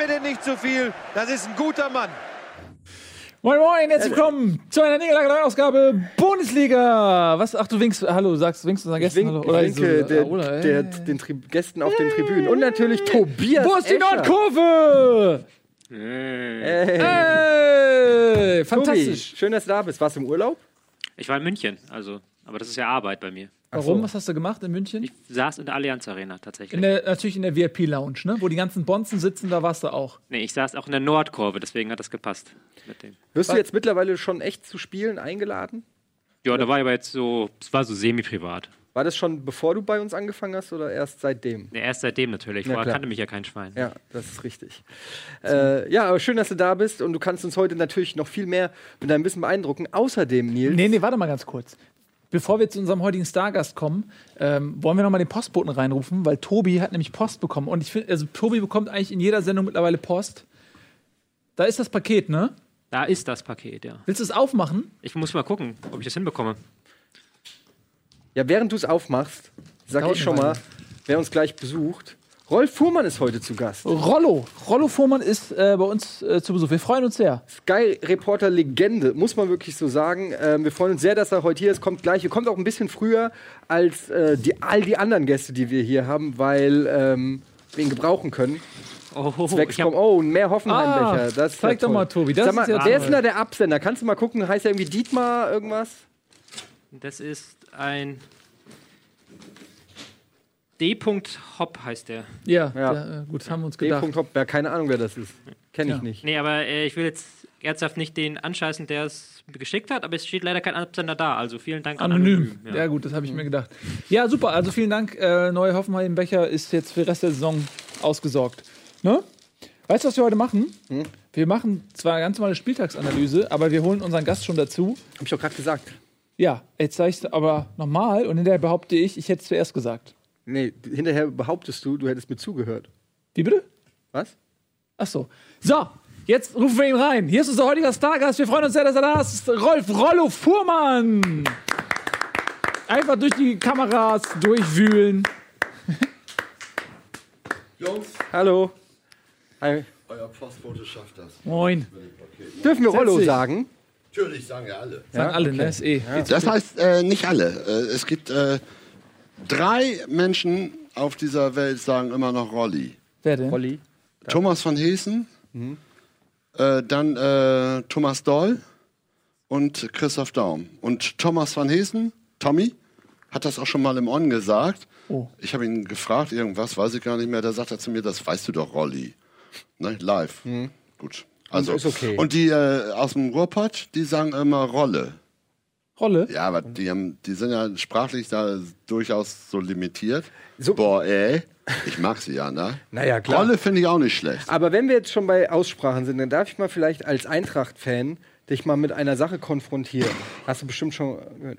mir den nicht zu viel. Das ist ein guter Mann. Moin Moin, herzlich willkommen zu einer niegelnagelneuen Ausgabe Bundesliga. Was? Ach, du winkst, hallo, sagst, winkst du unseren Ich, Gästen wink, hallo? ich winke so, der, oder, äh, der, den Tri Gästen auf den Tribünen. Und natürlich Tobias Wo ist die Escher. Nordkurve? Hey. Hey, Tobi, fantastisch. schön, dass du da bist. Warst du im Urlaub? Ich war in München, also, aber das ist ja Arbeit bei mir. Warum? Was hast du gemacht in München? Ich saß in der Allianz Arena tatsächlich. In der, natürlich in der VIP-Lounge, ne? Wo die ganzen Bonzen sitzen, da warst du auch. nee, ich saß auch in der Nordkurve, deswegen hat das gepasst. Mit dem. Wirst du jetzt mittlerweile schon echt zu Spielen eingeladen? Ja, da war ich aber jetzt so, es war so semi-privat. War das schon bevor du bei uns angefangen hast oder erst seitdem? Nee, erst seitdem natürlich. Ja, Vorher klar. kannte mich ja kein Schwein. Ja, das ist richtig. Äh, ja, aber schön, dass du da bist und du kannst uns heute natürlich noch viel mehr mit deinem Wissen beeindrucken. Außerdem, Nils, Nee, nee, warte mal ganz kurz. Bevor wir zu unserem heutigen Stargast kommen, ähm, wollen wir noch mal den Postboten reinrufen, weil Tobi hat nämlich Post bekommen. Und ich finde, also Tobi bekommt eigentlich in jeder Sendung mittlerweile Post. Da ist das Paket, ne? Da ist das Paket, ja. Willst du es aufmachen? Ich muss mal gucken, ob ich das hinbekomme. ja, während du es aufmachst, sag Dauert ich schon mal, wer uns gleich besucht. Rolf Fuhrmann ist heute zu Gast. Rollo. Rollo Fuhrmann ist äh, bei uns äh, zu Besuch. Wir freuen uns sehr. Sky-Reporter-Legende, muss man wirklich so sagen. Ähm, wir freuen uns sehr, dass er heute hier ist. Kommt gleich. Er kommt auch ein bisschen früher als äh, die, all die anderen Gäste, die wir hier haben, weil ähm, wir ihn gebrauchen können. Oh, Zwecks ich hab, vom, oh, mehr Hoffenheim-Becher. Ah, das ist zeig ja doch toll. mal, Tobi. Das Sag mal, ist ja wer ist denn da der Absender? Kannst du mal gucken? Heißt er irgendwie Dietmar irgendwas? das ist ein D. Hop heißt der. Ja, Ja. Der, äh, gut, das haben wir uns D. gedacht. Hopberg, keine Ahnung, wer das ist. Kenne ich Ja. nicht. Nee, aber äh, ich will jetzt ernsthaft nicht den anscheißen, der es geschickt hat, aber es steht leider kein Absender da. Also vielen Dank an Anonym. Anonym. Ja. gut, das habe ich mir gedacht. Ja, super. Also vielen Dank. Äh, neue Hoffenheim-Becher ist jetzt für den Rest der Saison ausgesorgt. Ne? Weißt du, was wir heute machen? Wir machen zwar eine ganz normale Spieltagsanalyse, aber wir holen unseren Gast schon dazu. Hab ich doch gerade gesagt. Ja, jetzt sage ich es aber nochmal und hinterher behaupte ich, ich hätte es zuerst gesagt. Nee, hinterher behauptest du, du hättest mir zugehört. Wie bitte? Was? Ach so. So, jetzt rufen wir ihn rein. Hier ist unser heutiger Stargast. Wir freuen uns sehr, dass er da ist. Rolf Rollo Fuhrmann. Einfach durch die Kameras durchwühlen. Jungs, Hallo. Hi. euer Postbote schafft das. Moin. Dürfen wir Rollo sagen? Natürlich, sagen ja alle. Sagen alle, ne? Ist eh. Das heißt äh, nicht alle. Äh, es gibt äh, drei Menschen auf dieser Welt, sagen immer noch Rolli. Wer denn? Rolli. Thomas von Heesen, äh, dann äh, Thomas Doll und Christoph Daum. Und Thomas von Heesen, Tommy, hat das auch schon mal im On gesagt. Oh. Ich habe ihn gefragt, irgendwas, weiß ich gar nicht mehr. Da sagt er zu mir, das weißt du doch, Rolli. Ne? Live. Gut. Also, ist okay. Und die äh, aus dem Ruhrpott, die sagen immer Rolle. Rolle? Ja, aber die, haben, die sind ja sprachlich da durchaus so limitiert. So- Boah, ey. Ich mag sie ja, ne? Naja, klar. Rolle finde ich auch nicht schlecht. Aber wenn wir jetzt schon bei Aussprachen sind, dann darf ich mal vielleicht als Eintracht-Fan dich mal mit einer Sache konfrontieren. Hast du bestimmt schon gehört.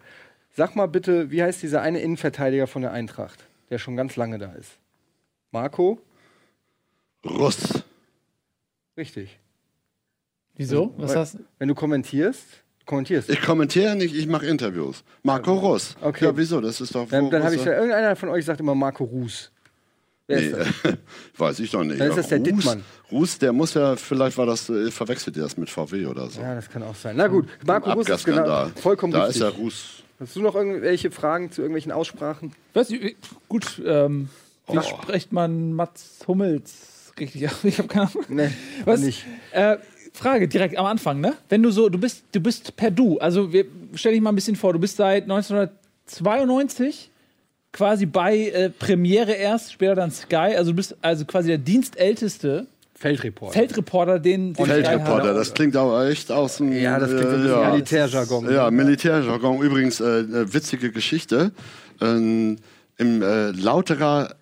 Sag mal bitte, wie heißt dieser eine Innenverteidiger von der Eintracht, der schon ganz lange da ist? Marco? Russ. Richtig. Wieso? Was Weil- hast du? Wenn du kommentierst, kommentierst. Ich kommentiere nicht, ich mache Interviews. Marco Russ. Okay. Ja, wieso? Das ist doch. Dann, dann habe ich er? irgendeiner von euch sagt immer Marco Ruß. Wer Nee, ist das? weiß ich doch nicht. Dann ist das der Ruß, Dittmann. Ruß, der muss ja, vielleicht war das, äh, verwechselt ihr das mit VW oder so. Ja, das kann auch sein. Na gut, Marco Ruß ist genau, vollkommen Da richtig. ist ja Ruß. Hast du noch irgendwelche Fragen zu irgendwelchen Aussprachen? Weiß ich, gut, ähm, wie Oh. spricht man Mats Hummels richtig? aus? Ich habe keine Ahnung. Nee, Was? nicht. Äh, Frage direkt am Anfang, ne? Wenn du so, du bist, du bist per Du. Also wir, stell dich mal ein bisschen vor, du bist seit 1992 quasi bei äh, Premiere erst, später dann Sky. Also du bist also quasi der dienstälteste Feldreporter. Feldreporter, den, den Feldreporter, das klingt aber echt aus dem. ja, das klingt äh, ja. Militärjargon. Ja, Militärjargon. Übrigens, äh, eine witzige Geschichte. Ähm, Im äh, Lauterer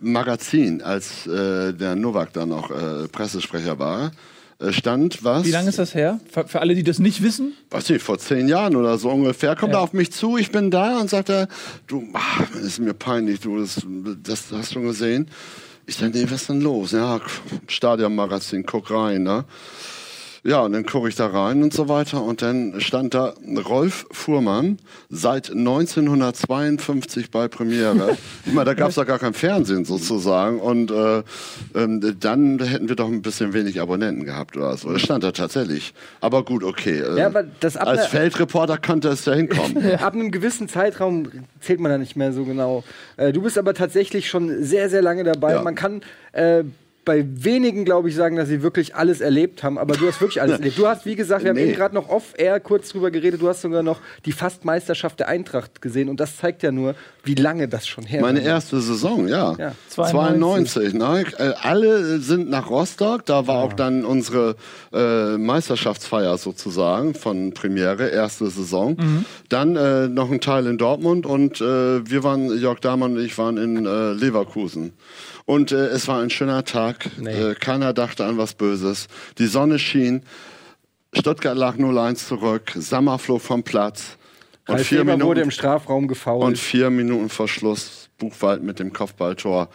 Magazin, als äh, der Novak dann noch äh, Pressesprecher war, äh, stand was. Wie lange ist das her? Für, für alle, die das nicht wissen? weiß nicht, vor zehn Jahren oder so ungefähr, kommt Ja. er auf mich zu, ich bin da und sagt er, du, das ist mir peinlich, du, das, das hast du schon gesehen. Ich sage, nee, was ist denn los? Ja, Stadionmagazin, guck rein, ne? Ja, und dann gucke ich da rein und so weiter. Und dann stand da Rolf Fuhrmann seit 1952 bei Premiere. ich meine, da gab es ja gar kein Fernsehen sozusagen. Und äh, ähm, dann hätten wir doch ein bisschen wenig Abonnenten gehabt oder so. Das stand da tatsächlich. Aber gut, okay. Äh, Ja, aber als einer- Feldreporter könnte es ja hinkommen. Ab einem gewissen Zeitraum zählt man da nicht mehr so genau. Äh, du bist aber tatsächlich schon sehr, sehr lange dabei. Ja. Man kann äh, bei wenigen, glaube ich, sagen, dass sie wirklich alles erlebt haben. Aber du hast wirklich alles erlebt. Du hast, wie gesagt, wir haben Nee. eben gerade noch off-air kurz drüber geredet. Du hast sogar noch die Fastmeisterschaft der Eintracht gesehen. Und das zeigt ja nur, wie lange das schon her Meine ist. erste Saison, ja. Ja. 92. ne? Äh, Alle sind nach Rostock. Da war auch dann unsere äh, Meisterschaftsfeier sozusagen von Premiere, erste Saison. Dann äh, noch ein Teil in Dortmund und äh, wir waren, Jörg Dahmann und ich waren in äh, Leverkusen. Und äh, es war ein schöner Tag. Äh, keiner dachte an was Böses. Die Sonne schien. Stuttgart lag 0-1 zurück. Sammer flog vom Platz. Und Ralf vier Minuten wurde im Strafraum gefault. und vier Minuten vor Schluss Buchwald mit dem Kopfballtor.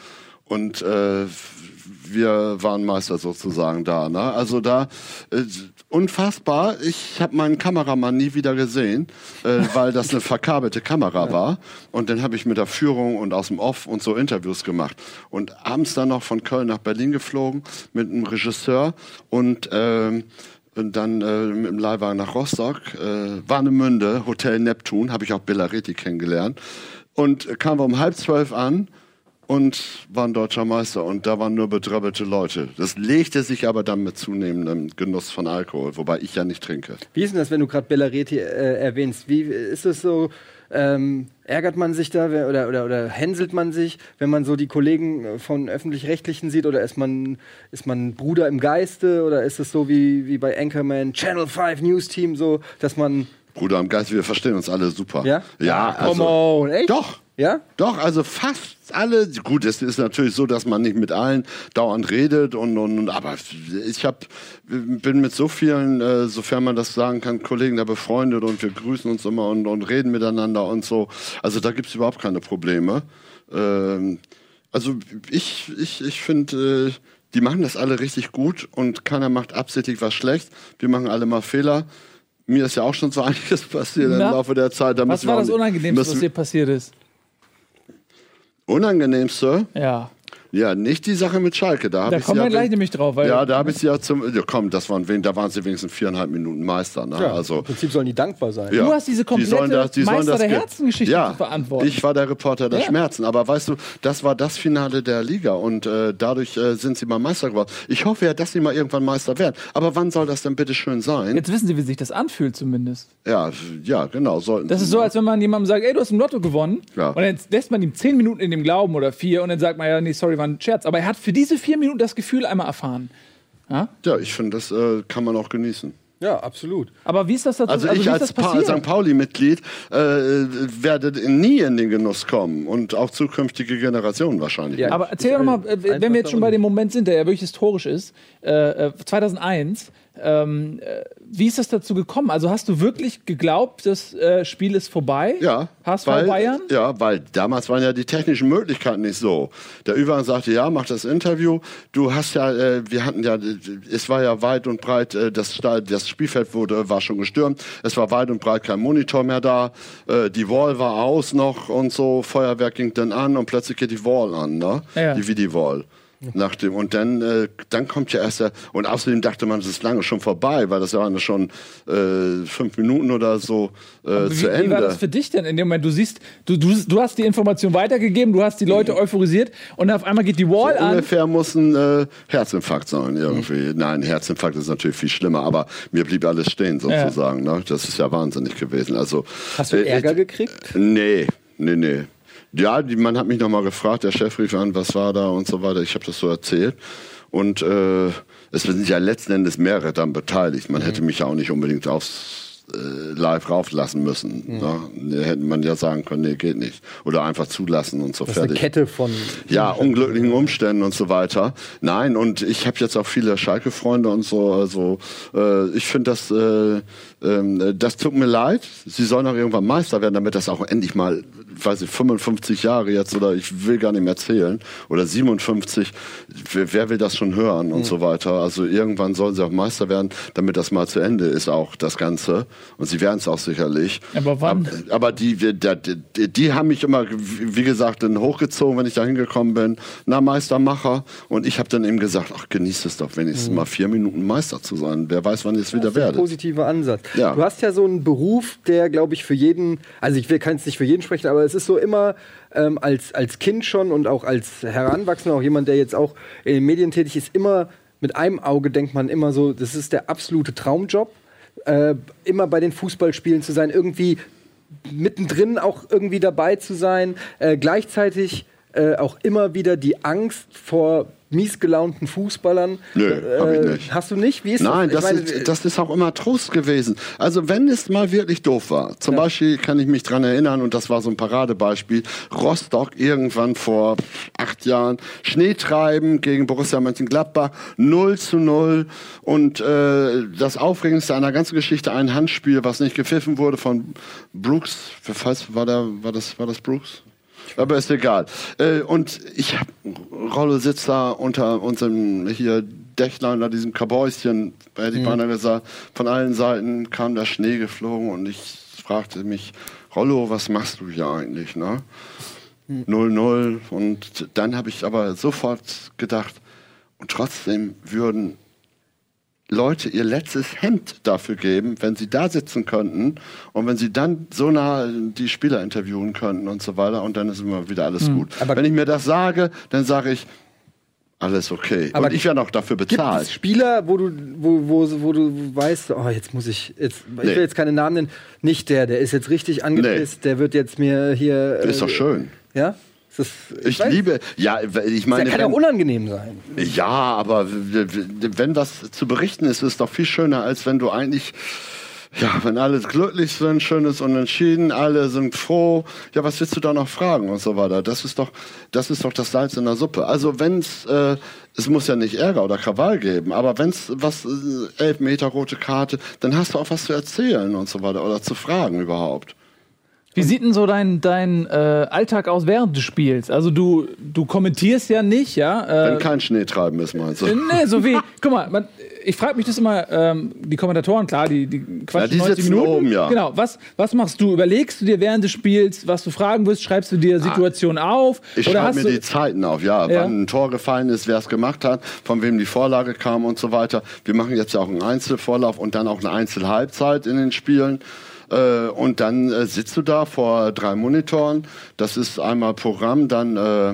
Und äh, wir waren Meister sozusagen da. Ne? Also da äh, unfassbar. Ich habe meinen Kameramann nie wieder gesehen, äh, weil das eine verkabelte Kamera war. Und dann habe ich mit der Führung und aus dem Off und so Interviews gemacht. Und abends dann noch von Köln nach Berlin geflogen mit einem Regisseur und ähm, und dann äh, mit dem Leihwagen nach Rostock, äh, Warnemünde, Hotel Neptun, habe ich auch Bellaretti kennengelernt. Und äh, kamen wir um halb zwölf an und waren deutscher Meister. Und da waren nur betröppelte Leute. Das legte sich aber dann mit zunehmendem Genuss von Alkohol, wobei ich ja nicht trinke. Wie ist denn das, wenn du gerade Bellareti äh, erwähnst? Wie ist es so? Ähm, ärgert man sich da oder, oder, oder hänselt man sich, wenn man so die Kollegen von öffentlich-rechtlichen sieht? Oder ist man, ist man Bruder im Geiste? Oder ist es so wie, wie bei Anchorman, Channel 5 News Team, so, dass man. Bruder am Geist, wir verstehen uns alle super. Ja? Ja, Come also, on, echt? Doch. Ja? Doch, also fast alle. Gut, es ist natürlich so, dass man nicht mit allen dauernd redet und, und, und aber ich hab, bin mit so vielen, äh, sofern man das sagen kann, Kollegen da befreundet und wir grüßen uns immer und, und reden miteinander und so. Also da gibt's überhaupt keine Probleme. Ähm, also ich, ich, ich finde, äh, die machen das alle richtig gut und keiner macht absichtlich was schlecht. Wir machen alle mal Fehler. Mir ist ja auch schon so einiges passiert Na? im Laufe der Zeit. Da Was war das Unangenehmste, was dir passiert ist? Unangenehmste? Ja. Ja, nicht die Sache mit Schalke. Da, Da ich kommen wir ja gleich nämlich drauf, weil ja, da habe ich sie ja zum. Ja, komm, das waren, da waren sie wenigstens viereinhalb Minuten Meister. Ne? also, Im Prinzip sollen die dankbar sein. ja. Du hast diese Die sollen komplette das- die Meister der ge- Herzengeschichte ja, zu verantworten. Ich war der Reporter der Ja. Schmerzen. Aber weißt du, das war das Finale der Liga und äh, dadurch äh, sind sie mal Meister geworden. Ich hoffe ja, dass sie mal irgendwann Meister werden. Aber wann soll das denn bitte schön sein? Jetzt wissen sie, wie sich das anfühlt zumindest. Ja, ja, genau. Sollten Das ist so, als wenn man jemandem sagt, ey, du hast im Lotto gewonnen. Ja. Und dann lässt man ihm zehn Minuten in dem Glauben oder vier und dann sagt man, ja, nee, sorry, war ein Scherz. Aber er hat für diese vier Minuten das Gefühl einmal erfahren. Ja, ich finde, das äh, kann man auch genießen. Ja, absolut. Aber wie ist das dazu? Also, wie ich als pa? St. Pauli-Mitglied äh, werde nie in den Genuss kommen und auch zukünftige Generationen wahrscheinlich. Ja. nicht. Aber erzähl doch mal, äh, wenn wir jetzt schon bei dem Moment sind, der ja wirklich historisch ist, äh, äh, 2001, ähm, äh, wie ist das dazu gekommen? Also hast du wirklich geglaubt, das äh, Spiel ist vorbei? Ja, HSV weil, Bayern? Ja, weil damals waren ja die technischen Möglichkeiten nicht so. Der Übergang sagte, ja, mach das Interview. Du hast ja, äh, wir hatten ja, es war ja weit und breit, äh, das, das Spielfeld wurde, war schon gestürmt. Es war weit und breit kein Monitor mehr da. Äh, die Wall war aus noch und so. Feuerwerk ging dann an und plötzlich geht die Wall an, ne? Ja. Die Wall. Nach dem, und dann, äh, dann kommt ja erst der, und außerdem dachte man, es ist lange schon vorbei, weil das waren schon äh, fünf Minuten oder so äh, Wie, zu Ende. wie war das für dich denn in dem Moment? Du siehst, du, du, du hast die Information weitergegeben, du hast die Leute euphorisiert und auf einmal geht die Wall an. Ungefähr muss ein äh, Herzinfarkt sein irgendwie. Nein, Herzinfarkt ist natürlich viel schlimmer, aber mir blieb alles stehen sozusagen. Ne? Das ist ja wahnsinnig gewesen. Also Hast du äh, Ärger äh, gekriegt? Nee, nee, nee. Ja, die, man hat mich nochmal gefragt, der Chef rief an, was war da und so weiter. Ich habe das so erzählt. Und äh, es sind ja letzten Endes mehrere dann beteiligt. Man hätte mich ja auch nicht unbedingt aufs äh, live rauflassen müssen. Ne? Da hätte man ja sagen können, nee, geht nicht. Oder einfach zulassen und so Das ist eine fertig. Kette von. Ja, unglücklichen Umständen und so weiter. Nein, und ich habe jetzt auch viele Schalke-Freunde und so. Also äh, ich finde das, äh, ähm, das tut mir leid. Sie sollen auch irgendwann Meister werden, damit das auch endlich mal weiß ich, 55 Jahre jetzt oder ich will gar nicht mehr zählen oder 57. Wer, wer will das schon hören und Mhm. so weiter? Also irgendwann sollen sie auch Meister werden, damit das mal zu Ende ist auch das Ganze. Und sie werden es auch sicherlich. Aber wann? Aber, aber die, die, die, die haben mich immer, wie gesagt, dann hochgezogen, wenn ich da hingekommen bin. Na, Meistermacher. Und ich habe dann eben gesagt, ach, genießt es doch wenigstens Mhm. mal vier Minuten Meister zu sein. Wer weiß, wann ihr es wieder Das ist ein werdet. positiver Ansatz. Ja. Du hast ja so einen Beruf, der, glaube ich, für jeden, also ich will kann es nicht für jeden sprechen, aber es ist so immer ähm, als, als Kind schon und auch als Heranwachsender, auch jemand, der jetzt auch in den Medien tätig ist, immer mit einem Auge denkt man immer so, das ist der absolute Traumjob, äh, immer bei den Fußballspielen zu sein, irgendwie mittendrin auch irgendwie dabei zu sein, äh, gleichzeitig äh, auch immer wieder die Angst vor miesgelaunten Fußballern. Nö, hab ich nicht. Hast du nicht? Wie ist Nein, das? das, meine, ist, das ist auch immer Trost gewesen. Also wenn es mal wirklich doof war, zum Beispiel kann ich mich dran erinnern, und das war so ein Paradebeispiel, Rostock irgendwann vor acht Jahren, Schneetreiben gegen Borussia Mönchengladbach, 0 zu 0 und äh, das Aufregendste einer ganzen Geschichte, ein Handspiel, was nicht gepfiffen wurde von Brooks, falls war, der, war, das, war das Brooks? Aber ist egal. Äh, und ich hab, Rollo sitzt da unter unserem hier Dächlein, da diesem Kabäuschen, hätte ich beinahe gesagt. Von allen Seiten kam der Schnee geflogen und ich fragte mich, Rollo, was machst du hier eigentlich? Ne? 0-0. Und dann habe ich aber sofort gedacht, und trotzdem würden Leute ihr letztes Hemd dafür geben, wenn sie da sitzen könnten und wenn sie dann so nah die Spieler interviewen könnten und so weiter und dann ist immer wieder alles gut. Aber- wenn ich mir das sage, dann sage ich, alles okay. Aber und ich werde auch dafür Gibt bezahlt. es Spieler, wo du, wo, wo, wo du weißt, oh, jetzt muss ich, jetzt, ich Nee. will jetzt keine Namen nennen, nicht der, der ist jetzt richtig angepisst, der wird jetzt mir hier. äh, Ist doch schön. Ja? Ist das, Ich weiß, liebe, ja, ich meine, kann auch wenn, unangenehm sein. ja, aber wenn was zu berichten ist, ist es doch viel schöner, als wenn du eigentlich ja, wenn alle glücklich sind, schön ist unentschieden, alle sind froh, ja, was willst du da noch fragen und so weiter? Das ist doch, das ist doch das Salz in der Suppe. Also wenn's, äh, es muss ja nicht Ärger oder Krawall geben, aber wenn's was, äh, elf Meter rote Karte, dann hast du auch was zu erzählen und so weiter oder zu fragen überhaupt. Wie sieht denn so dein, dein äh, Alltag aus während des Spiels? Also du, du kommentierst ja nicht, ja? Wenn Äh, kein Schneetreiben ist, meinst du? nee, so wie, guck mal, man, ich frage mich das immer, ähm, die Kommentatoren, klar, die, die quatschen Ja, die 90 sitzen Minuten. oben, ja. Genau, was, was machst du? Überlegst du dir während des Spiels, was du fragen willst? Schreibst du dir Situation auf? Ah, Ich Oder schreibe mir die Zeiten auf, ja, Ja. wann ein Tor gefallen ist, wer es gemacht hat, von wem die Vorlage kam und so weiter. Wir machen jetzt ja auch einen Einzelvorlauf und dann auch eine Einzelhalbzeit in den Spielen. Äh, und dann äh, sitzt du da vor drei Monitoren. Das ist einmal Programm, dann äh,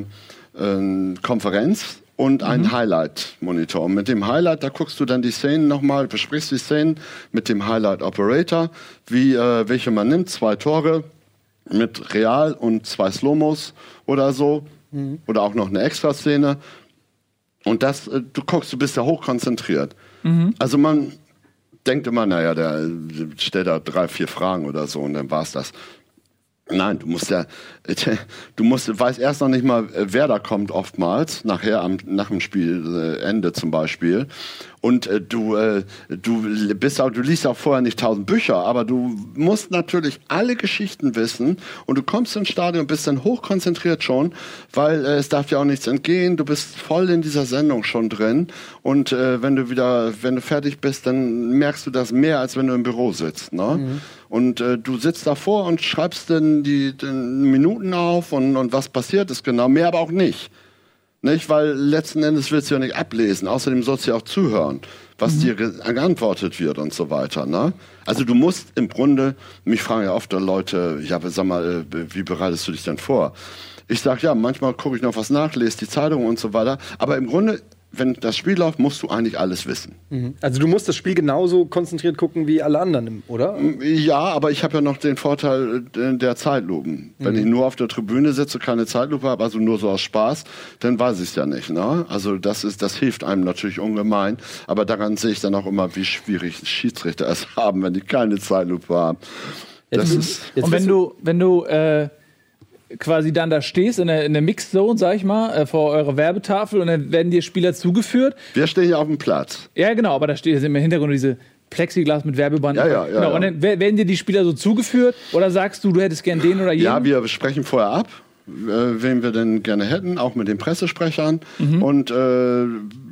äh, Konferenz und ein Highlight-Monitor. Und mit dem Highlight, da guckst du dann die Szenen nochmal, besprichst die Szenen mit dem Highlight-Operator, wie äh, welche man nimmt, zwei Tore mit Real und zwei Slomos oder so. Oder auch noch eine Extraszene. Und das, äh, du guckst, du bist ja hochkonzentriert. Also man denkt immer, naja, der stellt da drei, vier Fragen oder so und dann war's das. Nein, du musst ja, du musst, weißt erst noch nicht mal, wer da kommt oftmals, nachher am, nach dem Spielende zum Beispiel. Und äh, du, äh, du bist auch, du liest auch vorher nicht tausend Bücher, aber du musst natürlich alle Geschichten wissen und du kommst ins Stadion und bist dann hochkonzentriert schon, weil äh, es darf ja auch nichts entgehen. Du bist voll in dieser Sendung schon drin und äh, wenn du wieder, wenn du fertig bist, dann merkst du das mehr, als wenn du im Büro sitzt. Ne? Und äh, du sitzt davor und schreibst dann die, die Minuten auf und, und was passiert ist genau, mehr aber auch nicht. Nicht? Weil letzten Endes willst du ja nicht ablesen. Außerdem sollst du ja auch zuhören, was dir ge- geantwortet wird und so weiter. Ne? Also du musst im Grunde, mich fragen ja oft Leute, ja, sag mal, äh, wie bereitest du dich denn vor? Ich sag ja, manchmal gucke ich noch was nach, lese die Zeitung und so weiter. Aber im Grunde, wenn das Spiel läuft, musst du eigentlich alles wissen. Also du musst das Spiel genauso konzentriert gucken wie alle anderen, oder? Ja, aber ich habe ja noch den Vorteil der Zeitlupen. Wenn ich nur auf der Tribüne sitze, keine Zeitlupe habe, also nur so aus Spaß, dann weiß ich es ja nicht. Ne? Also das ist, das hilft einem natürlich ungemein. Aber daran sehe ich dann auch immer, wie schwierig Schiedsrichter es haben, wenn die keine Zeitlupe haben. Das ist Jetzt und wenn du, wenn du äh, quasi dann da stehst in der, in der Mixzone, sag ich mal, äh, vor eurer Werbetafel und dann werden dir Spieler zugeführt. wir stehen ja auf dem Platz. Ja, genau, aber da steht jetzt im Hintergrund diese Plexiglas mit Werbeband. Ja, ja, ja, genau. Und dann wer- werden dir die Spieler so zugeführt oder sagst du, du hättest gern den oder jeden? Ja, wir sprechen vorher ab, äh, wen wir denn gerne hätten, auch mit den Pressesprechern. Mhm. Und äh,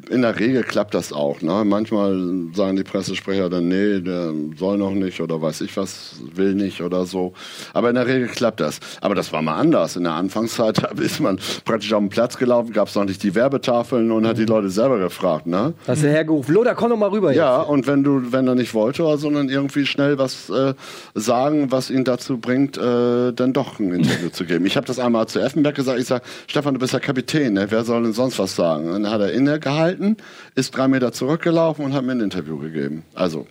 in der Regel klappt das auch. Ne? Manchmal sagen die Pressesprecher dann, nee, der soll noch nicht oder weiß ich was, will nicht oder so. Aber in der Regel klappt das. Aber das war mal anders. In der Anfangszeit ist man praktisch auf den Platz gelaufen, gab es noch nicht die Werbetafeln und hat die Leute selber gefragt. Ne? Hast du hergerufen, Loda, komm doch mal rüber Ja, und wenn du, wenn er nicht wollte, sondern irgendwie schnell was äh, sagen, was ihn dazu bringt, äh, dann doch ein Interview zu geben. Ich habe das einmal zu Effenberg gesagt. Ich sage, Stefan, du bist ja Kapitän, ne? wer soll denn sonst was sagen? Und dann hat er innegehalten, ist drei Meter zurückgelaufen und hat mir ein Interview gegeben. Also,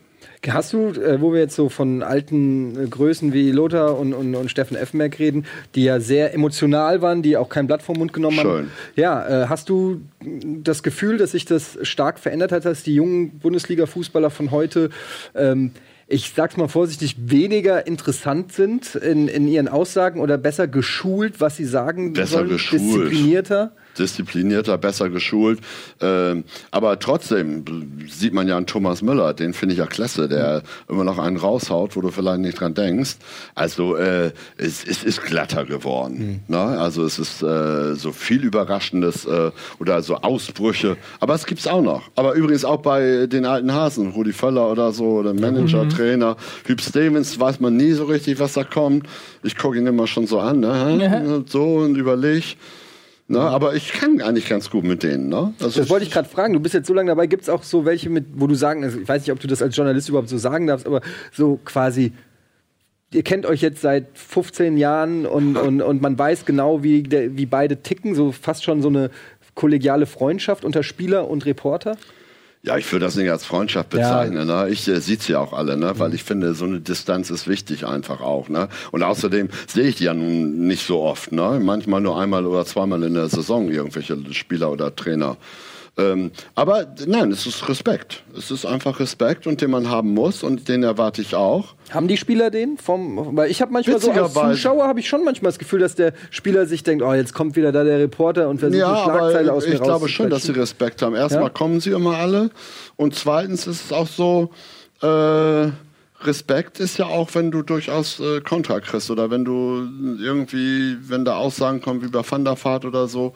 Hast du, äh, wo wir jetzt so von alten äh, Größen wie Lothar und, und, und Steffen Effenberg reden, die ja sehr emotional waren, die auch kein Blatt vom Mund genommen haben. Schön. Ja, äh, hast du das Gefühl, dass sich das stark verändert hat, dass die jungen Bundesliga-Fußballer von heute, ähm, ich sag's mal vorsichtig, weniger interessant sind in, in ihren Aussagen oder besser geschult, was sie sagen Besser sollen? geschult. Disziplinierter? Disziplinierter, besser geschult. Ähm, aber trotzdem sieht man ja einen Thomas Müller, den finde ich ja klasse, der immer noch einen raushaut, wo du vielleicht nicht dran denkst. Also äh, es, es ist glatter geworden. Ne? Also es ist äh, so viel Überraschendes äh, oder so Ausbrüche. Aber es gibt's auch noch. Aber übrigens auch bei den alten Hasen, Rudi Völler oder so, oder Manager, Trainer. Hüb Stevens weiß man nie so richtig, was da kommt. Ich gucke ihn immer schon so an, ne? Ja. So und überleg. Ne, aber ich kann eigentlich ganz gut mit denen. Ne? Also Das wollte ich gerade fragen. Du bist jetzt so lange dabei. Gibt es auch so welche, mit, wo du sagen, also ich weiß nicht, ob du das als Journalist überhaupt so sagen darfst, aber so quasi, ihr kennt euch jetzt seit 15 Jahren und, und, und man weiß genau, wie, der, wie beide ticken, so fast schon so eine kollegiale Freundschaft unter Spieler und Reporter. Ja, ich würde das nicht als Freundschaft bezeichnen. Ne? Ich äh, sieht's ja auch alle, ne? weil ich finde, so eine Distanz ist wichtig einfach auch. Ne? Und außerdem sehe ich die ja nun nicht so oft. Ne? Manchmal nur einmal oder zweimal in der Saison irgendwelche Spieler oder Trainer. Ähm, aber nein, es ist Respekt. Es ist einfach Respekt und den man haben muss und den erwarte ich auch. Haben die Spieler den? Vom, weil ich habe manchmal so als Zuschauer habe ich schon manchmal das Gefühl, dass der Spieler sich denkt, oh, jetzt kommt wieder da der Reporter und versucht Ja, eine Schlagzeile aus mir ich glaube schon, dass sie. Respekt haben. Erstmal Ja? kommen sie immer alle und zweitens ist es auch so, äh, Respekt ist ja auch, wenn du durchaus äh, Kontra kriegst oder wenn du irgendwie, wenn da Aussagen kommen wie bei Van der Vaart oder so,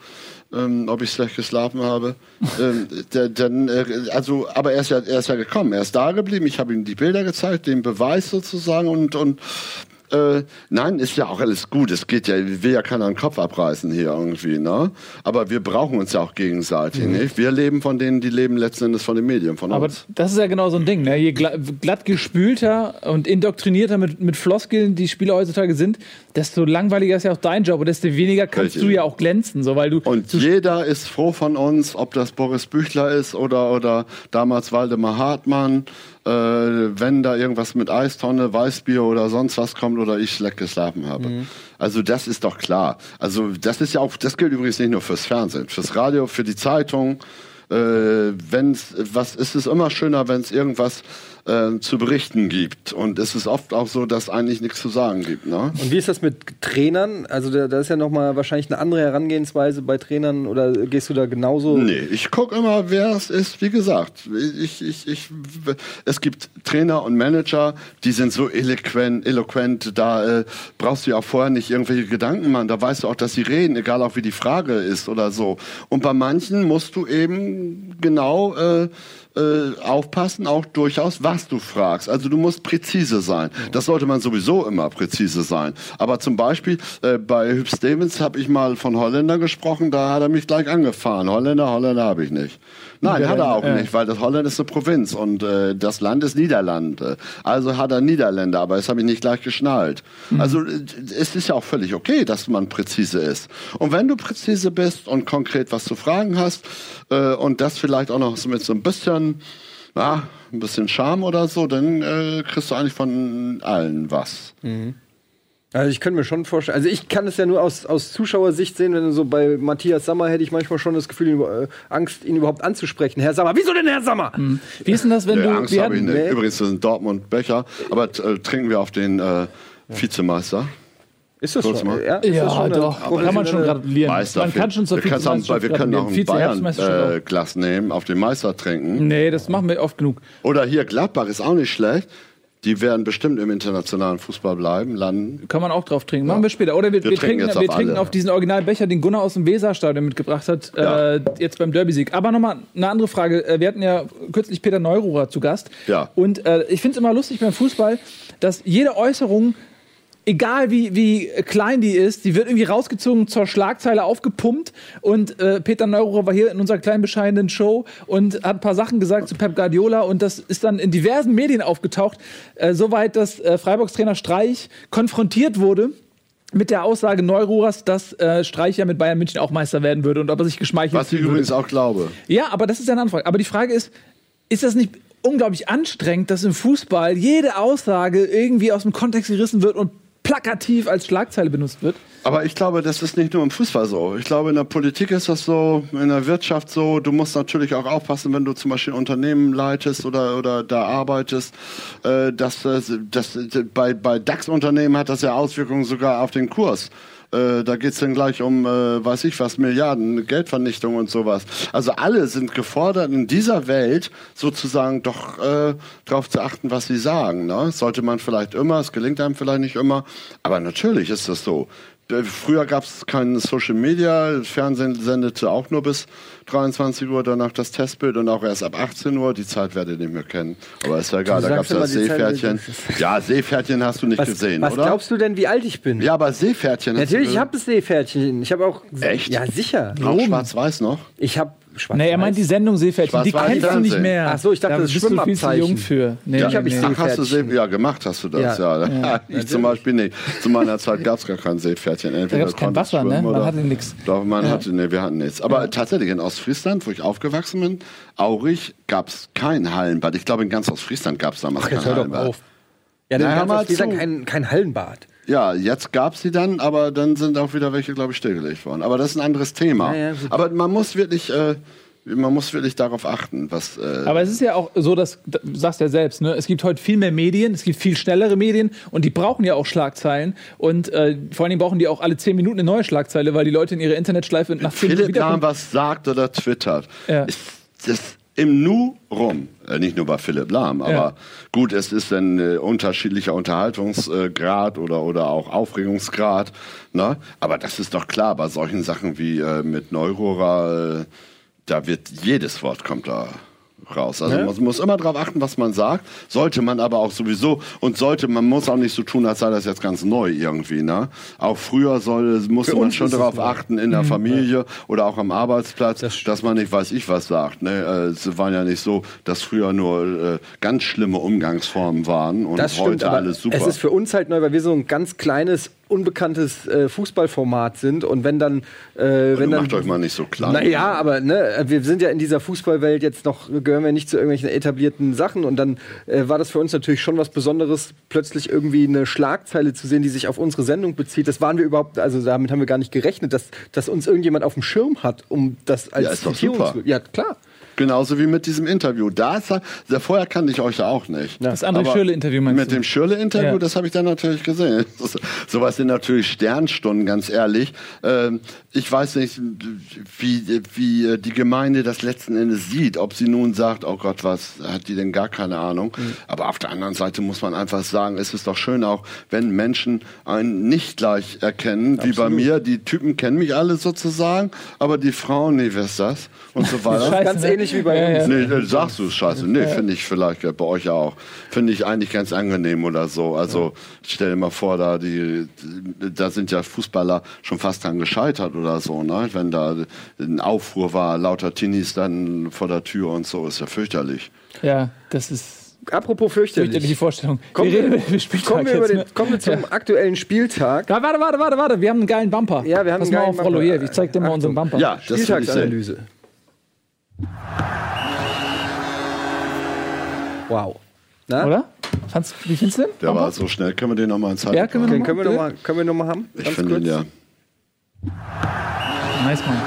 ähm, ob ich schlecht geschlafen habe, ähm, der, dann, äh, also, aber er ist ja, er ist ja gekommen, er ist da geblieben, ich habe ihm die Bilder gezeigt, den Beweis sozusagen und, und äh, nein, ist ja auch alles gut. Es geht ja, will ja keiner den Kopf abreißen hier irgendwie, ne? Aber wir brauchen uns ja auch gegenseitig, nicht? Wir leben von denen, die leben letzten Endes von den Medien, von Aber uns. das ist ja genau so ein Ding. Ne? Je gla glatt gespülter und indoktrinierter mit, mit Floskeln die Spieler heutzutage sind, desto langweiliger ist ja auch dein Job und desto weniger kannst Richtig. du ja auch glänzen. So, weil du Und jeder ist froh von uns, ob das Boris Büchler ist oder, oder damals Waldemar Hartmann. Äh, wenn da irgendwas mit Eistonne, Weißbier oder sonst was kommt oder ich schlecht geschlafen habe. Also das ist doch klar. Also das ist ja auch, das gilt übrigens nicht nur fürs Fernsehen, fürs Radio, für die Zeitung. Äh, wenn's, was ist es immer schöner, wenn es irgendwas äh, zu berichten gibt. Und es ist oft auch so, dass eigentlich nichts zu sagen gibt. Ne? Und wie ist das mit Trainern? Also da, da ist ja noch mal wahrscheinlich eine andere Herangehensweise bei Trainern oder gehst du da genauso? Nee, ich gucke immer, wer es ist. Wie gesagt, ich, ich, ich, es gibt Trainer und Manager, die sind so eloquent, eloquent da äh, brauchst du ja auch vorher nicht irgendwelche Gedanken machen. Da weißt du auch, dass sie reden, egal auch wie die Frage ist oder so. Und bei manchen musst du eben genau äh, äh, aufpassen, auch durchaus, was du fragst. Also du musst präzise sein. Das sollte man sowieso immer präzise sein. Aber zum Beispiel äh, bei Hüb Stevens habe ich mal von Holländer gesprochen, da hat er mich gleich angefahren. Holländer, Holländer habe ich nicht. Nein, hat er auch Ja. nicht, weil das Holland ist eine Provinz und äh, das Land ist Niederlande. Also hat er Niederländer, aber das habe ich nicht gleich geschnallt. Also äh, es ist ja auch völlig okay, dass man präzise ist. Und wenn du präzise bist und konkret was zu fragen hast äh, und das vielleicht auch noch mit so ein bisschen, ja, ein bisschen Charme oder so, dann äh, kriegst du eigentlich von allen was. Also ich könnte mir schon vorstellen, also ich kann es ja nur aus, aus Zuschauersicht sehen, wenn so bei Matthias Sammer hätte ich manchmal schon das Gefühl, ihn, äh, Angst, ihn überhaupt anzusprechen. Herr Sammer, wieso denn Herr Sammer? Wie ist denn das, wenn Nee, du. Angst habe ich nicht. nee. Übrigens, das sind Dortmund Becher, aber äh, trinken wir auf den äh, Vizemeister. Ist das Kurz schon? mal. Ja, ist das Ja, schon doch. Kann man schon gratulieren. Meister. man kann schon zur auch, wir können auch ein. Bayern-Glas nehmen, auf den Meister trinken. Nee, das machen wir oft genug. Oder hier Gladbach ist auch nicht schlecht. Die werden bestimmt im internationalen Fußball bleiben, landen. Kann man auch drauf trinken. Machen wir später. Oder wir, Wir wir, trinken trinken, jetzt wir auf trinken auf diesen Originalbecher, den Gunnar aus dem Weserstadion mitgebracht hat, Ja. äh, jetzt beim Derby-Sieg. Aber nochmal eine andere Frage. Äh, Wir hatten ja kürzlich Peter Neururer zu Gast. Ja. Und äh, ich finde es immer lustig beim Fußball, dass jede Äußerung egal wie, wie klein die ist, die wird irgendwie rausgezogen, zur Schlagzeile aufgepumpt. Und äh, Peter Neururer war hier in unserer kleinen bescheidenen Show und hat ein paar Sachen gesagt zu Pep Guardiola. Und das ist dann in diversen Medien aufgetaucht. Äh, Soweit, dass äh, Freiburgs Trainer Streich konfrontiert wurde mit der Aussage Neururers, dass äh, Streich ja mit Bayern München auch Meister werden würde und ob er sich geschmeichelt Was ich übrigens auch glaube. Ja, aber das ist ja eine Anfrage. Aber die Frage ist, ist das nicht unglaublich anstrengend, dass im Fußball jede Aussage irgendwie aus dem Kontext gerissen wird und plakativ als Schlagzeile benutzt wird? Aber ich glaube, das ist nicht nur im Fußball so. Ich glaube, in der Politik ist das so, in der Wirtschaft so. Du musst natürlich auch aufpassen, wenn du zum Beispiel ein Unternehmen leitest oder, oder da arbeitest, äh, dass, das- dass bei, bei DAX-Unternehmen hat das ja Auswirkungen sogar auf den Kurs. Äh, da geht's dann gleich um, äh, weiß ich was, Milliarden, Geldvernichtung und sowas. Also alle sind gefordert, in dieser Welt sozusagen doch äh, darauf zu achten, was sie sagen. Ne? Sollte man vielleicht immer, es gelingt einem vielleicht nicht immer, aber natürlich ist das so. Äh, Früher gab es kein Social Media, Fernsehen sendete auch nur bis 23 Uhr, danach das Testbild und auch erst ab 18 Uhr. Die Zeit werdet ihr nicht mehr kennen. Aber ist ja egal, da gab es das Seepferdchen. Ja, Seepferdchen hast du nicht Was, gesehen, was oder? glaubst du denn, wie alt ich bin? ja, aber Seepferdchen Natürlich, ich habe das Seepferdchen. Ich habe auch. Echt? Ja, sicher. auch schwarz-weiß noch. Ich habe schwarz. Nee, er meint die Sendung Seepferdchen. Die kennst du nicht mehr. Ach so, ich dachte, da das bist du viel zu Schwimmabzeichen. jung für. Nee, Ja, nee, ich nee. gesehen. Ach, hast du See ja, gemacht hast du das, ja. Ja. ich zum Beispiel nicht. Zu meiner Zeit gab es gar kein Seepferdchen. Entweder gab's kein konnte ich Wasser, ne? Man hatte nix. Doch, man hatte, nee, wir hatten nichts. Aber tatsächlich in Ostfriesland, wo ich aufgewachsen bin, Aurich, gab es kein Hallenbad. Ich glaube, in ganz Ostfriesland gab es damals kein hör doch Hallenbad. auf. Ja, dann zu. kein, kein Hallenbad. Ja, jetzt gab es sie dann, aber dann sind auch wieder welche, glaube ich, stillgelegt worden. Aber das ist ein anderes Thema. Ja, ja, aber man muss wirklich, äh, man muss wirklich darauf achten, was. Äh, Aber es ist ja auch so, dass, du sagst ja selbst, ne? es gibt heute viel mehr Medien, es gibt viel schnellere Medien und die brauchen ja auch Schlagzeilen. Und äh, vor allen Dingen brauchen die auch alle zehn Minuten eine neue Schlagzeile, weil die Leute in ihrer Internetschleife nach zehn Minuten wiederkommen. was sagt oder twittert, Ja. ist das im Nu rum. Äh, nicht nur bei Philipp Lahm, aber Ja. gut, es ist ein äh, unterschiedlicher Unterhaltungsgrad oder, oder auch Aufregungsgrad. Ne? Aber das ist doch klar, bei solchen Sachen wie äh, mit Neurohrer, äh, da wird jedes Wort kommt da raus. Also man muss immer darauf achten, was man sagt. Sollte man aber auch sowieso und sollte man muss auch nicht so tun, als sei das jetzt ganz neu irgendwie. Ne? Auch früher soll, musste man schon darauf achten in der Familie oder auch am Arbeitsplatz, dass man nicht weiß ich was sagt. Ne? Äh, Es waren ja nicht so, dass früher nur äh, ganz schlimme Umgangsformen waren und Das stimmt, heute aber alles super. es ist für uns halt neu, weil wir so ein ganz kleines, unbekanntes äh, Fußballformat sind. Und wenn dann. Äh, wenn dann macht euch mal nicht so klein. Naja, aber ne, wir sind ja in dieser Fußballwelt jetzt noch, gehören wir nicht zu irgendwelchen etablierten Sachen. Und dann äh, war das für uns natürlich schon was Besonderes, plötzlich irgendwie eine Schlagzeile zu sehen, die sich auf unsere Sendung bezieht. Das waren wir überhaupt, also damit haben wir gar nicht gerechnet, dass, dass uns irgendjemand auf dem Schirm hat, um das als Ja, ist doch super. Ja, klar. Genauso wie mit diesem Interview. Da ist er, vorher kannte ich euch ja auch nicht. Das André Aber Schürrle-Interview meinst Mit du? dem Schürle-Interview, Ja. das habe ich dann natürlich gesehen. Sowas sind natürlich Sternstunden, ganz ehrlich. Ähm, ich weiß nicht, wie, wie die Gemeinde das letzten Endes sieht. Ob sie nun sagt, oh Gott, was hat die denn gar keine Ahnung. Mhm. Aber auf der anderen Seite muss man einfach sagen, es ist doch schön auch, wenn Menschen einen nicht gleich erkennen, wie bei mir. Die Typen kennen mich alle sozusagen, aber die Frauen, nee, wer ist das? Und so weiter. Scheiße, Ganz ne? Ähnlich wie bei Ja, uns. ja. Nee, äh, sagst du es scheiße. Nee, finde ich vielleicht äh, bei euch auch. Finde ich eigentlich ganz angenehm oder so. Also stell dir mal vor, da die, da sind ja Fußballer schon fast dran gescheitert oder so, ne? Wenn da ein Aufruhr war, lauter Teenies dann vor der Tür und so, ist ja fürchterlich. Ja, das ist Apropos fürchterliche fürchterlich. Vorstellung. Kommen wir wir- Kommen wir, den, kommen wir zum aktuellen Spieltag. Ja, warte, warte, warte, warte. Wir haben einen geilen Bumper. Ja, wir haben Pass einen mal geilen auf, Rollo, Bumper. hier. Ich zeig dir mal Achtung. unseren Bumper. Ja, das. Spieltagsanalyse. Wow. Na? Oder? Fandst, wie findest du den? Der war so schnell. Können wir den noch mal in Zeit Ja, können wir Den noch können noch mal, können wir noch mal haben? Ich finde ihn kurz. ja. Nice, Mann.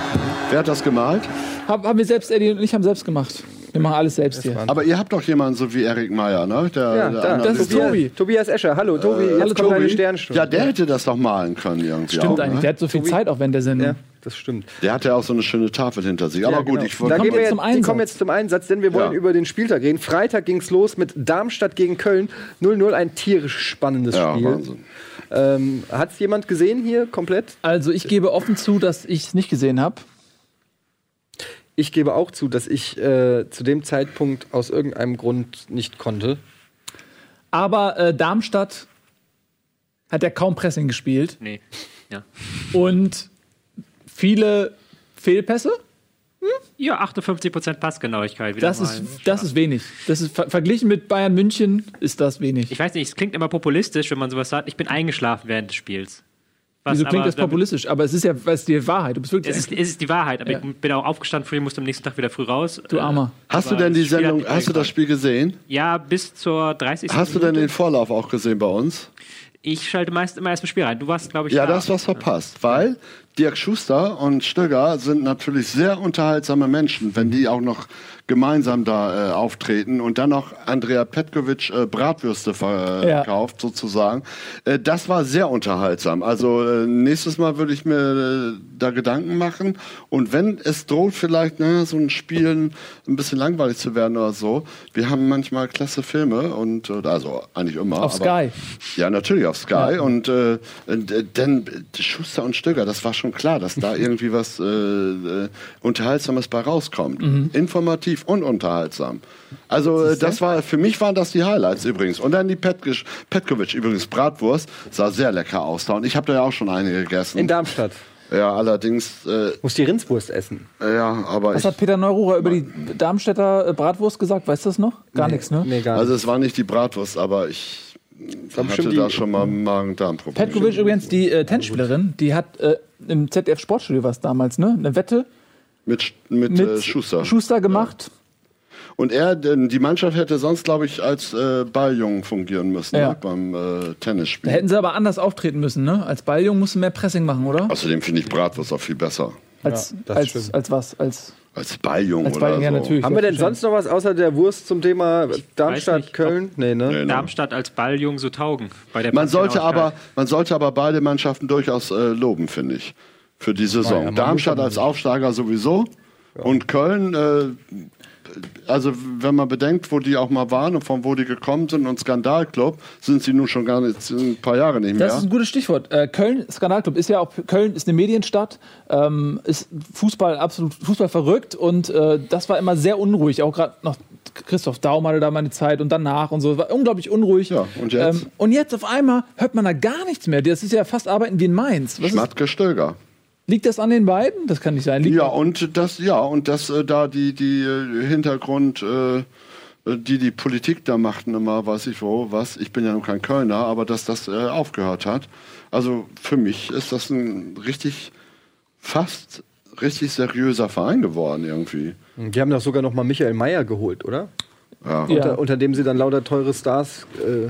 Wer hat das gemalt? Hab, haben wir selbst, Eddie und ich haben selbst gemacht. Wir machen alles selbst hier. Aber ihr habt doch jemanden so wie Erik Meyer, ne? Der, Ja, der da. Das ist Tobias, Tobi. Tobias Escher. Hallo, Tobi. jetzt hallo, kommt deine Tobi. Sternstunde. Ja, der hätte das doch malen können irgendwie Stimmt auch, eigentlich. Ne? Der hat so viel Zeit auch während der Sendung. Ja, das stimmt. Der hat ja auch so eine schöne Tafel hinter sich. Aber Ja, gut, genau. ich da wollte. gehen wir wir jetzt, zum die Einsatz. kommen jetzt zum Einsatz, denn wir wollen Ja. über den Spieltag reden. Freitag ging es los mit Darmstadt gegen Köln. 0-0, ein tierisch spannendes Ja, Spiel. Wahnsinn. Ähm, Hat es jemand gesehen hier komplett? Also ich gebe offen zu, dass ich es nicht gesehen habe. Ich gebe auch zu, dass ich äh, zu dem Zeitpunkt aus irgendeinem Grund nicht konnte. Aber äh, Darmstadt hat ja kaum Pressing gespielt Nee. Ja. und viele Fehlpässe. Ja, 58% Passgenauigkeit. Wieder Das mal. ist, das ist wenig. Das ist ver verglichen mit Bayern München ist das wenig. Ich weiß nicht, es klingt immer populistisch, wenn man sowas sagt. Ich bin eingeschlafen während des Spiels. Was Wieso klingt aber das populistisch? Aber es ist ja es ist die Wahrheit. Du bist wirklich Es ist, es ist die Wahrheit, aber Ja. ich bin auch aufgestanden früh, musste am nächsten Tag wieder früh raus. du Armer. Hast du Aber denn die das Spiel hat Sendung, mich hast du das Spiel gesehen? Ja, bis zur 30. Hast du denn Minute. den Vorlauf auch gesehen bei uns? Ich schalte meist immer erst im Spiel rein. Du warst, glaube ich, Ja, da. das was verpasst, weil Dirk Schuster und Stöger sind natürlich sehr unterhaltsame Menschen, wenn die auch noch gemeinsam da äh, auftreten und dann noch Andrea Petkovic äh, Bratwürste verkauft sozusagen. Äh, das war sehr unterhaltsam. Also äh, nächstes Mal würde ich mir äh, da Gedanken machen und wenn es droht vielleicht naja, so ein Spiel ein bisschen langweilig zu werden oder so, wir haben manchmal klasse Filme und äh, also eigentlich immer. Auf aber- Sky. ja, natürlich auf Sky. Und äh, äh, denn äh, Schuster und Stöger, das war schon klar, dass da irgendwie was äh, äh, Unterhaltsames bei rauskommt. Mhm. Informativ und unterhaltsam. Also äh, das war für mich waren das die Highlights übrigens. Und dann die Petkisch, Petkovic übrigens Bratwurst sah sehr lecker aus da. Und ich habe da ja auch schon eine gegessen. In Darmstadt. ja, allerdings. Äh, Muss die Rindswurst essen. ja, aber Was ich, hat Peter Neururer über die Darmstädter äh, Bratwurst gesagt? Weißt du das noch? Gar nichts, ne? Nee, gar also nicht. es war nicht die Bratwurst, aber ich hatte bestimmt da die- schon mal Magen-Darm-Probleme. Petkovic übrigens, die äh, Tennisspielerin, die hat äh, im ZDF Sportstudio was damals, ne? Eine Wette Mit, mit, mit äh, Schuster. Schuster gemacht. Und er, denn die Mannschaft hätte sonst, glaube ich, als äh, Balljungen fungieren müssen Ja. ne, beim äh, Tennisspiel. Da hätten sie aber anders auftreten müssen, ne? Als Balljung musst du mehr Pressing machen, oder? Außerdem finde ich Bratwurst auch viel besser. Als, das als, stimmt. als was? Als, Als Balljung als oder Balljung, ja, so. natürlich. Haben wir denn sonst noch was außer der Wurst zum Thema Darmstadt, nicht, ob- Köln? Nee, ne? Nee, ne? Darmstadt als Balljung so taugen. Bei der Man sollte, aber, man sollte aber beide Mannschaften durchaus äh, loben, finde ich. Für die Saison. ja, Darmstadt als Aufsteiger sowieso. Und Köln, äh, also wenn man bedenkt, wo die auch mal waren und von wo die gekommen sind und Skandalclub, sind sie nun schon gar nicht ein paar Jahre nicht mehr. Das ist ein gutes Stichwort. Äh, Köln, Skandalclub, ist ja auch, Köln ist eine Medienstadt, ähm, ist Fußball absolut Fußball verrückt und äh, das war immer sehr unruhig. Auch gerade noch Christoph Daum hatte da mal eine Zeit und danach und so. War unglaublich unruhig. Ja, und jetzt? Ähm, und jetzt auf einmal hört man da gar nichts mehr. Das ist ja fast Arbeiten wie in Mainz. Was ist, Schmatke Stöger. Liegt das an den beiden? Das kann nicht sein. Liegt Ja, und das, ja, und das äh, da die, die äh, Hintergrund, äh, die die Politik da machten immer, weiß ich wo, was, ich bin ja nun kein Kölner, aber dass das äh, aufgehört hat. Also für mich ist das ein richtig, fast richtig seriöser Verein geworden irgendwie. Die haben doch sogar noch mal Michael Mayer geholt, oder? Ja. Ja. Unter, unter dem sie dann lauter teure Stars äh,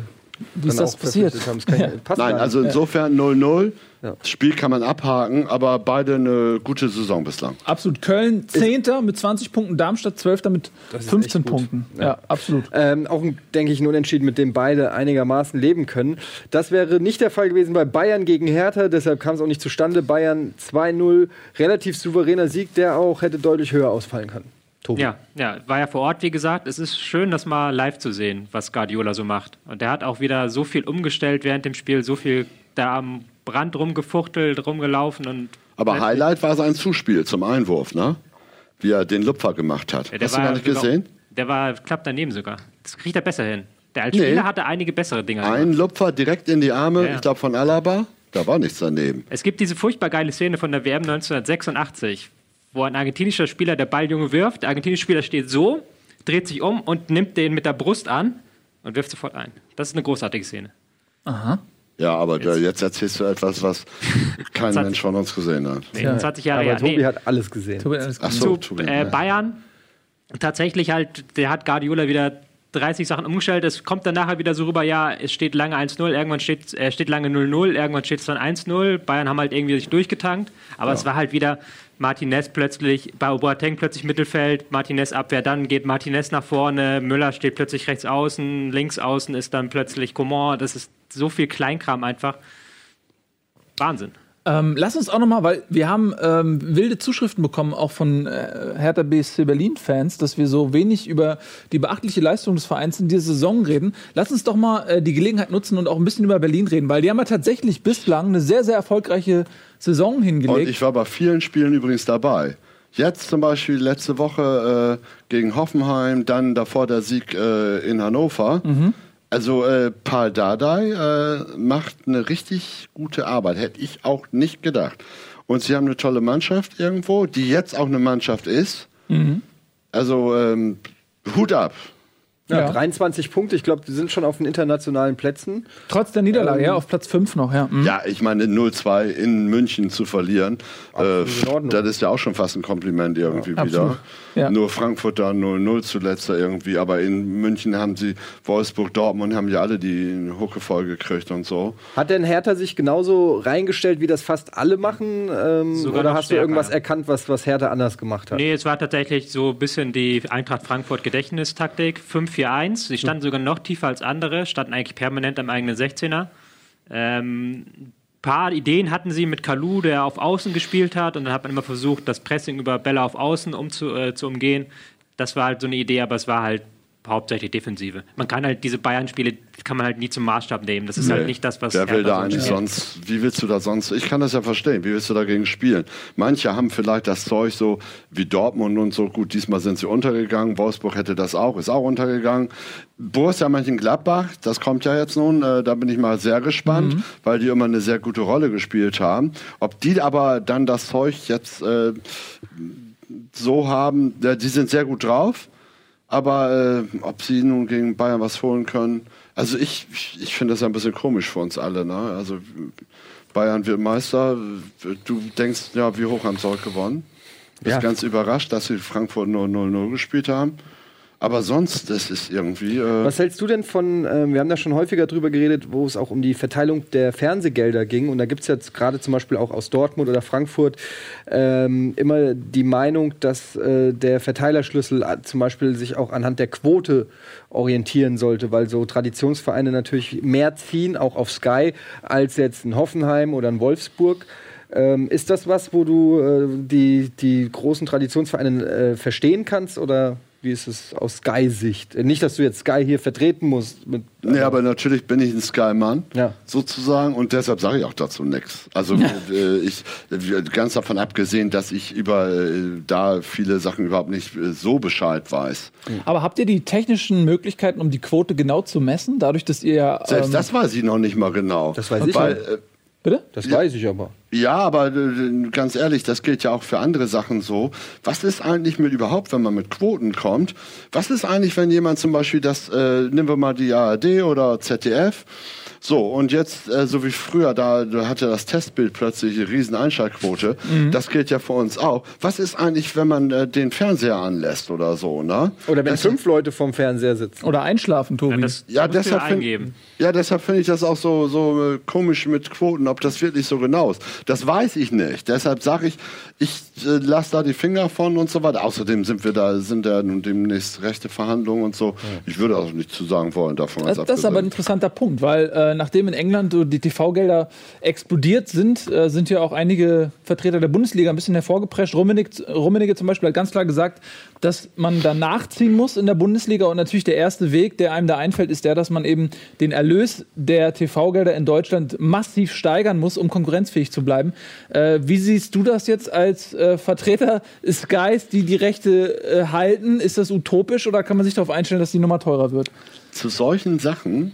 Wie ist das passiert? Ja. ich- Nein, also insofern 0-0. Ja. Das Spiel kann man abhaken, aber beide eine gute Saison bislang. absolut. Köln 10. mit 20 Punkten, Darmstadt 12. mit ist 15 echt gut. Punkten. Ja, absolut. Ähm, auch, ein, denke ich, ein Unentschieden, mit dem beide einigermaßen leben können. Das wäre nicht der Fall gewesen bei Bayern gegen Hertha, deshalb kam es auch nicht zustande. Bayern 2-0, relativ souveräner Sieg, der auch hätte deutlich höher ausfallen können. Tobi. Ja, ja, war ja vor Ort, wie gesagt. Es ist schön, das mal live zu sehen, was Guardiola so macht. Und der hat auch wieder so viel umgestellt während dem Spiel, so viel da am Brand rumgefuchtelt, rumgelaufen und. Aber Highlight war sein Zuspiel zum Einwurf, ne? Wie er den Lupfer gemacht hat. Ja, der Hast du gar nicht sogar- gesehen? Der war knapp daneben sogar. Das kriegt er besser hin. Der als Nee. Spieler hatte einige bessere Dinge. Ein Lupfer direkt in die Arme, Ja, ja. ich glaube von Alaba. Da war nichts daneben. Es gibt diese furchtbar geile Szene von der WM 1986, wo ein argentinischer Spieler der Balljunge wirft. Der argentinische Spieler steht so, dreht sich um und nimmt den mit der Brust an und wirft sofort ein. Das ist eine großartige Szene. Ja, aber jetzt, jetzt erzählst du etwas, was kein hat- Mensch von uns gesehen hat. Nee, Ja. 20 Jahre Aber her. Tobi Nee. hat alles gesehen. Tobi, alles Ach gut. so, zu Tobi, äh, ja. Bayern tatsächlich halt, der hat Guardiola wieder 30 Sachen umgestellt. Es kommt dann nachher wieder so rüber, ja, es steht lange 1-0, irgendwann steht, äh, steht lange 0-0, irgendwann steht es dann 1-0. Bayern haben halt irgendwie sich durchgetankt. Aber es war halt wieder Martinez plötzlich, bei Boateng plötzlich Mittelfeld, Martinez Abwehr, dann geht Martinez nach vorne, Müller steht plötzlich rechts außen, links außen ist dann plötzlich Coman. Das ist so viel Kleinkram einfach. Wahnsinn. Ähm, lass uns auch noch mal, weil wir haben ähm, wilde Zuschriften bekommen, auch von äh, Hertha BSC Berlin-Fans, dass wir so wenig über die beachtliche Leistung des Vereins in dieser Saison reden. Lass uns doch mal äh, die Gelegenheit nutzen und auch ein bisschen über Berlin reden, weil die haben ja tatsächlich bislang eine sehr, sehr erfolgreiche Saison Und hingelegt. ich war bei vielen Spielen übrigens dabei. Jetzt zum Beispiel letzte Woche äh, gegen Hoffenheim, dann davor der Sieg äh, in Hannover. Also äh, Paul Dardai äh, macht eine richtig gute Arbeit, hätte ich auch nicht gedacht. Und sie haben eine tolle Mannschaft irgendwo, die jetzt auch eine Mannschaft ist. Also ähm, Hut ab. Ja, Ja. 23 Punkte, ich glaube, die sind schon auf den internationalen Plätzen. Trotz der Niederlage, Ähm, ja, auf Platz 5 noch, ja. Mhm. Ja, ich meine, 0-2 in München zu verlieren, äh, das ist ja auch schon fast ein Kompliment irgendwie wieder. absolut. Ja. Nur Frankfurt da 0-0 zuletzt da irgendwie, aber in München haben sie, Wolfsburg, Dortmund haben ja alle die Hucke voll gekriegt und so. Hat denn Hertha sich genauso reingestellt, wie das fast alle machen? Ähm, oder hast du stärker, irgendwas ja. erkannt, was, was Hertha anders gemacht hat? Nee, es war tatsächlich so ein bisschen die Eintracht Frankfurt Gedächtnistaktik. 5-4-1. Sie standen sogar noch tiefer als andere, standen eigentlich permanent am eigenen 16er. Ähm, paar Ideen hatten sie mit Kalu, der auf Außen gespielt hat, und dann hat man immer versucht, das Pressing über Bälle auf Außen umzu, äh, zu umgehen. Das war halt so eine Idee, aber es war halt hauptsächlich Defensive. Man kann halt diese Bayern-Spiele kann man halt nie zum Maßstab nehmen. Das ist halt nicht das, was Wer will da eigentlich sonst, wie willst du da sonst, ich kann das ja verstehen, wie willst du dagegen spielen? Manche haben vielleicht das Zeug so wie Dortmund und so, gut, diesmal sind sie untergegangen, Wolfsburg hätte das auch, ist auch untergegangen. Borussia Mönchengladbach, das kommt ja jetzt nun, äh, da bin ich mal sehr gespannt, weil die immer eine sehr gute Rolle gespielt haben. Ob die aber dann das Zeug jetzt äh, so haben, ja, die sind sehr gut drauf, aber äh, ob sie nun gegen Bayern was holen können, also ich, ich, finde das ein bisschen komisch für uns alle. Ne? Also Bayern wird Meister, du denkst, ja, wie hoch haben sie heute gewonnen? Bist Ja. ganz überrascht, dass sie Frankfurt nur 0-0 gespielt haben. Aber sonst, das ist irgendwie. Äh, Was hältst du denn von, ähm, wir haben da schon häufiger drüber geredet, wo es auch um die Verteilung der Fernsehgelder ging. Und da gibt es jetzt gerade zum Beispiel auch aus Dortmund oder Frankfurt ähm, immer die Meinung, dass äh, der Verteilerschlüssel äh, zum Beispiel sich auch anhand der Quote orientieren sollte, weil so Traditionsvereine natürlich mehr ziehen, auch auf Sky, als jetzt ein Hoffenheim oder ein Wolfsburg. Ähm, ist das was, wo du äh, die, die großen Traditionsvereine äh, verstehen kannst oder wie ist es aus Sky-Sicht? Äh, Nicht, dass du jetzt Sky hier vertreten musst. Mit, Nee, aber natürlich bin ich ein Sky-Mann, Ja. sozusagen, und deshalb sage ich auch dazu nichts. Also äh, ich äh, ganz davon abgesehen, dass ich über äh, da viele Sachen überhaupt nicht äh, so Bescheid weiß. Aber habt ihr die technischen Möglichkeiten, um die Quote genau zu messen? Dadurch, dass ihr ja. Selbst ähm, das weiß ich noch nicht mal genau. Das weiß ich Weil, nicht. äh, Bitte? Das weiß ich aber. Ja, aber äh, ganz ehrlich, das gilt ja auch für andere Sachen so. Was ist eigentlich mit überhaupt, wenn man mit Quoten kommt? Was ist eigentlich, wenn jemand zum Beispiel das, äh, nehmen wir mal die ARD oder ZDF, so, und jetzt, äh, so wie früher, da, da hatte das Testbild plötzlich eine riesen Einschaltquote. Das gilt ja für uns auch. Was ist eigentlich, wenn man äh, den Fernseher anlässt oder so, ne? Oder wenn Das- fünf Leute vorm Fernseher sitzen. Oder einschlafen, Tobi. Ja, das Ja, deshalb find- eingeben. Ja, deshalb finde ich das auch so, so äh, komisch mit Quoten, ob das wirklich so genau ist. Das weiß ich nicht. Deshalb sage ich, ich äh, lasse da die Finger von und so weiter. Außerdem sind wir da, sind ja nun demnächst rechte Verhandlungen und so. Ich würde auch nicht zu sagen wollen davon. Das, das ist aber ein interessanter Punkt, weil äh, nachdem in England so die TV-Gelder explodiert sind, äh, sind ja auch einige Vertreter der Bundesliga ein bisschen hervorgeprescht. Rummenigge, Rummenigge zum Beispiel hat ganz klar gesagt, dass man da nachziehen muss in der Bundesliga und natürlich der erste Weg, der einem da einfällt, ist der, dass man eben den Erlös der TV-Gelder in Deutschland massiv steigern muss, um konkurrenzfähig zu bleiben. Äh, wie siehst du das jetzt als äh, Vertreter Skys, die die Rechte äh, halten? Ist das utopisch oder kann man sich darauf einstellen, dass die Nummer teurer wird? Zu solchen Sachen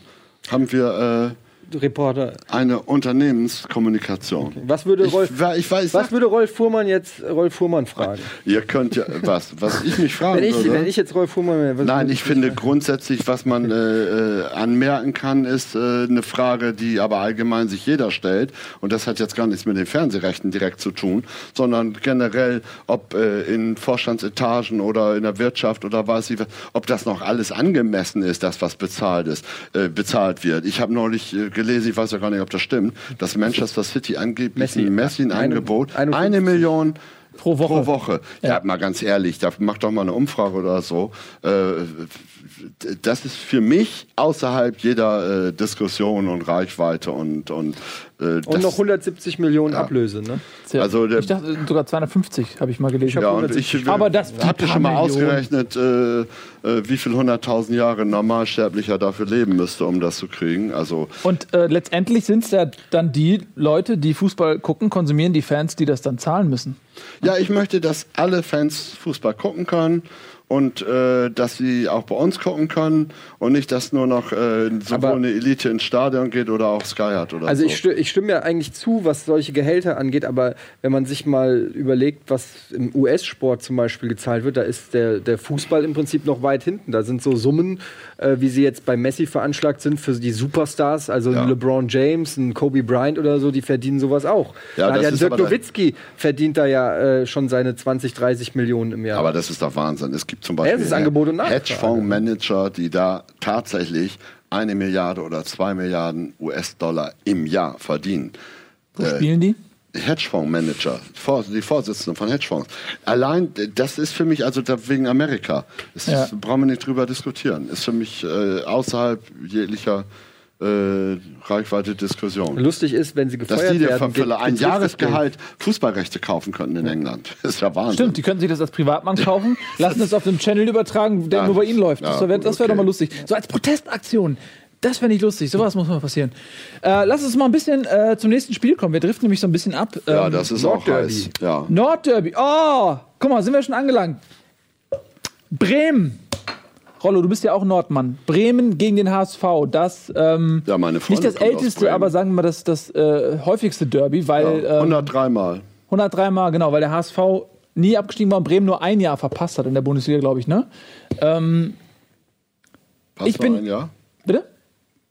haben wir Reporter. Eine Unternehmenskommunikation. Was würde Rolf, Ich, ich weiß, was würde Rolf Fuhrmann jetzt Rolf Fuhrmann fragen? ihr könnt ja, was, was ich mich fragen Wenn ich, würde. wenn ich jetzt Rolf Fuhrmann wäre, Nein, ich finde grundsätzlich, was man äh, äh, anmerken kann, ist äh, eine Frage, die aber allgemein sich jeder stellt. Und das hat jetzt gar nichts mit den Fernsehrechten direkt zu tun, sondern generell, ob äh, in Vorstandsetagen oder in der Wirtschaft oder weiß ich, was, ob das noch alles angemessen ist, das was bezahlt ist, äh, bezahlt wird. Ich habe neulich äh, gelesen, ich weiß ja gar nicht, ob das stimmt, dass Manchester City angeblich Messi. ein Messi ein Eine- Angebot, 51. eine Million Pro Woche. Pro Woche. Ja, mal ganz ehrlich, da macht doch mal eine Umfrage oder so. Äh, das ist für mich außerhalb jeder äh, Diskussion und Reichweite und und äh, Und noch 170 Millionen Ablöse, ne? Ja. Also der- ich dachte sogar 250 habe ich mal gelesen. ja, und ich Aber das- habt ihr schon mal Millionen. ausgerechnet, äh, äh, wie viel hunderttausend Jahre ein Normalsterblicher dafür leben müsste, um das zu kriegen? Also Und äh, letztendlich sind es ja dann die Leute, die Fußball gucken, konsumieren die Fans, die das dann zahlen müssen. Ja, ich möchte, dass alle Fans Fußball gucken können und äh, dass sie auch bei uns gucken können und nicht, dass nur noch äh, sowohl Aber- eine Elite ins Stadion geht oder auch Sky hat oder Also so. ich, sti- ich stimme ja eigentlich zu, was solche Gehälter angeht, aber wenn man sich mal überlegt, was im US-Sport zum Beispiel gezahlt wird, da ist der, der Fußball im Prinzip noch weit hinten. Da sind so Summen, äh, wie sie jetzt bei Messi veranschlagt sind für die Superstars, also Ja. LeBron James, ein Kobe Bryant oder so, die verdienen sowas auch. Ja, da hat das ja ist Dirk Nowitzki verdient da ja äh, schon seine 20, 30 Millionen im Jahr. Aber das ist doch Wahnsinn. Es gibt zum Ja, Beispiel es ist Angebot und Nachfrage. Hedgefondsmanager, die da tatsächlich eine Milliarde oder zwei Milliarden US-Dollar im Jahr verdienen. Wo spielen die? Hedgefondsmanager, die Vorsitzenden von Hedgefonds. Allein, äh, das ist für mich, also wegen Amerika, das Ja. ist, brauchen wir nicht drüber diskutieren, ist für mich äh, außerhalb jeglicher äh, Reichweite Diskussion. Lustig ist, wenn sie Dass gefeuert die dir werden, für geht- ein betrifft das Geld. Jahresgehalt Fußballrechte kaufen könnten in England. Das ist ja Wahnsinn. Stimmt, die können sich das als Privatmann kaufen, lassen es auf dem Channel übertragen, der Ja. nur bei ihnen läuft. Das Ja, wäre das wär okay. doch mal lustig. So als Protestaktion. Das wäre nicht lustig. Sowas muss mal passieren. Äh, lass uns mal ein bisschen äh, zum nächsten Spiel kommen. Wir driften nämlich so ein bisschen ab. Ja, Ähm, das ist auch Nordderby. heiß. Ja. Nordderby. Oh, guck mal, sind wir schon angelangt. Bremen. Rollo, du bist ja auch Nordmann. Bremen gegen den HSV. Das ähm, Ja, meine Freundin nicht das älteste, aber sagen wir mal das, das äh, häufigste Derby, weil Ja, ähm, 103 Mal. 103 Mal, genau, weil der HSV nie abgestiegen war und Bremen nur ein Jahr verpasst hat in der Bundesliga, glaube ich, ne? Ähm, Passt ich bin- noch ein Jahr? bitte?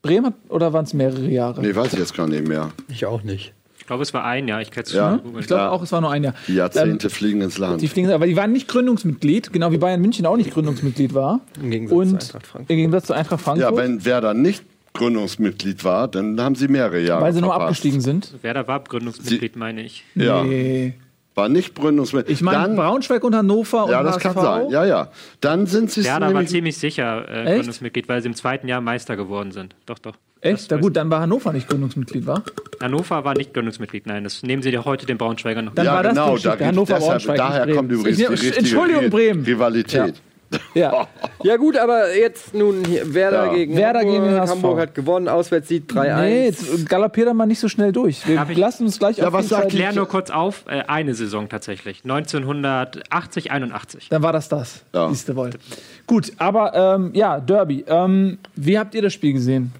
Bremen hat, oder waren es mehrere Jahre? Nee, weiß ich jetzt gar nicht mehr. Ich auch nicht. Ich glaube, es war ein Jahr. Ich kann es Ja. Ich glaube Ja. auch, es war nur ein Jahr. Die Jahrzehnte fliegen ins Land. Ähm, Die fliegen, aber die waren nicht Gründungsmitglied, genau wie Bayern München auch nicht Gründungsmitglied war. Im Gegensatz und zu Eintracht Frankfurt. Im Gegensatz zu Eintracht Frankfurt, ja, wenn Werder nicht Gründungsmitglied war, dann haben sie mehrere Jahre weil sie nur verpasst. abgestiegen sind. Werder war Gründungsmitglied, meine ich. Ja, Nee. War nicht Gründungsmitglied. Ich meine Dann- Braunschweig und Hannover und Ja, das HSV. kann sein. Ja, ja. Dann sind sie Werder war nämlich ziemlich sicher äh, Echt? Gründungsmitglied, weil sie im zweiten Jahr Meister geworden sind. Doch, doch. Echt? Na gut, dann war Hannover nicht Gründungsmitglied, war? Hannover war nicht Gründungsmitglied, nein. Das nehmen sie dir heute den Braunschweiger noch. Dann ja, war das die genau, da Hannover, deshalb, Braunschweig, daher kommt übrigens die Ich- richtige Entschuldigung, Bremen. Rivalität. Ja. Ja gut, aber jetzt nun hier, Werder Ja. gegen Werder Hamburg. gegen HSV. Hamburg hat gewonnen, Auswärtssieg 3-1. Nee, jetzt galoppiert er mal nicht so schnell durch. Wir Darf ich- lassen uns gleich Ja, auf was sagt Fall- Klär nur kurz auf, äh, eine Saison tatsächlich. 1980, 81. Dann war das das. Ja. Siehste wohl. Gut, aber ähm, ja, Derby. Ähm, wie habt ihr das Spiel gesehen?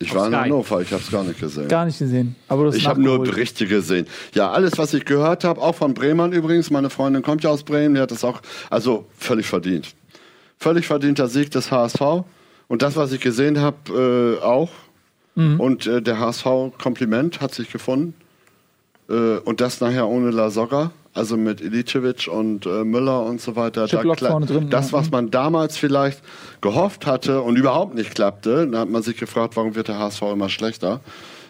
Ich war in. Hannover, ich habe es gar nicht gesehen. Gar nicht gesehen. Aber du hast Ich habe nur. Berichte gesehen. Ja, alles, was ich gehört habe, auch von Bremern übrigens. Meine Freundin kommt ja aus Bremen, die hat das auch, also völlig verdient. Völlig verdienter Sieg des HSV. Und das, was ich gesehen habe, äh, auch. Mhm. Und äh, der HSV, Kompliment, hat sich gefunden. Äh, und das nachher ohne Lasogga, also mit Ilicevic und äh, Müller und so weiter. Vorne drin, das, was man damals vielleicht gehofft hatte und überhaupt nicht klappte, da hat man sich gefragt, warum wird der HSV immer schlechter?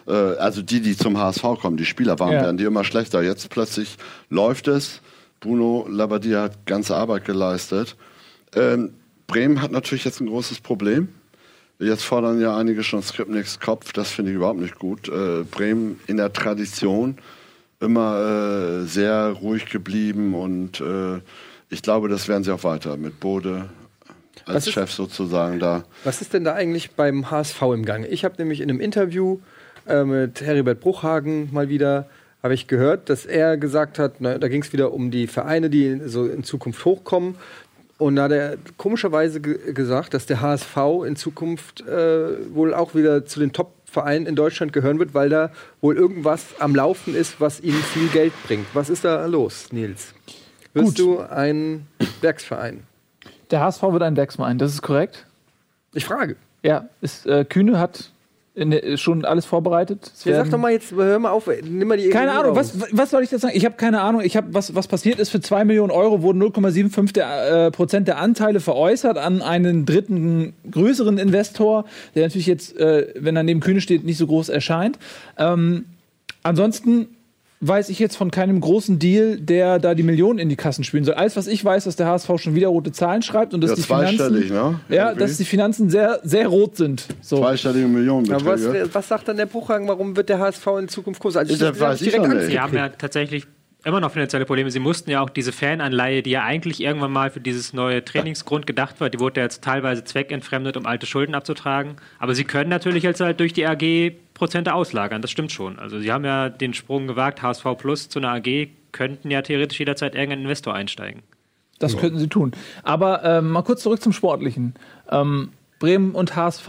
Äh, also die, die zum HSV kommen, die Spieler waren, Ja. werden die immer schlechter. Jetzt plötzlich läuft es. Bruno Labbadia hat ganze Arbeit geleistet. Ähm, Bremen hat natürlich jetzt ein großes Problem. Jetzt fordern ja einige schon Skripniks Kopf, das finde ich überhaupt nicht gut. Äh, Bremen in der Tradition immer äh, sehr ruhig geblieben und äh, ich glaube, das werden sie auch weiter mit Bode als ist- Chef sozusagen da. Was ist denn da eigentlich beim HSV im Gange? Ich habe nämlich in einem Interview äh, mit Heribert Bruchhagen mal wieder habe ich gehört, dass er gesagt hat, na, da ging es wieder um die Vereine, die so in Zukunft hochkommen. Und da hat er komischerweise ge gesagt, dass der HSV in Zukunft äh, wohl auch wieder zu den Top Verein in Deutschland gehören wird, weil da wohl irgendwas am Laufen ist, was ihnen viel Geld bringt. Was ist da los, Nils? Wirst Gut. du ein Werksverein? Der HSV wird ein Werksverein, das ist korrekt. Ich frage. Ja, ist, äh, Kühne hat der- schon alles vorbereitet. Ja, sag doch mal jetzt, hör mal auf, nimm mal die Keine Ahnung, was, was soll ich jetzt sagen? Ich habe keine Ahnung. Ich habe was, was passiert ist. Für 2 Millionen Euro wurden 0,75 der, äh, Prozent der Anteile veräußert an einen dritten größeren Investor, der natürlich jetzt, äh, wenn er neben Kühne steht, nicht so groß erscheint. Ähm, ansonsten weiß ich jetzt von keinem großen Deal, der da die Millionen in die Kassen spielen soll. Alles, was ich weiß, dass der HSV schon wieder rote Zahlen schreibt und dass Ja, die Finanzen, zweistellig, ne? ja, dass die Finanzen sehr, sehr rot sind. So. Zweistellige Millionenbeträge. was, was sagt dann der Buchhagen, warum wird der HSV in Zukunft groß? Also Das hab weiß ich Angst nicht. Sie haben ja tatsächlich immer noch finanzielle Probleme. Sie mussten ja auch diese Fananleihe, die ja eigentlich irgendwann mal für dieses neue Trainingsgrund gedacht war, die wurde ja jetzt teilweise zweckentfremdet, um alte Schulden abzutragen. Aber sie können natürlich jetzt halt durch die AG Prozente auslagern, das stimmt schon. Also sie haben ja den Sprung gewagt, HSV Plus zu einer AG, könnten ja theoretisch jederzeit irgendein Investor einsteigen. Das könnten sie tun. Aber ähm, mal kurz zurück zum Sportlichen. Ähm, Bremen und HSV.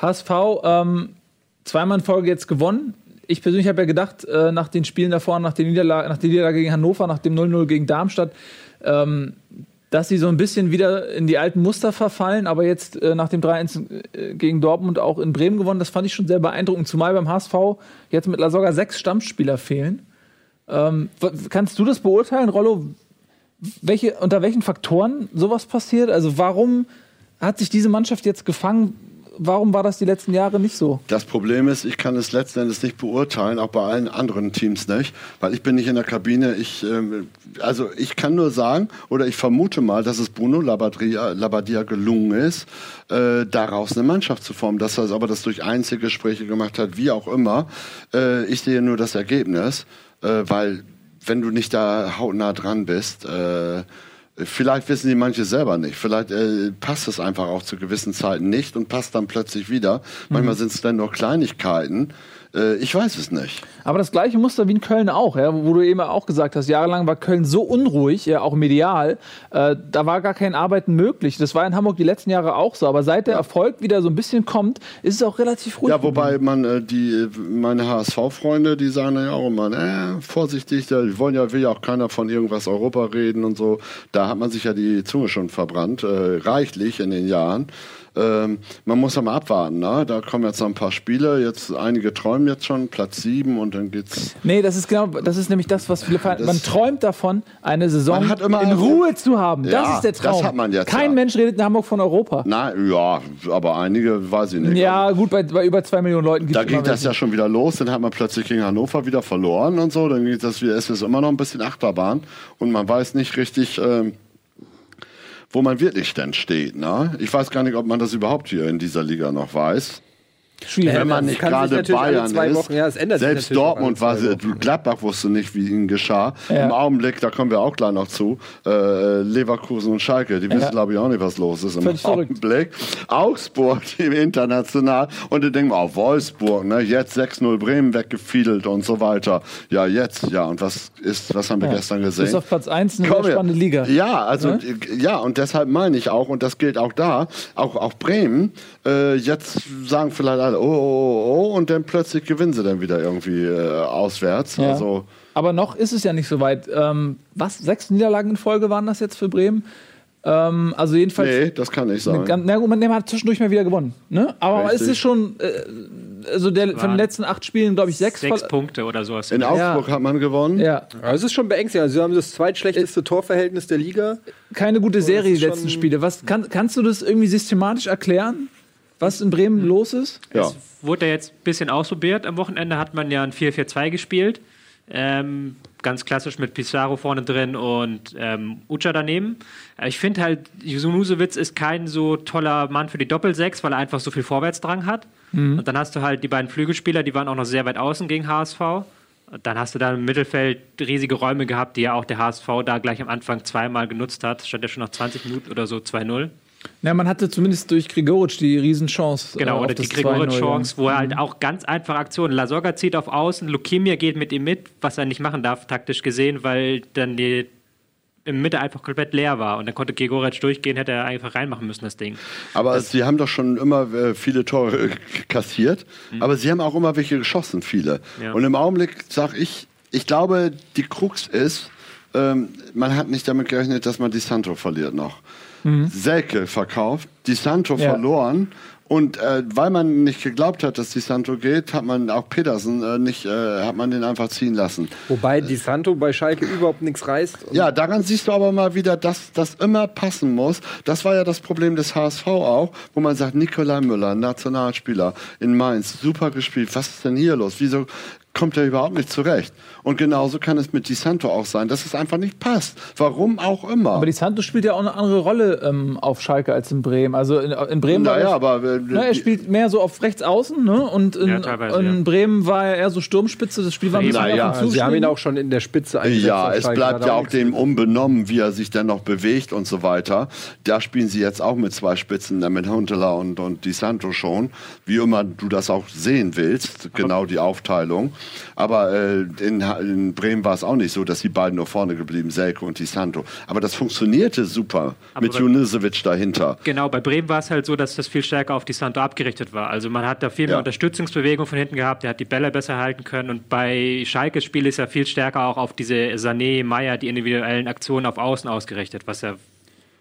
HSV ähm, zweimal in Folge jetzt gewonnen. Ich persönlich habe ja gedacht, äh, nach den Spielen davor, nach der Niederlage, nach der Niederlage gegen Hannover, nach dem 0-0 gegen Darmstadt, ähm, dass sie so ein bisschen wieder in die alten Muster verfallen, aber jetzt äh, nach dem 3-1 äh, gegen Dortmund auch in Bremen gewonnen, das fand ich schon sehr beeindruckend, zumal beim HSV jetzt mit sogar sechs Stammspieler fehlen. Ähm, kannst du das beurteilen, Rollo, welche, unter welchen Faktoren sowas passiert? Also warum hat sich diese Mannschaft jetzt gefangen? Warum war das die letzten Jahre nicht so? Das Problem ist, ich kann es letzten Endes nicht beurteilen, auch bei allen anderen Teams nicht, weil ich bin nicht in der Kabine. Ich, ähm, also ich kann nur sagen, oder ich vermute mal, dass es Bruno Labbadia, Labbadia gelungen ist, äh, daraus eine Mannschaft zu formen. Dass er aber das durch Einzelgespräche gemacht hat, wie auch immer. Äh, ich sehe nur das Ergebnis, äh, weil wenn du nicht da hautnah dran bist, äh, Vielleicht wissen die manche selber nicht. Vielleicht äh, passt es einfach auch zu gewissen Zeiten nicht und passt dann plötzlich wieder. Manchmal sind es dann nur Kleinigkeiten. Äh, ich weiß es nicht. Aber das gleiche Muster wie in Köln auch, ja, wo du eben auch gesagt hast, jahrelang war Köln so unruhig, ja, auch medial, äh, da war gar kein Arbeiten möglich. Das war in Hamburg die letzten Jahre auch so. Aber seit der Erfolg wieder so ein bisschen kommt, ist es auch relativ ruhig. Ja, wobei man äh, die meine HSV-Freunde, die sagen ja auch immer, äh, vorsichtig, da wollen ja will ja auch keiner von irgendwas Europa reden und so. Da hat man sich ja die Zunge schon verbrannt, äh, reichlich in den Jahren. Ähm, man muss ja mal abwarten, ne? Da kommen jetzt noch ein paar Spiele. Jetzt einige träumen jetzt schon Platz sieben und dann geht's. Nee, das ist genau, das ist nämlich das, was viele Vereine, man träumt davon, eine Saison in eine- Ruhe zu haben. Ja, das ist der das Traum. hat man jetzt, Kein ja. Mensch redet in Hamburg von Europa. Na ja, aber einige weiß ich nicht. Ja, gut, bei, bei über zwei Millionen Leuten Da ging das ja schon wieder los, dann hat man plötzlich gegen Hannover wieder verloren und so, dann ging das wieder, es ist immer noch ein bisschen Achterbahn und man weiß nicht richtig, ähm, wo man wirklich denn steht. Ne? Ich weiß gar nicht, ob man das überhaupt hier in dieser Liga noch weiß. Schwierig. Wenn man das nicht gerade Bayern zwei ist, Wochen- ja, es ändert sich selbst Dortmund war. Gladbach wusste nicht, wie ihnen geschah. Ja. Im Augenblick, da kommen wir auch gleich noch zu, äh, Leverkusen und Schalke, die wissen glaube ich auch nicht, was los ist im Völlig verrückt. Augenblick. Augsburg, die international und die denken, oh, Wolfsburg, ne, jetzt 6-0 Bremen weggefiedelt und so weiter. Ja, jetzt, ja, und was ist, was haben wir gestern gesehen? Bis auf Platz 1 eine spannende Liga. Ja, also Ne? äh, ja, und deshalb meine ich auch, und das gilt auch da, auch, auch Bremen, äh, jetzt sagen vielleicht alle, oh, oh, oh, oh, und dann plötzlich gewinnen sie dann wieder irgendwie äh, auswärts. Ja. Also Aber noch ist es ja nicht so weit. Ähm, was? Sechs Niederlagen in Folge waren das jetzt für Bremen? Ähm, also jedenfalls. nee, das kann nicht sein. Eine ganz- Na gut, man hat zwischendurch mal wieder gewonnen. Ne? Aber Richtig. es ist schon, äh, also der, von den letzten acht Spielen, glaube ich, sechs. Sechs Punkte oder sowas. In Augsburg hat man gewonnen. ja, Ja, es ist schon beängstigend. Also, sie haben das zweitschlechteste Torverhältnis der Liga. keine gute Serie die letzten Spiele. Was, kann, kannst du das irgendwie systematisch erklären, was in Bremen los ist? Ja. Wurde ja jetzt ein bisschen ausprobiert. Am Wochenende hat man ja ein 4-4-2 gespielt. Ähm, ganz klassisch mit Pizarro vorne drin und ähm, Ucha daneben. Äh, Ich finde halt, Jusunusewitz ist kein so toller Mann für die Doppelsechs, weil er einfach so viel Vorwärtsdrang hat. Und dann hast du halt die beiden Flügelspieler, die waren auch noch sehr weit außen gegen HSV. Und dann hast du da im Mittelfeld riesige Räume gehabt, die ja auch der HSV da gleich am Anfang zweimal genutzt hat. Stand ja schon nach 20 Minuten oder so 2-0. Ja, man hatte zumindest durch Grigoric die Riesenchance. Genau, äh, oder die das 2-0, Gregoritsch-Chance, wo er halt auch ganz einfache Aktionen. Lasogga zieht auf Außen, Lukimia geht mit ihm mit, was er nicht machen darf, taktisch gesehen, weil dann die in Mitte einfach komplett leer war. Und dann konnte Gregoritsch durchgehen, hätte er einfach reinmachen müssen, das Ding. Aber sie haben doch schon immer äh, viele Tore äh, kassiert, aber sie haben auch immer welche geschossen, viele. Ja. Und im Augenblick sage ich, ich glaube, die Krux ist, ähm, man hat nicht damit gerechnet, dass man Di Santo verliert noch. Selke verkauft, Di Santo Ja. verloren. Und äh, weil man nicht geglaubt hat, dass Di Santo geht, hat man auch Petersen äh, nicht, äh, hat man den einfach ziehen lassen. Wobei Di Santo bei Schalke überhaupt nichts reißt. Und Ja, daran siehst du aber mal wieder, dass das immer passen muss. Das war ja das Problem des HSV auch, wo man sagt, Nikolai Müller, Nationalspieler in Mainz, super gespielt. Was ist denn hier los? Wieso kommt er überhaupt nicht zurecht? Und genauso kann es mit Di Santo auch sein, dass es einfach nicht passt. Warum auch immer. Aber die Santos spielt ja auch eine andere Rolle ähm, auf Schalke als in Bremen. Also in, in Bremen war naja, er- aber äh, Na, er spielt mehr so auf rechts außen, ne? Und in, Ja, in ja. Bremen war er eher so Sturmspitze. Das Spiel war ein bisschen Naja, sie haben ihn auch schon in der Spitze eingesetzt. Ja, es Schalke, bleibt ja auch dem unbenommen, wie er sich dann noch bewegt und so weiter. Da spielen sie jetzt auch mit zwei Spitzen, äh, mit Huntelaar und, und Di Santo schon. Wie immer du das auch sehen willst, genau die Aufteilung. Aber äh, in, in Bremen war es auch nicht so, dass die beiden nur vorne geblieben, Selke und Di Santo. Aber das funktionierte super Aber mit Junisevic dahinter. Genau, bei Bremen war es halt so, dass das viel stärker auf die Santo abgerichtet war. Also man hat da viel mehr Ja. Unterstützungsbewegung von hinten gehabt, der hat die Bälle besser halten können und bei Schalkes Spiel ist ja viel stärker auch auf diese Sané, Meier, die individuellen Aktionen auf Außen ausgerichtet, was ja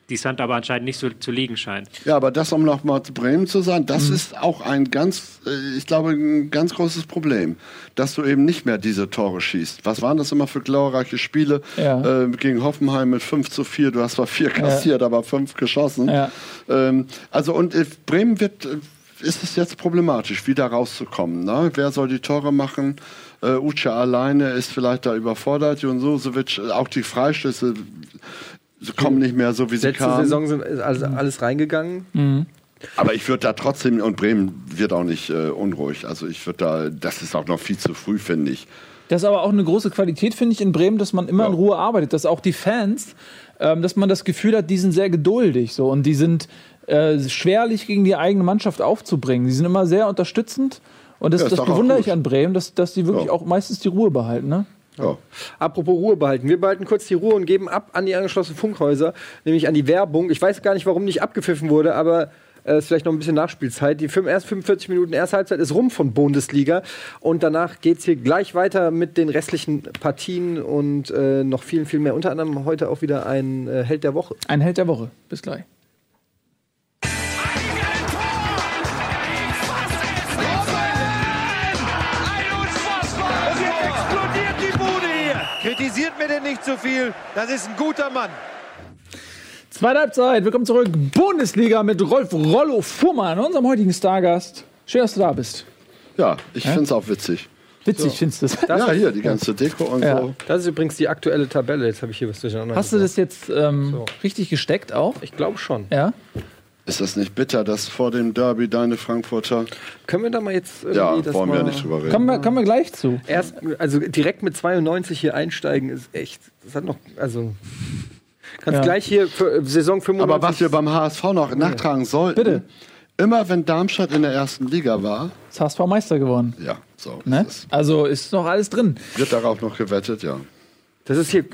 die Santo aber anscheinend nicht so zu liegen scheint. Ja, aber das, um nochmal zu Bremen zu sagen, das Mhm. ist auch ein ganz, äh, ich glaube, ein ganz großes Problem, dass du eben nicht mehr diese Tore schießt. Was waren das immer für glorreiche Spiele Ja. äh, gegen Hoffenheim mit 5 zu 4? Du hast zwar 4 kassiert, aber 5 geschossen. Ja. Ähm, also, und äh, Bremen wird, äh, ist es jetzt problematisch, wieder rauszukommen. Ne? Wer soll die Tore machen? Äh, Uche alleine ist vielleicht da überfordert. Jonsosevic, äh, auch die Freistöße kommen nicht mehr so, wie sie Letzte kamen. Saison sind also alles reingegangen. Aber ich würde da trotzdem, und Bremen wird auch nicht äh, unruhig. Also ich würde da, das ist auch noch viel zu früh, finde ich. Das ist aber auch eine große Qualität, finde ich, in Bremen, dass man immer Ja. in Ruhe arbeitet. Dass auch die Fans, ähm, dass man das Gefühl hat, die sind sehr geduldig so und die sind äh, schwerlich gegen die eigene Mannschaft aufzubringen. Die sind immer sehr unterstützend und das, Ja, das bewundere ich an Bremen, dass, dass die wirklich Ja. auch meistens die Ruhe behalten. Ne? Ja. Apropos Ruhe behalten. Wir behalten kurz die Ruhe und geben ab an die angeschlossenen Funkhäuser, nämlich an die Werbung. Ich weiß gar nicht, warum nicht abgepfiffen wurde, aber es ist vielleicht noch ein bisschen Nachspielzeit. Die erst 45 Minuten erste Halbzeit ist rum von Bundesliga und danach geht es hier gleich weiter mit den restlichen Partien und äh, noch viel, viel mehr. Unter anderem heute auch wieder ein äh, Held der Woche. Ein Held der Woche. Bis gleich. Kritisiert mir denn nicht zu viel. Das ist ein guter Mann. Zweite Halbzeit. Willkommen zurück. Bundesliga mit Rolf Rollo Fuhrmann, unserem heutigen Stargast. Schön, dass du da bist. Ja, ich finde es auch witzig. Witzig findest du das. ja, hier, die ganze Deko und Ja. so. Das ist übrigens die aktuelle Tabelle. Jetzt habe ich hier was durcheinander. Hast du gebracht. das jetzt ähm, So. richtig gesteckt auch? Ich glaube schon. Ja. Ist das nicht bitter, dass vor dem Derby deine Frankfurter. Können wir da mal jetzt irgendwie Ja, das wollen wir mal nicht drüber reden. Kommen wir, kommen wir gleich zu. Erst, also direkt mit 92 hier einsteigen ist echt. Das hat noch, also. Kannst Ja. gleich hier für äh, Saison 95. Aber was wir beim HSV noch nachtragen sollten, Bitte. immer wenn Darmstadt in der ersten Liga war, Das HSV Meister geworden. ja, so Ne? ist Also ist noch alles drin. Wird darauf noch gewettet, ja. Das ist hier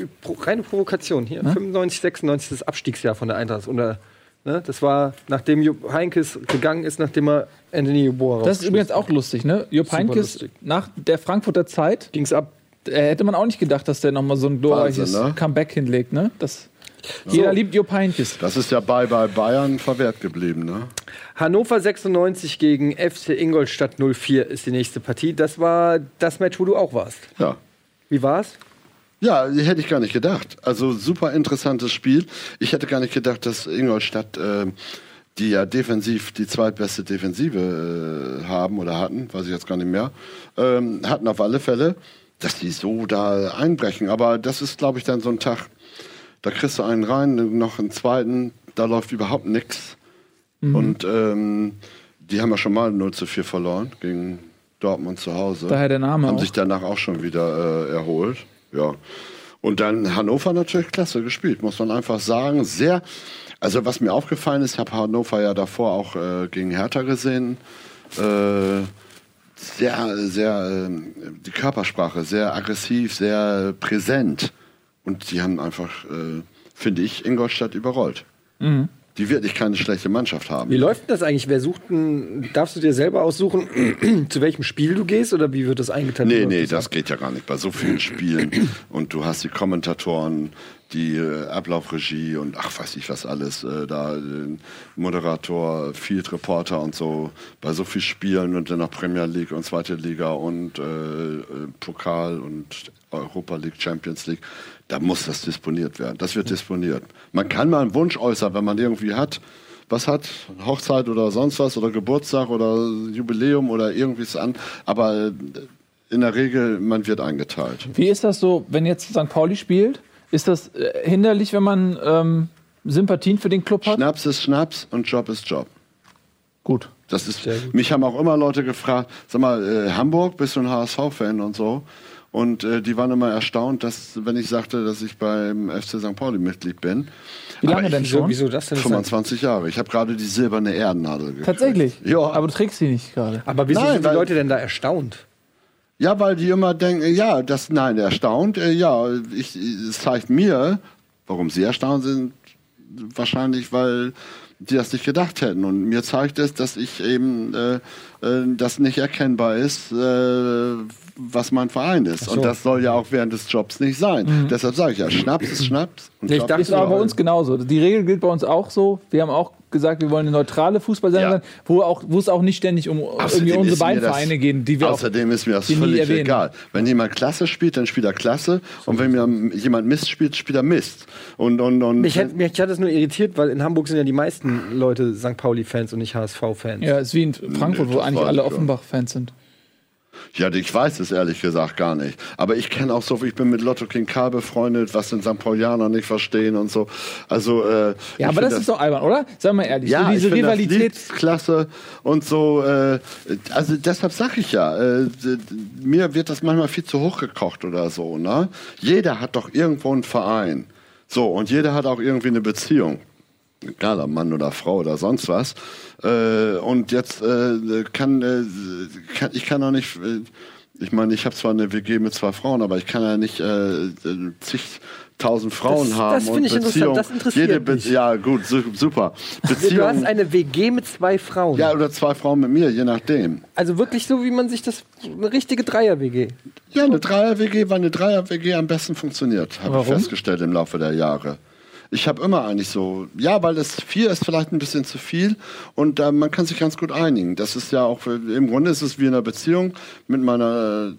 reine Provokation. Hier 95, 96 das Abstiegsjahr von der Eintracht. Oder, ne, das war, nachdem Jupp Heinkes gegangen ist, nachdem er Anthony Jeboa Das ist übrigens auch lustig, ne? Jupp Super lustig. nach der Frankfurter Zeit Ging's ab. äh, hätte man auch nicht gedacht, dass der nochmal so ein glorreiches Wahnsinn, ne? Comeback hinlegt, ne? Das, Jeder liebt Jupp Heynckes. Das ist ja bei, bei Bayern verwehrt geblieben, ne? Hannover 96 gegen FC Ingolstadt 04 ist die nächste Partie. Das war das Match, wo du auch warst. Ja. Wie war's? Ja, hätte ich gar nicht gedacht. Also super interessantes Spiel. Ich hätte gar nicht gedacht, dass Ingolstadt, äh, die ja defensiv die zweitbeste Defensive äh, haben oder hatten, weiß ich jetzt gar nicht mehr, ähm, hatten auf alle Fälle, dass die so da einbrechen. Aber das ist, glaube ich, dann so ein Tag, da kriegst du einen rein, noch einen zweiten, da läuft überhaupt nichts. Und ähm, die haben ja schon mal 0 zu 4 verloren gegen Dortmund zu Hause. Daher der Name Haben auch. sich danach auch schon wieder äh, erholt. Ja. Und dann Hannover natürlich klasse gespielt, muss man einfach sagen. Sehr, also was mir aufgefallen ist, ich habe Hannover ja davor auch äh, gegen Hertha gesehen. Äh, sehr, sehr, ähm, die Körpersprache, sehr aggressiv, sehr präsent. Und die haben einfach äh, finde ich, Ingolstadt überrollt. Die wirklich keine schlechte Mannschaft haben. Wie läuft denn das eigentlich? Wer sucht denn, darfst du dir selber aussuchen, zu welchem Spiel du gehst oder wie wird das eingeteilt? Nee, nee, das geht ja gar nicht bei so vielen Spielen. Und du hast die Kommentatoren, die äh, Ablaufregie und ach, weiß ich was alles, äh, da Moderator, Field Reporter und so, bei so vielen Spielen und dann noch Premier League und zweite Liga und äh, äh, Pokal und Europa League, Champions League, da muss das disponiert werden. Das wird disponiert. Man kann mal einen Wunsch äußern, wenn man irgendwie hat, was hat, Hochzeit oder sonst was oder Geburtstag oder Jubiläum oder irgendwie es an, aber äh, in der Regel, man wird eingeteilt. Wie ist das so, wenn jetzt St. Pauli spielt? Ist das äh, hinderlich, wenn man ähm, Sympathien für den Club hat? Schnaps ist Schnaps und Job ist Job. Gut. Das ist, mich haben auch immer Leute gefragt, sag mal, äh, Hamburg, bist du ein HSV-Fan und so? Und äh, die waren immer erstaunt, dass, wenn ich sagte, dass ich beim FC St. Pauli Mitglied bin. Wie lange denn schon? Wieso das denn? 25 Jahre. Ich habe gerade die silberne Erdennadel gekriegt. Tatsächlich? Ja. Aber du trägst sie nicht gerade. Aber wieso Nein, sind die Leute denn da erstaunt? Ja, weil die immer denken, ja, das, nein, erstaunt, äh, ja, ich, es zeigt mir, warum sie erstaunt sind, wahrscheinlich, weil die das nicht gedacht hätten. Und mir zeigt es, dass ich eben, äh, äh, das nicht erkennbar ist, äh, was mein Verein ist. Und das soll ja auch während des Jobs nicht sein. Deshalb sage ich ja, Schnaps ist Schnaps. Und Nee, ich Job dachte ist aber bei uns genauso. Die Regel gilt bei uns auch so. Wir haben auch gesagt, wir wollen eine neutrale Fußballsendung Ja. sein, wo, auch, wo es auch nicht ständig um irgendwie unsere beiden das- Vereine gehen, die wir auch Außerdem ist mir das völlig erwähnen. egal. Wenn jemand Klasse spielt, dann spielt er Klasse. Und wenn mir jemand Mist spielt, spielt er Mist. Und, und, und Mich hat, mich hat das nur irritiert, weil in Hamburg sind ja die meisten Leute St. Pauli-Fans und nicht HSV-Fans. Ja, ist wie in Frankfurt, Nee, wo eigentlich alle ich. Offenbach-Fans sind. Ja, ich weiß es ehrlich gesagt gar nicht. Aber ich kenne auch so, ich bin mit Lotto King K befreundet, was den St. Paulianer nicht verstehen und so. Also, äh, Ja, aber find das, ist doch albern, oder? Sag mal ehrlich, ja, so diese ich Rivalität. Das klasse und so. Äh, also deshalb sag ich ja, äh, mir wird das manchmal viel zu hoch gekocht oder so. Ne? Jeder hat doch irgendwo einen Verein. So, und jeder hat auch irgendwie eine Beziehung. Egal, ob Mann oder Frau oder sonst was. Äh, und jetzt äh, kann, äh, kann ich kann auch nicht. Äh, ich meine, ich habe zwar eine WG mit zwei Frauen, aber ich kann ja nicht äh, zigtausend Frauen Das- haben das und finde ich interessant, Beziehungen. das interessiert Jede Be mich. Ja, gut, su super. Du Beziehungen. hast eine WG mit zwei Frauen. Ja, oder zwei Frauen mit mir, je nachdem. Also wirklich so, wie man sich das. Eine richtige Dreier-WG. Ja, eine Dreier-WG, weil eine Dreier-WG am besten funktioniert, habe ich festgestellt im Laufe der Jahre. Ich habe immer eigentlich so, ja, weil es vier ist vielleicht ein bisschen zu viel und äh, man kann sich ganz gut einigen. Das ist ja auch, im Grunde ist es wie in einer Beziehung mit meiner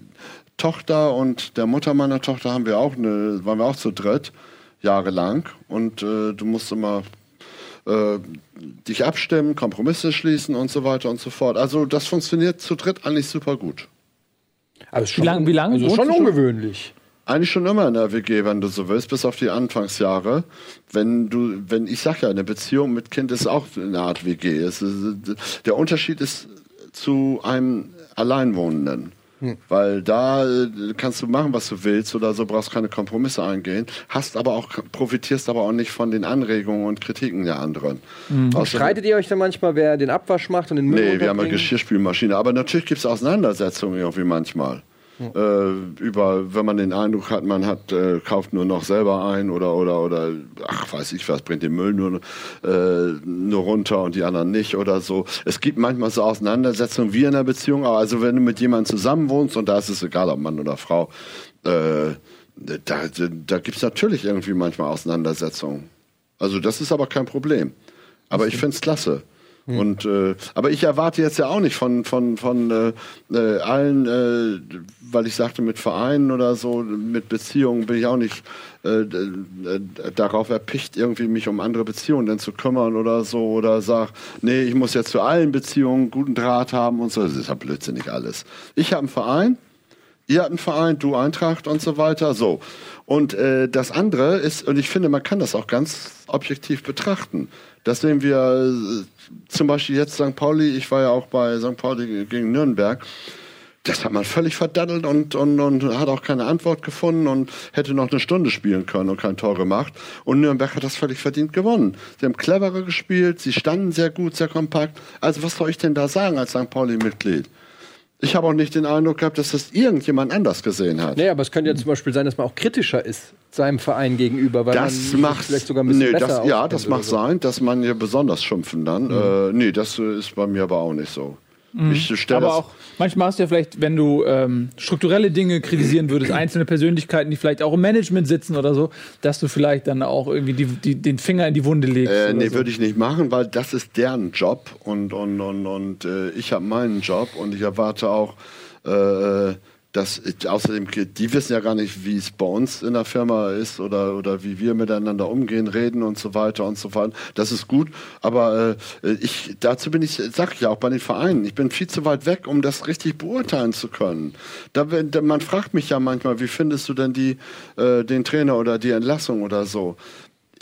Tochter und der Mutter meiner Tochter haben wir auch eine, waren wir auch zu dritt, jahrelang. Und äh, du musst immer äh, dich abstimmen, Kompromisse schließen und so weiter und so fort. Also das funktioniert zu dritt eigentlich super gut. Also Wie lang- wie lange Also wohnst schon du schon? ungewöhnlich. Eigentlich schon immer in der WG, wenn du so willst, bis auf die Anfangsjahre. Wenn du, wenn ich sag ja, eine Beziehung mit Kind ist auch eine Art WG. Ist, der Unterschied ist zu einem Alleinwohnenden. Weil da äh, kannst du machen, was du willst oder so, brauchst keine Kompromisse eingehen, hast aber auch, profitierst aber auch nicht von den Anregungen und Kritiken der anderen. Außerdem- Streitet ihr euch dann manchmal, wer den Abwasch macht und den Müll Nee, wir haben eine? Geschirrspülmaschine. Aber natürlich gibt es Auseinandersetzungen irgendwie manchmal. Äh, über, wenn man den Eindruck hat, man hat, äh, kauft nur noch selber ein oder, oder, oder, ach, weiß ich was, bringt den Müll nur, äh, nur runter und die anderen nicht oder so. Es gibt manchmal so Auseinandersetzungen wie in einer Beziehung, aber also wenn du mit jemandem zusammen wohnst und da ist es egal, ob Mann oder Frau, äh, da, da, da gibt es natürlich irgendwie manchmal Auseinandersetzungen. Also das ist aber kein Problem. Aber ich finde es klasse. Und äh, aber ich erwarte jetzt ja auch nicht von von von äh, äh, allen, äh, weil ich sagte mit Vereinen oder so, mit Beziehungen bin ich auch nicht äh, d- äh, darauf erpicht, irgendwie mich um andere Beziehungen dann zu kümmern oder so oder sag, nee, ich muss jetzt zu allen Beziehungen guten Draht haben und so. Das ist ja blödsinnig alles. Ich habe einen Verein, ihr habt einen Verein, du Eintracht und so weiter. So. Und äh, das andere ist, und ich finde, man kann das auch ganz objektiv betrachten. Das sehen wir äh, zum Beispiel jetzt St. Pauli, ich war ja auch bei St. Pauli gegen Nürnberg. Das hat man völlig verdattelt und, und, und hat auch keine Antwort gefunden und hätte noch eine Stunde spielen können und kein Tor gemacht. Und Nürnberg hat das völlig verdient gewonnen. Sie haben cleverer gespielt, sie standen sehr gut, sehr kompakt. Also was soll ich denn da sagen als St. Pauli-Mitglied? Ich habe auch nicht den Eindruck gehabt, dass das irgendjemand anders gesehen hat. Nee, aber es könnte ja zum Beispiel sein, dass man auch kritischer ist seinem Verein gegenüber, weil Das man macht vielleicht sogar ein bisschen nee, besser das, Ja, das mag so. sein, dass man hier besonders schimpfen dann. Äh, nee, das ist bei mir aber auch nicht so. Stelle Aber auch manchmal hast du ja vielleicht, wenn du ähm, strukturelle Dinge kritisieren würdest, einzelne Persönlichkeiten, die vielleicht auch im Management sitzen oder so, dass du vielleicht dann auch irgendwie die, die, den Finger in die Wunde legst. Äh, nee, so. würde ich nicht machen, weil das ist deren Job und, und, und, und äh, ich habe meinen Job und ich erwarte auch, äh, dass außerdem, die wissen ja gar nicht, wie es bei uns in der Firma ist oder, oder wie wir miteinander umgehen, reden und so weiter und so fort. Das ist gut, aber äh, ich, dazu bin ich, sag ich ja auch bei den Vereinen, ich bin viel zu weit weg, um das richtig beurteilen zu können. Da, wenn- man fragt mich ja manchmal, wie findest du denn die, äh, den Trainer oder die Entlassung oder so?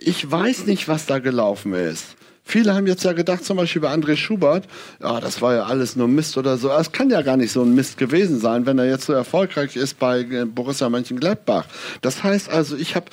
ich weiß nicht, was da gelaufen ist. Viele haben jetzt ja gedacht, zum Beispiel bei André Schubert, ja, das war ja alles nur Mist oder so. Es kann ja gar nicht so ein Mist gewesen sein, wenn er jetzt so erfolgreich ist bei äh, Borussia Mönchengladbach. Das heißt also, ich habe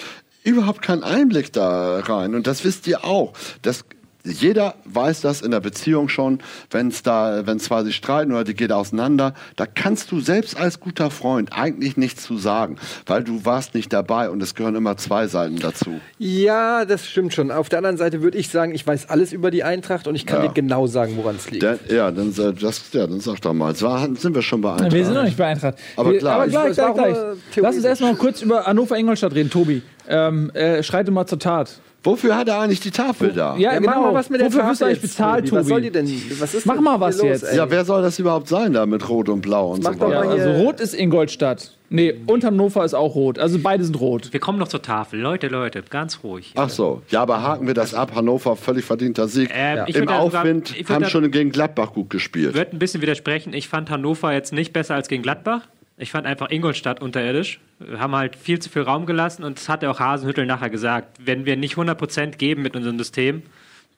überhaupt keinen Einblick da rein. Und das wisst ihr auch. Das, jeder weiß das in der Beziehung schon, wenn es da, wenn zwei sich streiten oder die geht auseinander, da kannst du selbst als guter Freund eigentlich nichts zu sagen, weil du warst nicht dabei und es gehören immer zwei Seiten dazu. Ja, das stimmt schon. Auf der anderen Seite würde ich sagen, ich weiß alles über die Eintracht und ich kann Ja. dir genau sagen, woran es liegt. Der, ja, dann, das, ja, dann sag doch mal. Es war, sind wir schon bei Eintracht? Wir sind noch nicht bei Eintracht. Aber wir, klar, aber ich gleich, gleich, gleich. Lass uns erstmal kurz über Hannover-Ingolstadt reden, Tobi. Ähm, äh, schreite mal zur Tat. Wofür hat er eigentlich die Tafel da? Ja, Ja, genau. mach mal was mit der Wofür wirst du Tafel eigentlich bezahlt, Tobi? Was soll die denn? Was ist Mach mal was jetzt. ey? Ja, wer soll das überhaupt sein da mit Rot und Blau und Mach so doch Ja, mal weiter? also rot ist Ingolstadt. Nee, und Hannover ist auch rot. Also beide sind rot. Wir kommen noch zur Tafel. Leute, Leute, ganz ruhig. Ach so, ja, aber haken wir das ab. Hannover, völlig verdienter Sieg. Ähm, ich Im sogar- Aufwind würd haben schon gegen Gladbach gut gespielt. Ich würde ein bisschen widersprechen. Ich fand Hannover jetzt nicht besser als gegen Gladbach. Ich fand einfach Ingolstadt unterirdisch. Wir haben halt viel zu viel Raum gelassen und das hat ja auch Hasenhüttel nachher gesagt. Wenn wir nicht 100% geben mit unserem System,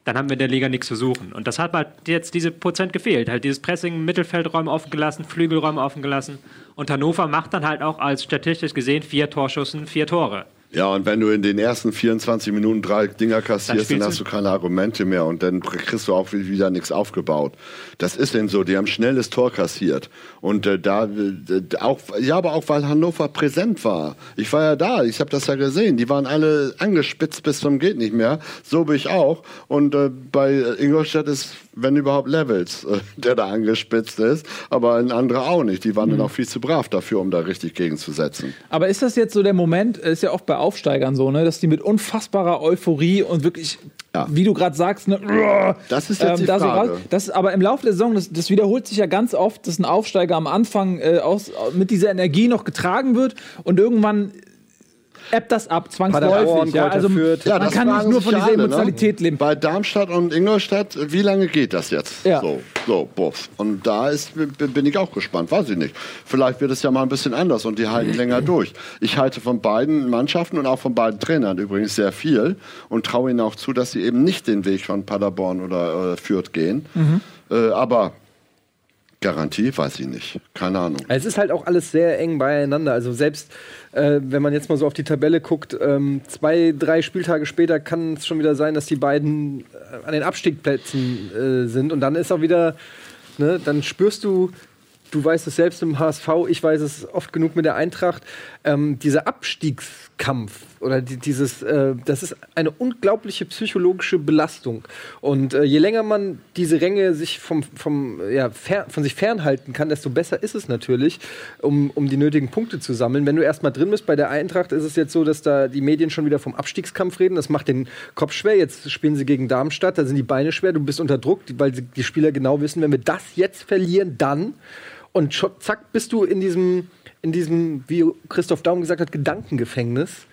dann haben wir in der Liga nichts zu suchen. Und das hat halt jetzt diese Prozent gefehlt. Halt dieses Pressing, Mittelfeldräume offen gelassen, Flügelräume offen gelassen. Und Hannover macht dann halt auch als statistisch gesehen vier Torschüssen, vier Tore. Ja, und wenn du in den ersten 24 Minuten drei Dinger kassierst, dann, spielst hast du- keine Argumente mehr und dann kriegst du auch wieder nichts aufgebaut. Das ist eben so, die haben schnelles Tor kassiert. Und äh, da äh, auch, ja, aber auch weil Hannover präsent war. Ich war ja da, ich habe das ja gesehen. Die waren alle angespitzt bis zum geht nicht mehr. So bin ich auch. Und äh, bei äh, Ingolstadt ist, wenn überhaupt Levels, äh, der da angespitzt ist, aber ein anderer auch nicht. Die waren Mhm. dann auch viel zu brav dafür, um da richtig gegenzusetzen. Aber ist das jetzt so der Moment, ist ja oft bei Aufsteigern so, ne, dass die mit unfassbarer Euphorie und wirklich, Ja. wie du gerade sagst, ne, Das ist jetzt die da so Frage. raus, das, aber im Laufe der Saison, das, das wiederholt sich ja ganz oft, dass ein Aufsteiger am Anfang äh, aus, mit dieser Energie noch getragen wird und irgendwann ebbt das ab, zwangsläufig. Ja, also. Ja, man kann nicht nur von dieser alle, ne? Emotionalität leben. Bei Darmstadt und Ingolstadt, wie lange geht das jetzt? Ja. So, so, buff. Und da ist, bin ich auch gespannt, weiß ich nicht. Vielleicht wird es ja mal ein bisschen anders und die halten länger durch. Ich halte von beiden Mannschaften und auch von beiden Trainern übrigens sehr viel und traue ihnen auch zu, dass sie eben nicht den Weg von Paderborn oder äh, Fürth gehen. Äh, aber Garantie weiß ich nicht. Keine Ahnung. Es ist halt auch alles sehr eng beieinander. Also selbst äh, wenn man jetzt mal so auf die Tabelle guckt, ähm, zwei, drei Spieltage später kann es schon wieder sein, dass die beiden äh, an den Abstiegsplätzen äh, sind. Und dann ist auch wieder, ne, dann spürst du, du weißt es selbst im HSV, ich weiß es oft genug mit der Eintracht, ähm, dieser Abstiegskampf oder die, dieses, äh, das ist eine unglaubliche psychologische Belastung. Und äh, je länger man diese Ränge sich vom, vom, ja, von sich fernhalten kann, desto besser ist es natürlich, um, um die nötigen Punkte zu sammeln. Wenn du erstmal drin bist bei der Eintracht, ist es jetzt so, dass da die Medien schon wieder vom Abstiegskampf reden. Das macht den Kopf schwer. Jetzt spielen sie gegen Darmstadt, da sind die Beine schwer, du bist unter Druck, weil die Spieler genau wissen, wenn wir das jetzt verlieren, dann. Und zack, bist du in diesem, in diesem, wie Christoph Daum gesagt hat, Gedankengefängnis.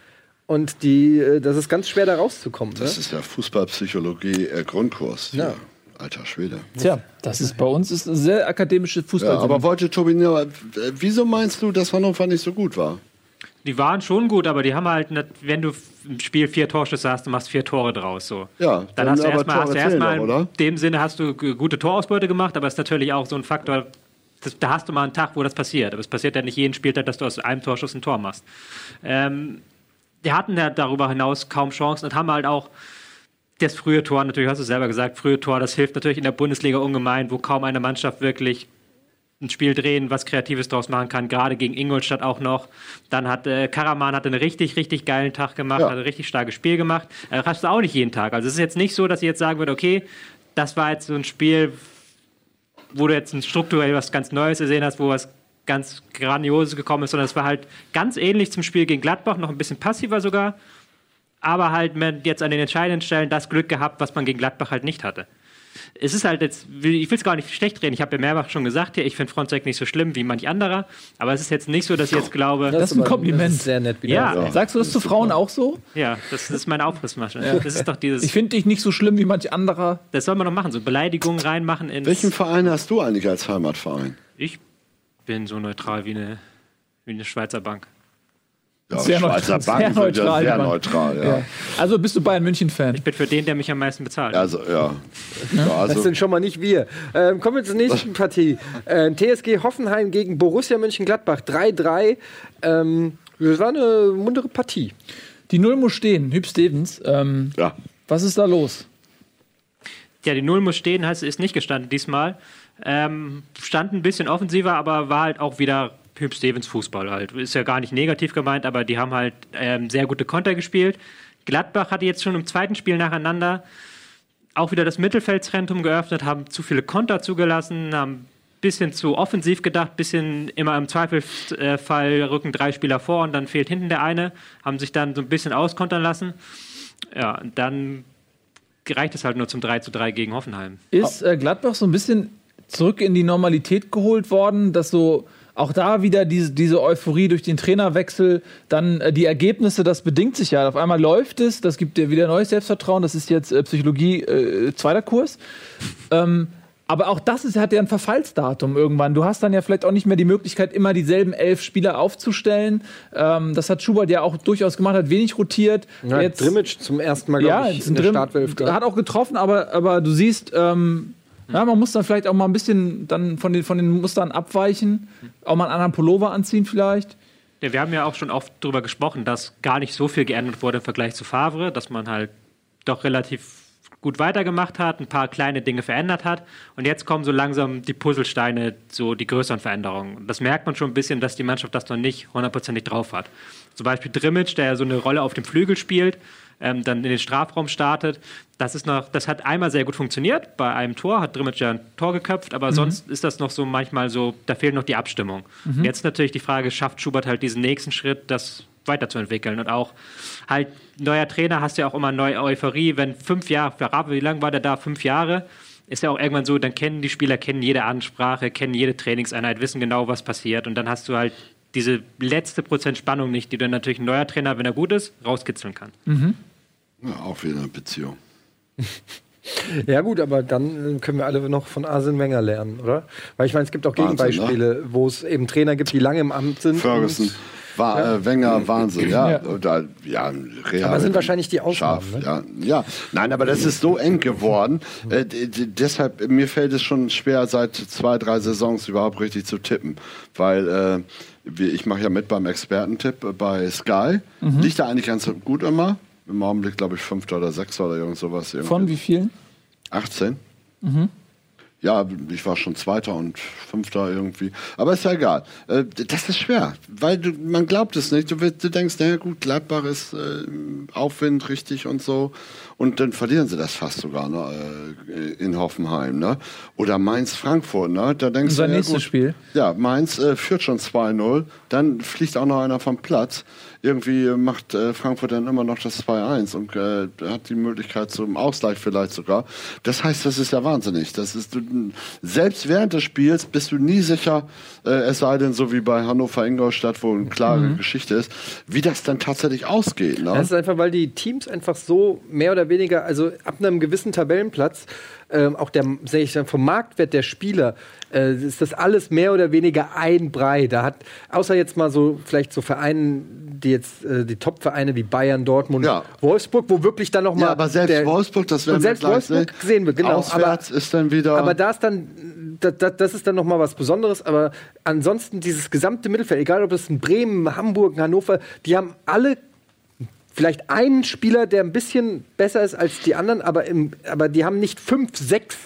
Und die, äh, das ist ganz schwer, da rauszukommen. Ne? Das ist ja Fußballpsychologie äh, Grundkurs. Ja. Ja. Alter Schwede. Tja, das ist bei uns ist eine sehr akademische Fußball. Ja, aber wollte Tobi, nur, äh, wieso meinst du, dass Hannover nicht so gut war? Die waren schon gut, aber die haben halt, nicht, wenn du im Spiel vier Torschüsse hast, du machst vier Tore draus. So. Ja, dann, dann hast du erstmal, hast du erstmal in dem Sinne hast du gute Torausbeute gemacht, aber es ist natürlich auch so ein Faktor, das, da hast du mal einen Tag, wo das passiert. Aber es passiert ja nicht jeden Spieltag, dass du aus einem Torschuss ein Tor machst. Ähm, die hatten ja darüber hinaus kaum Chancen und haben halt auch das frühe Tor, natürlich hast du es selber gesagt, frühe Tor, das hilft natürlich in der Bundesliga ungemein, wo kaum eine Mannschaft wirklich ein Spiel drehen, was Kreatives draus machen kann, gerade gegen Ingolstadt auch noch. Dann hat äh, Karaman hat einen richtig, richtig geilen Tag gemacht, Ja. hat ein richtig starkes Spiel gemacht. Äh, hast du auch nicht jeden Tag. Also es ist jetzt nicht so, dass ich jetzt sagen würde, okay, das war jetzt so ein Spiel, wo du jetzt strukturell was ganz Neues gesehen hast, wo was ganz Grandioses gekommen ist, sondern es war halt ganz ähnlich zum Spiel gegen Gladbach, noch ein bisschen passiver sogar, aber halt mit jetzt an den entscheidenden Stellen das Glück gehabt, was man gegen Gladbach halt nicht hatte. Es ist halt jetzt, ich will es gar nicht schlecht reden, ich habe ja mehrfach schon gesagt, hier, ich finde Fronzek nicht so schlimm wie manch anderer, aber es ist jetzt nicht so, dass ich jetzt glaube, Das ist ein Kompliment. Das ist sehr nett wieder. ja, ja, Sagst du das zu Frauen auch so? das ist meine Aufrissmasche. Das ist doch dieses, Ich finde dich nicht so schlimm wie manch anderer. das soll man doch machen, so Beleidigungen reinmachen ins... Welchen Verein hast du eigentlich als Heimatverein? Ich bin so neutral wie eine, wie eine Schweizer Bank. Ja, Sehr Schweizer neutral, sehr sind ja neutral, sehr Bank. neutral, ja. Ja. Also bist du Bayern München-Fan? Ich bin für den, der mich am meisten bezahlt. Also, ja. ja Das also, sind schon mal nicht wir. Ähm, kommen wir zur nächsten Partie. Äh, TSG Hoffenheim gegen Borussia Mönchengladbach 3-3. Ähm, das war eine muntere Partie. Die Null muss stehen. Hüb Stevens, ähm, ja. was ist da los? Ja, die Null muss stehen, heißt, ist nicht gestanden diesmal. Ähm, stand ein bisschen offensiver, aber war halt auch wieder Hüb Stevens Fußball halt. Ist ja gar nicht negativ gemeint, aber die haben halt ähm, sehr gute Konter gespielt. Gladbach hatte jetzt schon im zweiten Spiel nacheinander auch wieder das Mittelfeldzentrum geöffnet, haben zu viele Konter zugelassen, haben ein bisschen zu offensiv gedacht, bisschen immer im Zweifelsfall rücken drei Spieler vor und dann fehlt hinten der eine, haben sich dann so ein bisschen auskontern lassen. Ja, und dann reicht es halt nur zum 3 zu 3 gegen Hoffenheim. Ist äh, Gladbach so ein bisschen zurück in die Normalität geholt worden, dass so auch da wieder diese, diese Euphorie durch den Trainerwechsel, dann äh, die Ergebnisse, das bedingt sich ja. Auf einmal läuft es, das gibt dir wieder neues Selbstvertrauen, das ist jetzt äh, Psychologie äh, zweiter Kurs. Ähm, aber auch das ist, hat ja ein Verfallsdatum irgendwann. Du hast dann ja vielleicht auch nicht mehr die Möglichkeit, immer dieselben elf Spieler aufzustellen. Ähm, das hat Schubert ja auch durchaus gemacht, hat wenig rotiert. Ja, Jetzt- Drimmitsch zum ersten Mal, glaube ja, ich, in der Startwölf hat auch getroffen, aber, aber du siehst, ähm, ja, man muss dann vielleicht auch mal ein bisschen dann von den, von den Mustern abweichen, auch mal einen anderen Pullover anziehen vielleicht. Ja, wir haben ja auch schon oft darüber gesprochen, dass gar nicht so viel geändert wurde im Vergleich zu Favre, dass man halt doch relativ gut weitergemacht hat, ein paar kleine Dinge verändert hat. Und jetzt kommen so langsam die Puzzlesteine, so die größeren Veränderungen. Das merkt man schon ein bisschen, dass die Mannschaft das noch nicht hundertprozentig drauf hat. Zum Beispiel Drimmitsch, der ja so eine Rolle auf dem Flügel spielt, ähm, dann in den Strafraum startet. Das, ist noch, das hat einmal sehr gut funktioniert. Bei einem Tor hat Drimmitsch ja ein Tor geköpft, aber sonst ist das noch so manchmal so, da fehlt noch die Abstimmung. Jetzt natürlich die Frage, schafft Schubert halt diesen nächsten Schritt, das weiterzuentwickeln und auch halt neuer Trainer hast ja auch immer neue Euphorie, wenn fünf Jahre, Verrabe, wie lange war der da? Fünf Jahre? Ist ja auch irgendwann so, dann kennen die Spieler, kennen jede Ansprache, kennen jede Trainingseinheit, wissen genau, was passiert und dann hast du halt diese letzte Prozent Spannung nicht, die dann natürlich ein neuer Trainer, wenn er gut ist, rauskitzeln kann. ja, auch wieder eine Beziehung. Ja gut, aber dann äh, können wir alle noch von Arsene Wenger lernen, oder? Weil ich meine, es gibt auch Wahnsinn, Gegenbeispiele, wo es eben Trainer gibt, die lange im Amt sind. Ferguson. War, äh, Wenger, Wahnsinn, ja. Ja. Ja real, Aber sind wahrscheinlich die Ausnahmen, Scharf, ne? ja. ja. Nein, aber das ist so eng geworden. Äh, d- d- deshalb, mir fällt es schon schwer, seit zwei, drei Saisons überhaupt richtig zu tippen. Weil äh, ich mache ja mit beim Expertentipp bei Sky. Mhm. Liegt da eigentlich ganz gut immer. Im Augenblick, glaube ich, fünfter oder sechster oder irgend sowas. irgendwie. Von wie vielen? 18. Ja, ich war schon Zweiter und Fünfter irgendwie. Aber ist ja egal. Äh, Das ist schwer, weil du, man glaubt es nicht. Du, du denkst, naja gut, Gladbach ist äh, Aufwind richtig und so. Und dann verlieren sie das fast sogar ne, äh, in Hoffenheim. Ne? Oder Mainz-Frankfurt. Ne? Da denkst Unser du, ja, nächstes gut, Spiel. Ja, Mainz äh, führt schon 2-0. Dann fliegt auch noch einer vom Platz. Irgendwie macht äh, Frankfurt dann immer noch das 2-1 und äh, hat die Möglichkeit zum Ausgleich vielleicht sogar. Das heißt, das ist ja wahnsinnig. Das ist, du, selbst während des Spiels bist du nie sicher, äh, es sei denn so wie bei Hannover Ingolstadt, wo eine klare Geschichte ist, wie das dann tatsächlich ausgeht. Ne? Das ist einfach, weil die Teams einfach so mehr oder weniger, also ab einem gewissen Tabellenplatz, ähm, auch der, sag ich dann, vom Marktwert der Spieler, äh, ist das alles mehr oder weniger ein Brei. Da hat, außer jetzt mal so, vielleicht so Vereinen, die jetzt, äh, die Top-Vereine wie Bayern, Dortmund, Ja. Wolfsburg, wo wirklich dann noch mal ja, aber selbst der, Wolfsburg, das werden selbst wir gleich Wolfsburg sehen. sehen wir, genau. Auswärts ist dann wieder. Aber da ist dann, das, das, das ist dann noch mal was Besonderes. Aber ansonsten dieses gesamte Mittelfeld, egal ob es in Bremen, Hamburg, Hannover, die haben alle vielleicht einen Spieler, der ein bisschen besser ist als die anderen, aber, im, aber die haben nicht fünf, sechs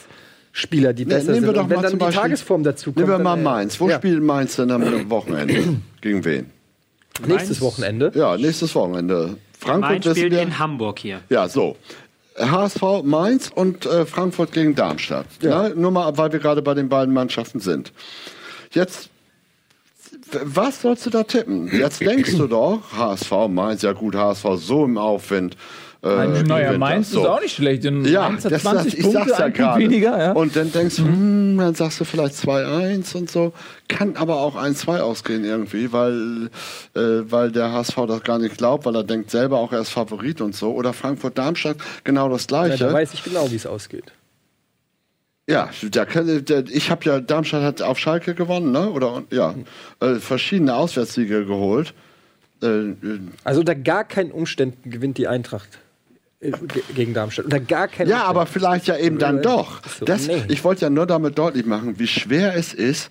Spieler, die besser nehmen wir sind. doch wenn mal dann zum die Beispiel- Tagesform dazu kommt. Nehmen wir mal äh, Mainz. Wo ja. spielt Mainz denn am Wochenende? Gegen wen? Nächstes Wochenende. Ja, nächstes Wochenende. Frankfurt Mainz spielt wir. in Hamburg hier. Ja, so. HSV Mainz und äh, Frankfurt gegen Darmstadt. Ja. Ne? Nur mal, weil wir gerade bei den beiden Mannschaften sind. Jetzt, was sollst du da tippen? Jetzt denkst du doch, HSV Mainz, ja gut, HSV so im Aufwind. Äh, Naja, Mainz das. ist So. auch nicht schlecht. In Ja, Mainz hat das, 20 das, ich Punkte, sag's ja gerade. weniger. Ja. Und dann denkst du, hm, dann sagst du vielleicht 2-1 und so. Kann aber auch 1-2 ausgehen irgendwie, weil, äh, weil der HSV das gar nicht glaubt, weil er denkt selber auch, er ist Favorit und so. Oder Frankfurt-Darmstadt, genau das Ja, Gleiche. da weiß ich genau, wie es ausgeht. Ja, kann- der, ich habe ja, Darmstadt hat auf Schalke gewonnen, ne? Oder ja, äh, verschiedene Auswärtssiege geholt. Äh, äh, Also unter gar keinen Umständen gewinnt die Eintracht gegen Darmstadt. Unter gar keinen ja, Umständen. aber vielleicht ja eben dann doch. So, Das, nee. Ich wollte ja nur damit deutlich machen, wie schwer es ist,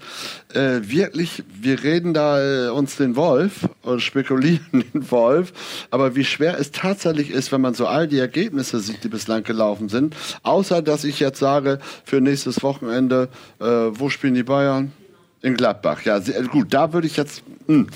äh, wirklich, wir reden da äh, uns den Wolf und spekulieren den Wolf, aber wie schwer es tatsächlich ist, wenn man so all die Ergebnisse sieht, die bislang gelaufen sind, außer dass ich jetzt sage, für nächstes Wochenende, äh, wo spielen die Bayern? In Gladbach. Ja, sehr, gut, da würde ich jetzt. Mh.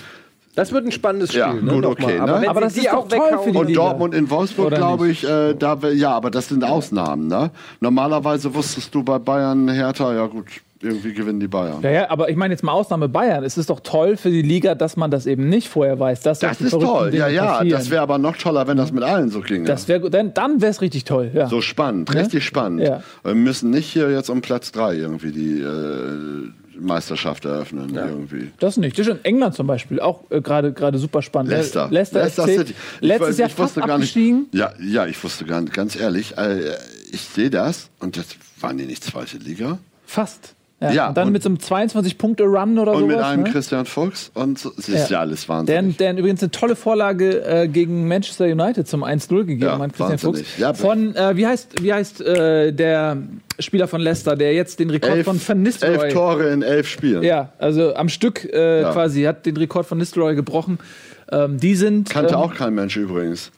Das wird ein spannendes Spiel. Ja, ne, gut, nochmal. okay, Aber, ne? Aber sie das ist doch auch toll für die Und Liga. Dortmund in Wolfsburg, glaube ich, äh, da, wär- ja, aber das sind Ausnahmen, ne? Normalerweise wusstest du bei Bayern, Hertha, ja gut, irgendwie gewinnen die Bayern. Ja, ja, aber ich meine jetzt mal Ausnahme Bayern. Es ist doch toll für die Liga, dass man das eben nicht vorher weiß. Dass Das ist toll, ja, Dinge ja. passieren. Das wäre aber noch toller, wenn das mit allen so ginge. Das wäre gut. Dann, dann wäre es richtig toll. Ja. so spannend, richtig spannend. Ja. Wir müssen nicht hier jetzt um Platz 3 irgendwie die äh, Meisterschaft eröffnen. Irgendwie. Das nicht. Das ist in England zum Beispiel auch äh, gerade gerade super spannend. Leicester. Leicester, Leicester FC, City. Ich Letztes Jahr ich fast gar nicht-. Ja, ja, ich wusste gar nicht, ganz ehrlich, äh, ich sehe das und das waren die nicht zweite Liga. Fast. Ja, Ja, und dann und- mit so einem 22-Punkte-Run oder Und sowas. mit einem ne? Christian Fuchs und so, das ist ja, alles Der, wahnsinnig. der übrigens eine tolle Vorlage äh, gegen Manchester United zum 1-0 gegeben Ja, hat, Christian Fuchs. wahnsinnig. Ja, von, äh, wie heißt, wie heißt äh, der Spieler von Leicester, der jetzt den Rekord elf, von Van Nistelrooy... elf Tore in elf Spielen. Ja, also am Stück äh, Ja. quasi, hat den Rekord von Nistelrooy gebrochen. Ähm, die sind... Kannte ähm, auch kein Mensch übrigens.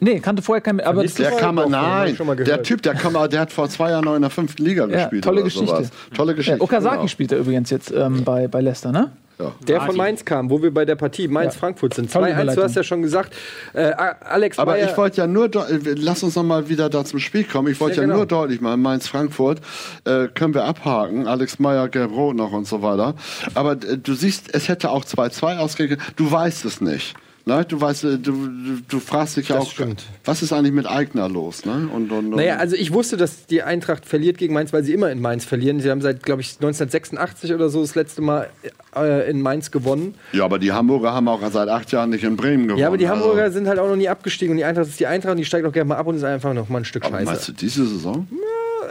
Nee, kannte vorher kein... Aber das Der ich nein, schon mal der gehört. Typ, der, kann man, der hat vor zwei Jahren noch in der fünften Liga Ja, gespielt. tolle oder Geschichte. Sowas. Tolle Geschichte. ja, Okazaki genau. spielt er übrigens jetzt ähm, bei, bei Leicester, ne? Ja. Der von Mainz kam, wo wir bei der Partie Mainz-Frankfurt sind. Tolle 2-1, du hast ja schon gesagt. Äh, Alex Aber Meyer, ich wollte ja nur, äh, lass uns noch mal wieder da zum Spiel kommen. Ich wollte Ja, ja, genau. nur deutlich machen, Mainz-Frankfurt äh, können wir abhaken. Alex Meyer, Gelb-Rot noch und so weiter. Aber äh, du siehst, es hätte auch 2-2 ausgegangen. Du weißt es nicht. Ne? Du weißt, äh, du, du, du fragst dich ja auch, stimmt. was ist eigentlich mit Eigner los? Ne? Und, und, und, Naja, also ich wusste, dass die Eintracht verliert gegen Mainz, weil sie immer in Mainz verlieren. Sie haben seit, glaube ich, 1986 oder so das letzte Mal äh, in Mainz gewonnen. ja, aber die Hamburger haben auch seit acht Jahren nicht in Bremen gewonnen. Ja, aber die Also- Hamburger sind halt auch noch nie abgestiegen und die Eintracht ist die Eintracht und die steigt auch gerne mal ab und ist einfach noch mal ein Stück Aber scheiße. meinst du diese Saison?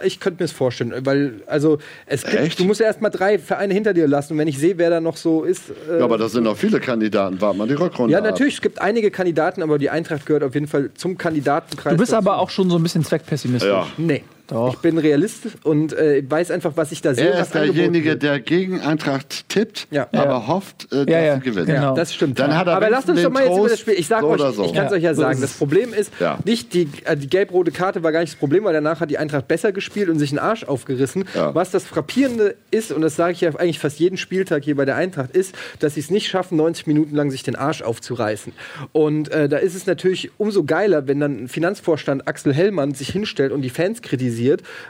Ich könnte mir das vorstellen, weil also es gibt, Echt? du musst ja erst mal drei Vereine hinter dir lassen und wenn ich sehe, wer da noch so ist. Äh, Ja, aber da sind noch viele Kandidaten. Warte mal die Rückrunde ja, ab. natürlich, es gibt einige Kandidaten, aber die Eintracht gehört auf jeden Fall zum Kandidatenkreis. Du bist dazu. aber auch schon so ein bisschen zweckpessimistisch. Ja. Nee. Doch. Ich bin Realist und äh, weiß einfach, was ich da sehe. Er ist derjenige, wird. der gegen Eintracht tippt, Ja. aber Ja. hofft, äh, dass Ja, ja, sie gewinnt. genau. Das stimmt. Dann hat er Aber lasst uns doch mal jetzt über das Spiel. Ich sag so euch, so. ich kann es Ja, euch ja sagen. Das. Problem ist, Ja. nicht die, äh, die gelb-rote Karte war gar nicht das Problem, weil danach hat die Eintracht besser gespielt und sich einen Arsch aufgerissen. Ja. Was das Frappierende ist, und das sage ich ja eigentlich fast jeden Spieltag hier bei der Eintracht, ist, dass sie es nicht schaffen, 90 Minuten lang sich den Arsch aufzureißen. Und äh, da ist es natürlich umso geiler, wenn dann Finanzvorstand Axel Hellmann sich hinstellt und die Fans kritisiert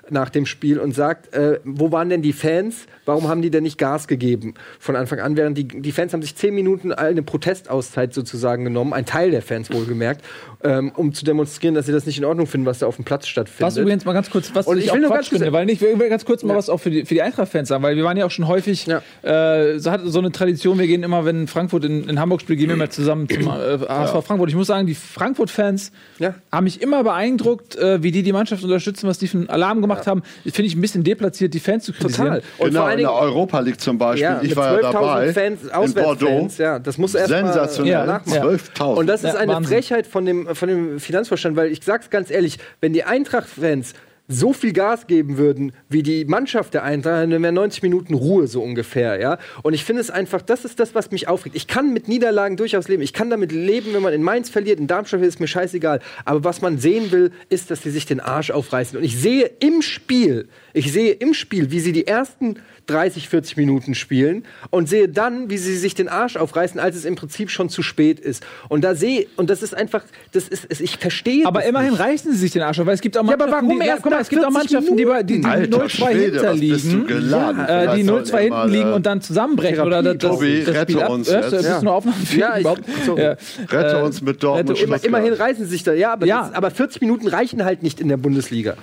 nach dem Spiel und sagt, äh, wo waren denn die Fans? Warum haben die denn nicht Gas gegeben von Anfang an? Während die, die Fans haben sich zehn Minuten eine Protestauszeit sozusagen genommen, ein Teil der Fans wohlgemerkt, ähm, um zu demonstrieren, dass sie das nicht in Ordnung finden, was da auf dem Platz stattfindet. Was übrigens mal ganz kurz, was Und ich, ich auch will nur Quatsch ganz kurz- finde, weil ich will ganz kurz mal Ja. was auch für die, für die Eintracht-Fans sagen, weil wir waren ja auch schon häufig, Ja. äh, so hat so eine Tradition, wir gehen immer, wenn Frankfurt in, in Hamburg spielt, gehen wir mal zusammen zum äh, HSV Frankfurt. Ich muss sagen, die Frankfurt-Fans Ja. haben mich immer beeindruckt, äh, wie die die Mannschaft unterstützen, was die für einen Alarm gemacht haben. Finde ich ein bisschen deplatziert, die Fans zu kritisieren. Total. Und genau, vor allen in der Dingen, Europa League zum Beispiel. ja, ich war ja 12.000 dabei. Fans, in Auswärtsfans, Bordeaux. ja, das muss erst Sensationell. Ja. nachmachen. 12.000. Und das ist Ja, eine Wahnsinn. Frechheit von dem, von dem Finanzvorstand, weil ich sag's ganz ehrlich, wenn die Eintracht-Fans so viel Gas geben würden wie die Mannschaft der Eintracht, dann wäre 90 Minuten Ruhe so ungefähr, ja. Und ich finde es einfach, das ist das, was mich aufregt. Ich kann mit Niederlagen durchaus leben. Ich kann damit leben, wenn man in Mainz verliert, in Darmstadt ist mir scheißegal. Aber was man sehen will, ist, dass sie sich den Arsch aufreißen. Und ich sehe im Spiel, ich sehe im Spiel, wie sie die ersten 30, 40 Minuten spielen und sehe dann, wie sie sich den Arsch aufreißen, als es im Prinzip schon zu spät ist. Und da sehe und das ist einfach, das ist, ist ich verstehe. Aber das immerhin nicht. reißen sie sich den Arsch auf, weil es gibt auch Ja, aber Mannschaften, warum die, ja, erst guck mal, nach es gibt auch 40 Mannschaften, die, bei- die, die Alter 0-2 Schwede, hinter liegen, äh, die sollten 0-2 wir hinten mal, liegen und dann zusammenbrechen oder das, das, Tobi, das rette Spiel ab. uns du, jetzt. noch aufnahmefähig Ja, ich- überhaupt? so. Ja. Rette Äh, uns mit Dortmund. rette- immerhin reißen sie sich da, ja, aber, Ja. Das, aber 40 Minuten reichen halt nicht in der Bundesliga.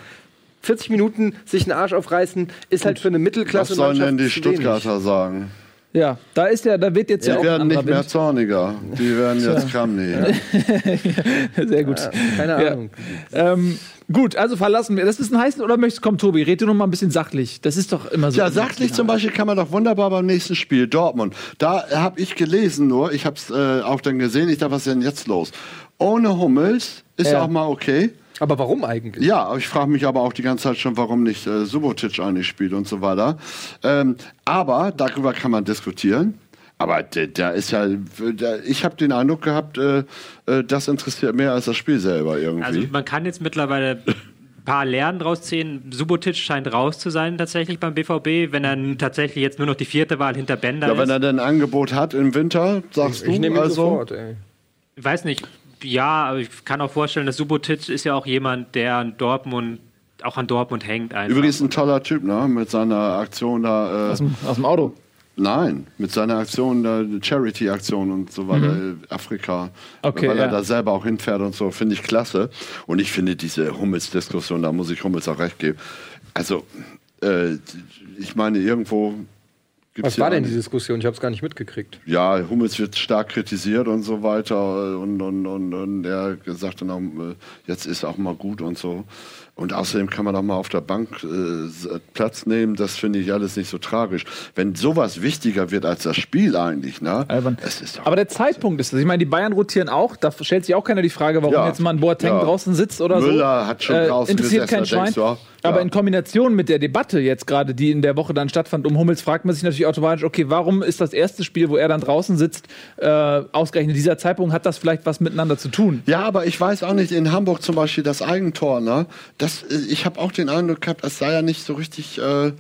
40 Minuten sich einen Arsch aufreißen, ist halt für eine Was Mittelklasse sollen denn die zu wenig. Stuttgarter sagen? Ja, da ist ja, da wird jetzt Die ja auch ein werden nicht mehr Wind. zorniger. Die werden jetzt Kramni. Sehr gut. Keine Ja. Ahnung. Ähm, gut, also verlassen wir. Das ist ein heißen oder möchtest komm Tobi, red du noch mal ein bisschen sachlich. Das ist doch immer so. Ja, sachlich zum Beispiel kann man doch wunderbar beim nächsten Spiel, Dortmund. Da habe ich gelesen nur, ich habe es äh, auch dann gesehen, ich dachte, was ist denn jetzt los? Ohne Hummels ist Ja. auch mal okay. Aber warum eigentlich? Ja, ich frage mich aber auch die ganze Zeit schon, warum nicht äh, Subotic eigentlich spielt und so weiter. Ähm, aber darüber kann man diskutieren. Aber der, der ist ja, der, ich habe den Eindruck gehabt, äh, äh, das interessiert mehr als das Spiel selber irgendwie. Also man kann jetzt mittlerweile ein paar Lernen draus ziehen. Subotic scheint raus zu sein tatsächlich beim BVB, wenn er tatsächlich jetzt nur noch die vierte Wahl hinter Bender ja, wenn ist. er denn ein Angebot hat im Winter, sagst Ich du nehme ihn also. sofort, ey. Ich weiß nicht, ja, aber ich kann auch vorstellen, dass Subotic ist ja auch jemand, der an Dortmund, auch an Dortmund hängt einfach. Übrigens ein toller Typ, ne? Mit seiner Aktion da. Äh, aus, dem, aus dem Auto. Nein, mit seiner Aktion, da, Charity-Aktion und so weiter, äh, Afrika, Mhm. Okay, weil er ja. da selber auch hinfährt und so, finde ich klasse. Und ich finde diese Hummels-Diskussion, da muss ich Hummels auch recht geben. Also, äh, ich meine, irgendwo gibt's Was war denn die Diskussion? Ich habe es gar nicht mitgekriegt. Ja, Hummels wird stark kritisiert und so weiter und, und, und, und er sagt dann auch, äh, jetzt ist auch mal gut und so. Und außerdem kann man auch mal auf der Bank äh, s- Platz nehmen, das finde ich alles nicht so tragisch. Wenn sowas wichtiger wird als das Spiel eigentlich, ne? Albern. Es ist doch Aber der Zeitpunkt ist das. Ich meine, die Bayern rotieren auch. Da stellt sich auch keiner die Frage, warum Ja. jetzt mal ein Boateng Ja. draußen sitzt oder so. Müller hat schon draußen Interessiert gesessen, kein da Schwein. Aber in Kombination mit der Debatte jetzt gerade, die in der Woche dann stattfand um Hummels, fragt man sich natürlich automatisch, okay, warum ist das erste Spiel, wo er dann draußen sitzt, äh, ausgerechnet dieser Zeitpunkt, hat das vielleicht was miteinander zu tun? Ja, aber ich weiß auch nicht, in Hamburg zum Beispiel das Eigentor, ne? Das, äh, ich habe auch den Eindruck gehabt, es sei ja nicht so richtig äh,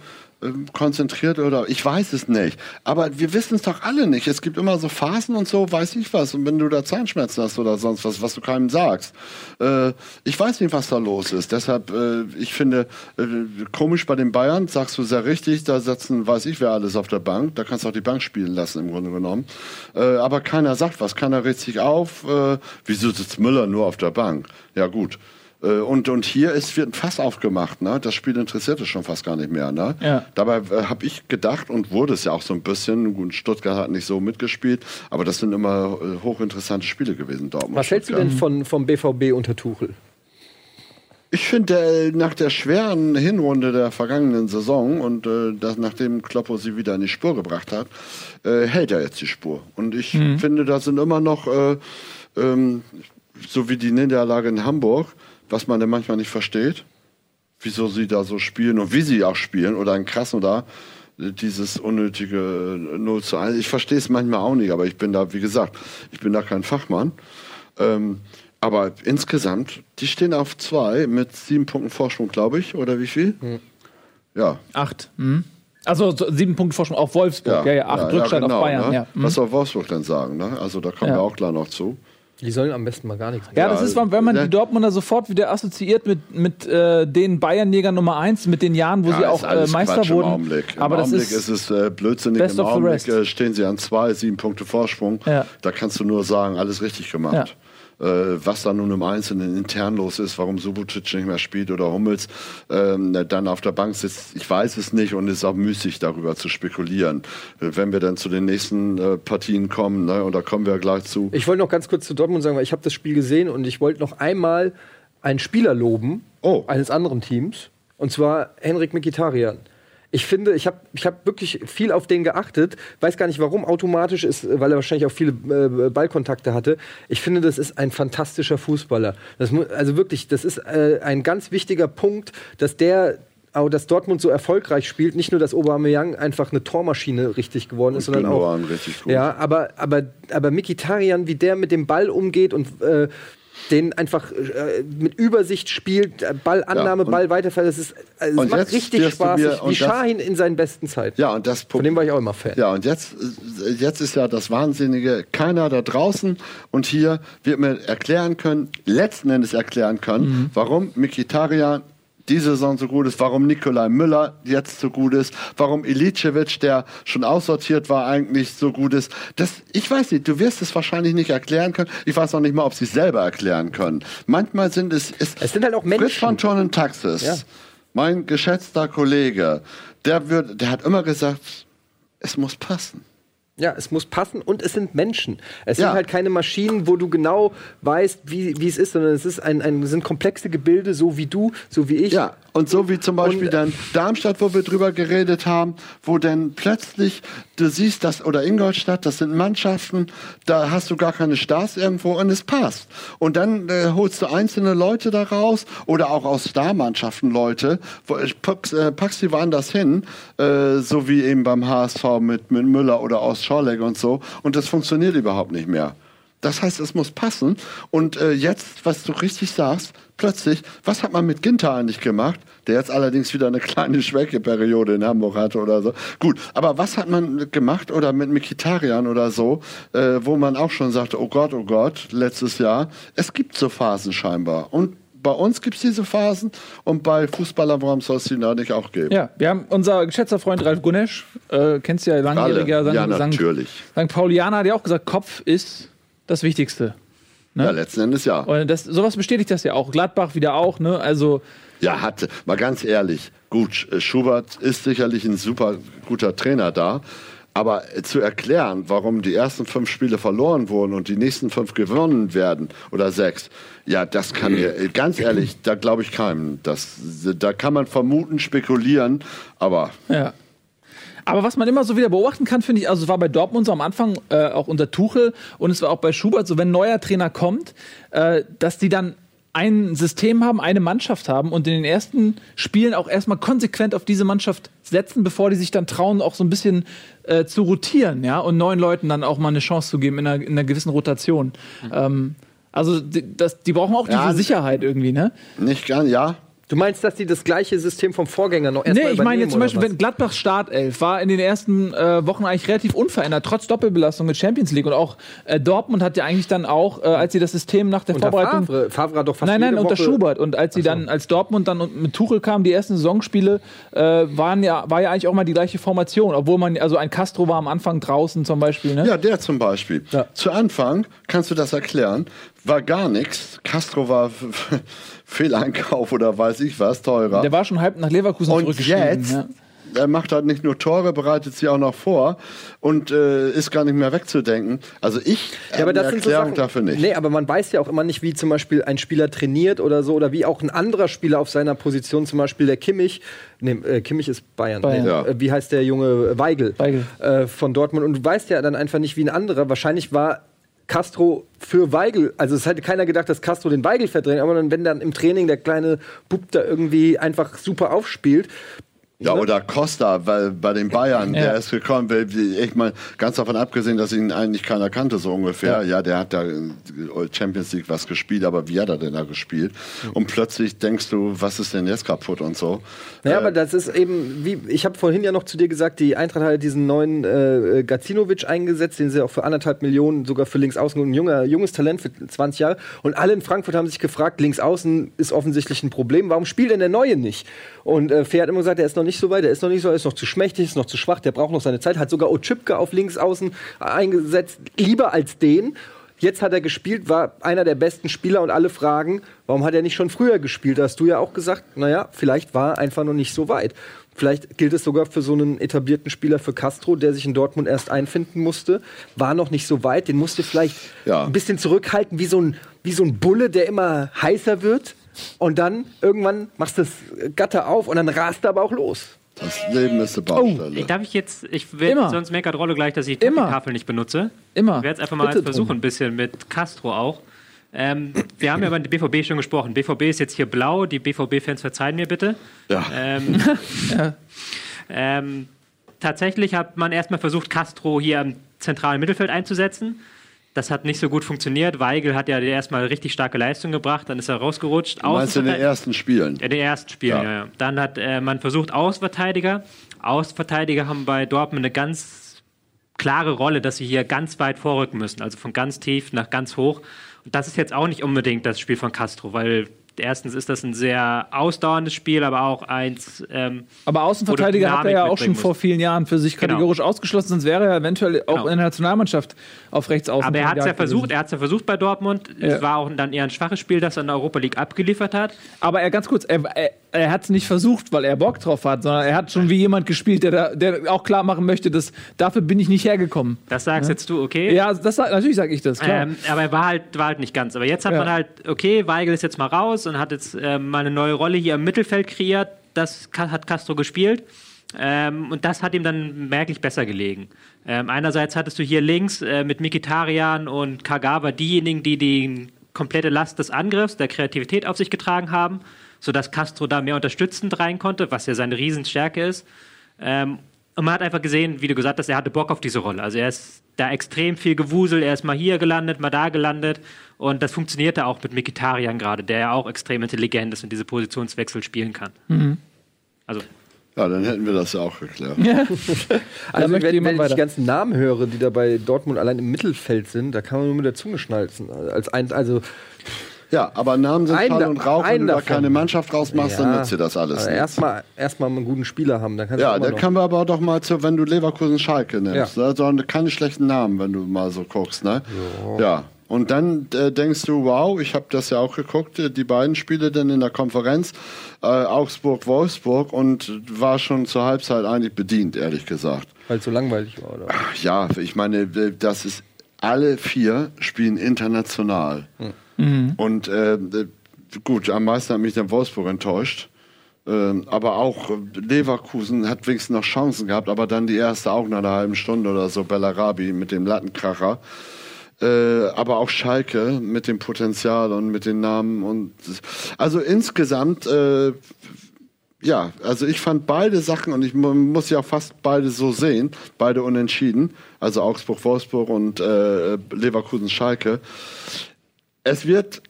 konzentriert oder ich weiß es nicht. Aber wir wissen es doch alle nicht. Es gibt immer so Phasen und so, weiß ich was. Und wenn du da Zahnschmerzen hast oder sonst was, was du keinem sagst. Äh, ich weiß nicht, was da los ist. Deshalb, äh, ich finde, äh, komisch bei den Bayern, sagst du sehr richtig, da setzen, weiß ich wer alles auf der Bank. Da kannst du auch die Bank spielen lassen, im Grunde genommen. Äh, aber keiner sagt was, keiner regt sich auf. Äh, wieso sitzt Müller nur auf der Bank? Ja, gut. Äh, Und, und hier ist, wird ein Fass aufgemacht. Ne? Das Spiel interessiert es schon fast gar nicht mehr. Ne? Ja. Dabei äh, habe ich gedacht und wurde es ja auch so ein bisschen. Gut, Stuttgart hat nicht so mitgespielt, aber das sind immer äh, hochinteressante Spiele gewesen. Dortmund, Was hältst du denn von, vom BVB unter Tuchel? Ich finde, nach der schweren Hinrunde der vergangenen Saison und äh, das, nachdem Kloppo sie wieder in die Spur gebracht hat, äh, hält er jetzt die Spur. Und ich finde, da sind immer noch, äh, ähm, so wie die Niederlage in Hamburg, was man dann manchmal nicht versteht, wieso sie da so spielen und wie sie auch spielen oder in Krasnodar, äh, dieses unnötige äh, 0 zu 1. Ich verstehe es manchmal auch nicht, aber ich bin da, wie gesagt, ich bin da kein Fachmann. Ähm, aber insgesamt, die stehen auf zwei mit sieben Punkten Vorsprung, glaube ich, oder wie viel? Ja. Acht. Mhm. Also so sieben Punkte Vorsprung auf Wolfsburg. Ja, ja, acht Rückstand genau, auf Bayern. Ne? Ja. Mhm. Was soll Wolfsburg denn sagen? Ne? Also da kommen Ja. wir auch gleich noch zu. Die sollen am besten mal gar nichts Ja, machen. das ist, wenn man die Dortmunder sofort wieder assoziiert mit, mit äh, den Bayernjägern Nummer eins, mit den Jahren, wo Ja, sie auch äh, Meister Quatsch Im wurden. Augenblick. Im Aber das Augenblick ist, ist, es äh, blödsinnig. best Im of the Augenblick äh, stehen sie an zwei, sieben Punkte Vorsprung. Ja. Da kannst du nur sagen, alles richtig gemacht. Äh, was da nun im Einzelnen intern los ist, warum Subotic nicht mehr spielt oder Hummels ähm, dann auf der Bank sitzt, ich weiß es nicht und es ist auch müßig darüber zu spekulieren. Äh, wenn wir dann zu den nächsten äh, Partien kommen, ne, und da kommen wir gleich zu. Ich wollte noch ganz kurz zu Dortmund sagen, weil ich habe das Spiel gesehen und ich wollte noch einmal einen Spieler loben Oh. eines anderen Teams und zwar Henrik Mikitarian. Ich finde, ich habe ich hab wirklich viel auf den geachtet. Weiß gar nicht, warum automatisch ist, weil er wahrscheinlich auch viele äh, Ballkontakte hatte. Ich finde, das ist ein fantastischer Fußballer. Das, also wirklich, das ist äh, ein ganz wichtiger Punkt, dass der auch dass Dortmund so erfolgreich spielt, nicht nur, dass Aubameyang einfach eine Tormaschine richtig geworden ist, sondern auch Gündogan richtig gut. ja, aber, aber, aber Mikitarian, wie der mit dem Ball umgeht und äh, den einfach äh, mit Übersicht spielt, äh, Ballannahme, Ja, Ball weiterfällt, das ist, also es macht richtig Spaß. mir- wie Shahin in seinen besten Zeiten. Ja, und das Von dem war ich auch immer Fan. Ja, und jetzt, äh, jetzt ist ja das Wahnsinnige, keiner da draußen und hier wird mir erklären können, letzten Endes erklären können, warum Mikitarian diese Saison so gut ist, warum Nikolai Müller jetzt so gut ist, warum Ilicevic, der schon aussortiert war, eigentlich so gut ist. Das, ich weiß nicht, du wirst es wahrscheinlich nicht erklären können. Ich weiß auch nicht mal, ob sie es selber erklären können. Manchmal sind es... Es, Es sind halt auch Menschen. Fritz von Thorn in Taxis, Ja. mein geschätzter Kollege, der, wird, der hat immer gesagt, es muss passen. Ja, es muss passen und es sind Menschen. Es Ja. sind halt keine Maschinen, wo du genau weißt, wie, wie es ist, sondern es ist ein, ein, sind komplexe Gebilde, so wie du, so wie ich. Ja, und so wie zum Beispiel Und- dann Darmstadt, wo wir drüber geredet haben, wo dann plötzlich du siehst, dass, oder Ingolstadt, das sind Mannschaften, da hast du gar keine Stars irgendwo und es passt. Und dann äh, holst du einzelne Leute da raus oder auch aus Starmannschaften Leute, wo, äh, packst, äh, packst die woanders hin, äh, so wie eben beim HSV mit, mit Müller oder aus Schorleck und so und das funktioniert überhaupt nicht mehr. Das heißt, es muss passen. Und äh, jetzt, was du richtig sagst, plötzlich, was hat man mit Ginter eigentlich gemacht, der jetzt allerdings wieder eine kleine Schwächeperiode in Hamburg hatte oder so. Gut, aber was hat man gemacht oder mit Mikitarian oder so, äh, wo man auch schon sagte, oh Gott, oh Gott, letztes Jahr. Es gibt so Phasen scheinbar. Und bei uns gibt es diese Phasen und bei Fußballern, warum soll es die da nicht auch geben? Ja, wir haben unser geschätzter Freund Ralf Gunesch, äh, kennst du ja, langjähriger Alle. Ja, St. natürlich. St. Paulianer, hat auch gesagt, Kopf ist das Wichtigste. Ja, letzten Endes ja. Und das, sowas bestätigt das ja auch. Gladbach wieder auch, ne? Also, Ja, hatte. Mal ganz ehrlich, gut, Schubert ist sicherlich ein super guter Trainer da. Aber zu erklären, warum die ersten fünf Spiele verloren wurden und die nächsten fünf gewonnen werden oder sechs, ja, das kann mir, äh, ganz ehrlich, da glaube ich keinem. Das, da kann man vermuten, spekulieren, aber ja. Aber was man immer so wieder beobachten kann, finde ich, also es war bei Dortmund so am Anfang äh, auch unter Tuchel und es war auch bei Schubert so, wenn ein neuer Trainer kommt, äh, dass die dann ein System haben, eine Mannschaft haben und in den ersten Spielen auch erstmal konsequent auf diese Mannschaft setzen, bevor die sich dann trauen, auch so ein bisschen äh, zu rotieren, ja, und neuen Leuten dann auch mal eine Chance zu geben in einer, in einer gewissen Rotation. Ähm, also die, das, die brauchen auch Ja, diese Sicherheit irgendwie, ne? nicht ganz, ja. Du meinst, dass die das gleiche System vom Vorgänger noch erstmal Nee, ich meine jetzt zum Beispiel, wenn Gladbach Startelf war in den ersten äh, Wochen eigentlich relativ unverändert, trotz Doppelbelastung mit Champions League. Und auch äh, Dortmund hat ja eigentlich dann auch, äh, als sie das System nach der? Unter Vorbereitung. Favre. Favre hat doch fast Nein, nein, jede unter Woche Schubert. Und als sie dann, als Dortmund dann mit Tuchel kam, die ersten Saisonspiele, äh, waren ja, war ja eigentlich auch mal die gleiche Formation. Obwohl man, also ein Castro war am Anfang draußen zum Beispiel, ne? Ja, der zum Beispiel. Ja. Zu Anfang, kannst du das erklären, war gar nichts. Castro war Fehleinkauf oder weiß ich was, teurer. Der war schon halb nach Leverkusen Und zurückgeschrieben. jetzt, Ja. er macht halt nicht nur Tore, bereitet sie auch noch vor und äh, ist gar nicht mehr wegzudenken. Also ich Ja, aber habe das eine sind so Erklärung Sachen, dafür nicht. Nee, aber man weiß ja auch immer nicht, wie zum Beispiel ein Spieler trainiert oder so, oder wie auch ein anderer Spieler auf seiner Position, zum Beispiel der Kimmich, nee, äh, Kimmich ist Bayern, Bayern. Nee, Ja. äh, wie heißt der junge Weigel, Weigel. Äh, von Dortmund, und du weißt ja dann einfach nicht, wie ein anderer, wahrscheinlich war Castro für Weigel, also es hätte keiner gedacht, dass Castro den Weigel verdrängt, aber wenn dann im Training der kleine Bub da irgendwie einfach super aufspielt, Ja, oder Costa, weil bei den Bayern, Ja. der ist gekommen, ich meine, ganz davon abgesehen, dass ihn eigentlich keiner kannte, so ungefähr. Ja, der hat da in Champions League was gespielt, aber wie hat er denn da gespielt? Und plötzlich denkst du, was ist denn jetzt kaputt und so. Ja, Äh, aber das ist eben, wie ich habe vorhin ja noch zu dir gesagt, die Eintracht hat diesen neuen äh, Gacinovic eingesetzt, den sie auch für anderthalb Millionen sogar für links außen, ein junger, junges Talent für 20 Jahre. Und alle in Frankfurt haben sich gefragt, links außen ist offensichtlich ein Problem, warum spielt denn der Neue nicht? Und äh, Fair hat immer gesagt, der ist noch nicht so weit, der ist noch nicht so, er ist noch zu schmächtig, ist noch zu schwach, der braucht noch seine Zeit, hat sogar Otschipka auf links außen eingesetzt, lieber als den. Jetzt hat er gespielt, war einer der besten Spieler und alle fragen, warum hat er nicht schon früher gespielt? Da hast du ja auch gesagt, naja, vielleicht war er einfach noch nicht so weit. Vielleicht gilt es sogar für so einen etablierten Spieler für Castro, der sich in Dortmund erst einfinden musste, war noch nicht so weit, den musste vielleicht Ja. ein bisschen zurückhalten, wie so ein, wie so ein Bulle, der immer heißer wird. Und dann irgendwann machst du das Gatter auf und dann rast er aber auch los. Das Leben ist eine Baustelle. Ich, darf ich jetzt, ich will Immer. sonst meckert Rolle gleich, dass ich Immer. die Tafel nicht benutze. Immer. Ich werde es einfach mal versuchen, ein bisschen mit Castro auch. Ähm, wir haben ja über die BVB schon gesprochen. BVB ist jetzt hier blau. Die BVB-Fans verzeihen mir bitte. ja. Ähm, ähm, tatsächlich hat man erstmal versucht, Castro hier im zentralen Mittelfeld einzusetzen. Das hat nicht so gut funktioniert. Weigel hat ja erstmal richtig starke Leistung gebracht, dann ist er rausgerutscht. Du meinst in den ersten Spielen? in den ersten Spielen, Ja. ja. ja. Dann hat äh, man versucht, Außenverteidiger. Außenverteidiger haben bei Dortmund eine ganz klare Rolle, dass sie hier ganz weit vorrücken müssen, also von ganz tief nach ganz hoch. Und das ist jetzt auch nicht unbedingt das Spiel von Castro, weil erstens ist das ein sehr ausdauerndes Spiel, aber auch eins. Ähm, Aber Außenverteidiger hat er ja auch schon mitbringen vor vielen Jahren für sich Genau. kategorisch ausgeschlossen, sonst wäre er eventuell auch Genau. in der Nationalmannschaft auf rechts außen. aber er hat es ja versucht, gewesen. er hat es ja versucht bei Dortmund. Ja. Es war auch dann eher ein schwaches Spiel, das er in der Europa League abgeliefert hat. Aber er ganz kurz, er, er, er hat es nicht versucht, weil er Bock drauf hat, sondern er hat schon wie jemand gespielt, der, da, der auch klar machen möchte, dass dafür bin ich nicht hergekommen. Das sagst jetzt du, okay? Ja, das, natürlich sage ich das, klar. Ähm, aber er war halt, war halt nicht ganz. Aber jetzt hat Ja. man halt, okay, Weigel ist jetzt mal raus und hat jetzt ähm, mal eine neue Rolle hier im Mittelfeld kreiert. Das hat Castro gespielt. Ähm, und das hat ihm dann merklich besser gelegen. Ähm, einerseits hattest du hier links äh, mit Mikitarian und Kagawa diejenigen, die die komplette Last des Angriffs, der Kreativität auf sich getragen haben, sodass Castro da mehr unterstützend rein konnte, was ja seine Riesenstärke ist. Ähm, und man hat einfach gesehen, wie du gesagt hast, er hatte Bock auf diese Rolle. Also er ist da extrem viel gewuselt, er ist mal hier gelandet, mal da gelandet. Und das funktionierte auch mit Mikitarian gerade, der ja auch extrem intelligent ist und diese Positionswechsel spielen kann. Also, Ja, dann hätten wir das ja auch geklärt. Also, möchte wenn, wenn ich weiter. die ganzen Namen höre, die da bei Dortmund allein im Mittelfeld sind, da kann man nur mit der Zunge schnalzen. Als ein, also, Ja, aber Namen sind da- und Rauch. Wenn du da davon. keine Mannschaft rausmachst, dann Ja. nützt dir das alles also nicht. erstmal erstmal einen guten Spieler haben. Dann kannst Ja, dann können wir aber doch mal zu, wenn du Leverkusen Schalke nimmst, Ja. ne? sondern keine schlechten Namen, wenn du mal so guckst. Ne? Ja. Und dann äh, denkst du, wow, ich habe das ja auch geguckt, äh, die beiden Spiele dann in der Konferenz, äh, Augsburg-Wolfsburg und war schon zur Halbzeit eigentlich bedient, ehrlich gesagt. weil es so langweilig war. Oder? Ja, ich meine, äh, das ist alle vier spielen international. Und äh, gut, am meisten hat mich dann Wolfsburg enttäuscht. Ähm, aber auch äh, Leverkusen hat wenigstens noch Chancen gehabt, aber dann die erste auch nach einer halben Stunde oder so, Bellarabi mit dem Lattenkracher. Äh, aber auch Schalke mit dem Potenzial und mit den Namen und also insgesamt äh, ja, also ich fand beide Sachen und ich mu- muss ja fast beide so sehen, beide unentschieden, also Augsburg, Wolfsburg und äh, Leverkusen, Schalke. Es wird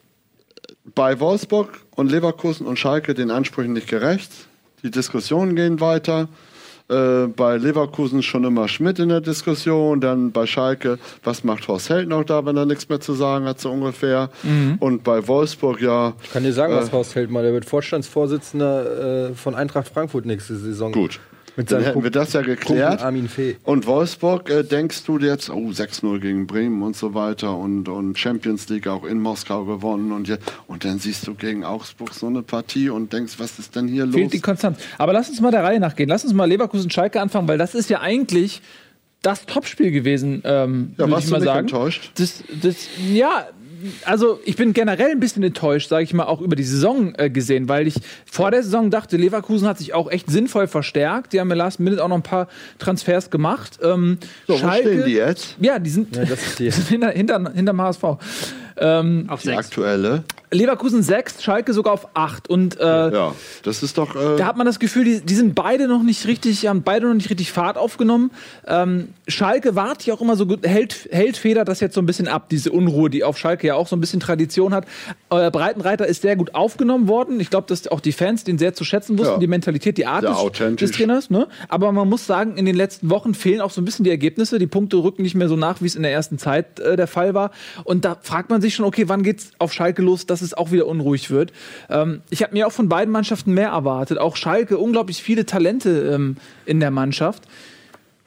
bei Wolfsburg und Leverkusen und Schalke den Ansprüchen nicht gerecht. Die Diskussionen gehen weiter. Äh, bei Leverkusen schon immer Schmidt in der Diskussion, dann bei Schalke, was macht Horst Held noch da, wenn er nichts mehr zu sagen hat, so ungefähr. Und bei Wolfsburg, ja, Ich kann dir sagen, was Äh. Horst Held mal. Der wird Vorstandsvorsitzender äh, von Eintracht Frankfurt nächste Saison. gut. Mit Dann hätten wir das ja geklärt. Und Wolfsburg, äh, denkst du jetzt, oh, 6-0 gegen Bremen und so weiter und, und Champions League auch in Moskau gewonnen und, jetzt, und dann siehst du gegen Augsburg so eine Partie und denkst, was ist denn hier los? Fehlt die Konstanz. Aber lass uns mal der Reihe nachgehen. Lass uns mal Leverkusen-Schalke anfangen, weil das ist ja eigentlich das Topspiel gewesen, ähm, Ja, würde ich mal sagen. enttäuscht? Das, das, ja, also ich bin generell ein bisschen enttäuscht, sage ich mal, auch über die Saison äh, gesehen, weil ich vor der Saison dachte, Leverkusen hat sich auch echt sinnvoll verstärkt. Die haben im Last Minute auch noch ein paar Transfers gemacht. Ähm, so, wo stehen die jetzt? Ja, die sind, Ja, das ist die sind hinter, hinter, hinterm HSV. Ähm, auf Die sechs. aktuelle? Leverkusen 6, Schalke sogar auf 8. Und äh, Ja, das ist doch. Äh, da hat man das Gefühl, die, die sind beide noch nicht richtig, haben beide noch nicht richtig Fahrt aufgenommen. Ähm, Schalke wart ja auch immer so gut, hält, hält Feder das jetzt so ein bisschen ab, diese Unruhe, die auf Schalke ja auch so ein bisschen Tradition hat. Äh, Breitenreiter ist sehr gut aufgenommen worden. Ich glaube, dass auch die Fans den sehr zu schätzen wussten, Ja. die Mentalität, die Art des, des Trainers. Ne? Aber man muss sagen, in den letzten Wochen fehlen auch so ein bisschen die Ergebnisse. Die Punkte rücken nicht mehr so nach, wie es in der ersten Zeit äh, der Fall war. Und da fragt man sich schon, okay, wann geht's auf Schalke los, dass es auch wieder unruhig wird. Ähm, ich habe mir auch von beiden Mannschaften mehr erwartet. Auch Schalke, unglaublich viele Talente ähm, in der Mannschaft.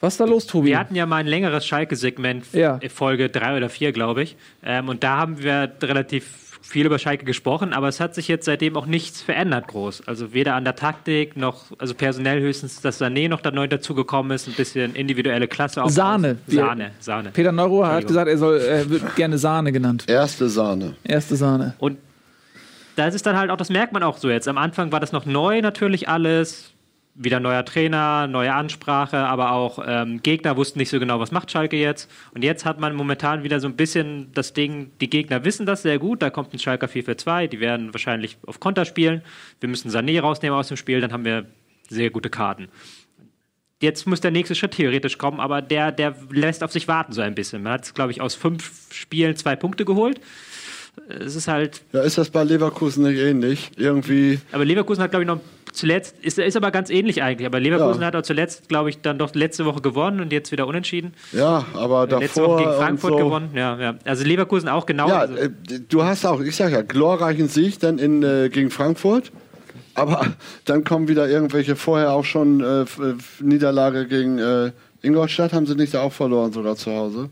Was ist da los, Tobi? Wir hatten ja mal ein längeres Schalke-Segment, Ja. Folge drei oder vier, glaube ich. Ähm, und da haben wir relativ viel über Schalke gesprochen, aber es hat sich jetzt seitdem auch nichts verändert groß. Also weder an der Taktik noch, also personell höchstens, dass Sané noch da neu dazugekommen ist, ein bisschen individuelle Klasse. aufbauen. Sahne. Sahne, Sahne. Peter Neurohr hat gesagt, er, soll, er wird gerne Sahne genannt. erste Sahne. Erste Sahne. Und das ist dann halt auch, das merkt man auch so jetzt. Am Anfang war das noch neu natürlich alles. Wieder neuer Trainer, neue Ansprache, aber auch ähm, Gegner wussten nicht so genau, was macht Schalke jetzt. Und jetzt hat man momentan wieder so ein bisschen das Ding, die Gegner wissen das sehr gut, da kommt ein Schalker 4 für 2, die werden wahrscheinlich auf Konter spielen. Wir müssen Sané rausnehmen aus dem Spiel, dann haben wir sehr gute Karten. Jetzt muss der nächste Schritt theoretisch kommen, aber der, der lässt auf sich warten so ein bisschen. Man hat, glaube ich, aus fünf Spielen zwei Punkte geholt. Es ist halt. Ja, ist das bei Leverkusen nicht ähnlich? Irgendwie. Aber Leverkusen hat, glaube ich, noch zuletzt, ist, ist aber ganz ähnlich eigentlich. Aber Leverkusen Ja. hat auch zuletzt, glaube ich, dann doch letzte Woche gewonnen und jetzt wieder unentschieden. Ja, aber letzte Woche davor. gegen Frankfurt so. gewonnen. Ja, ja. Also Leverkusen auch genau. Ja, also, äh, du hast auch, ich sag ja, glorreichen Sieg dann in, äh, gegen Frankfurt. Aber dann kommen wieder irgendwelche vorher auch schon äh, Niederlage gegen äh, Ingolstadt. Haben sie nicht da auch verloren, sogar zu Hause?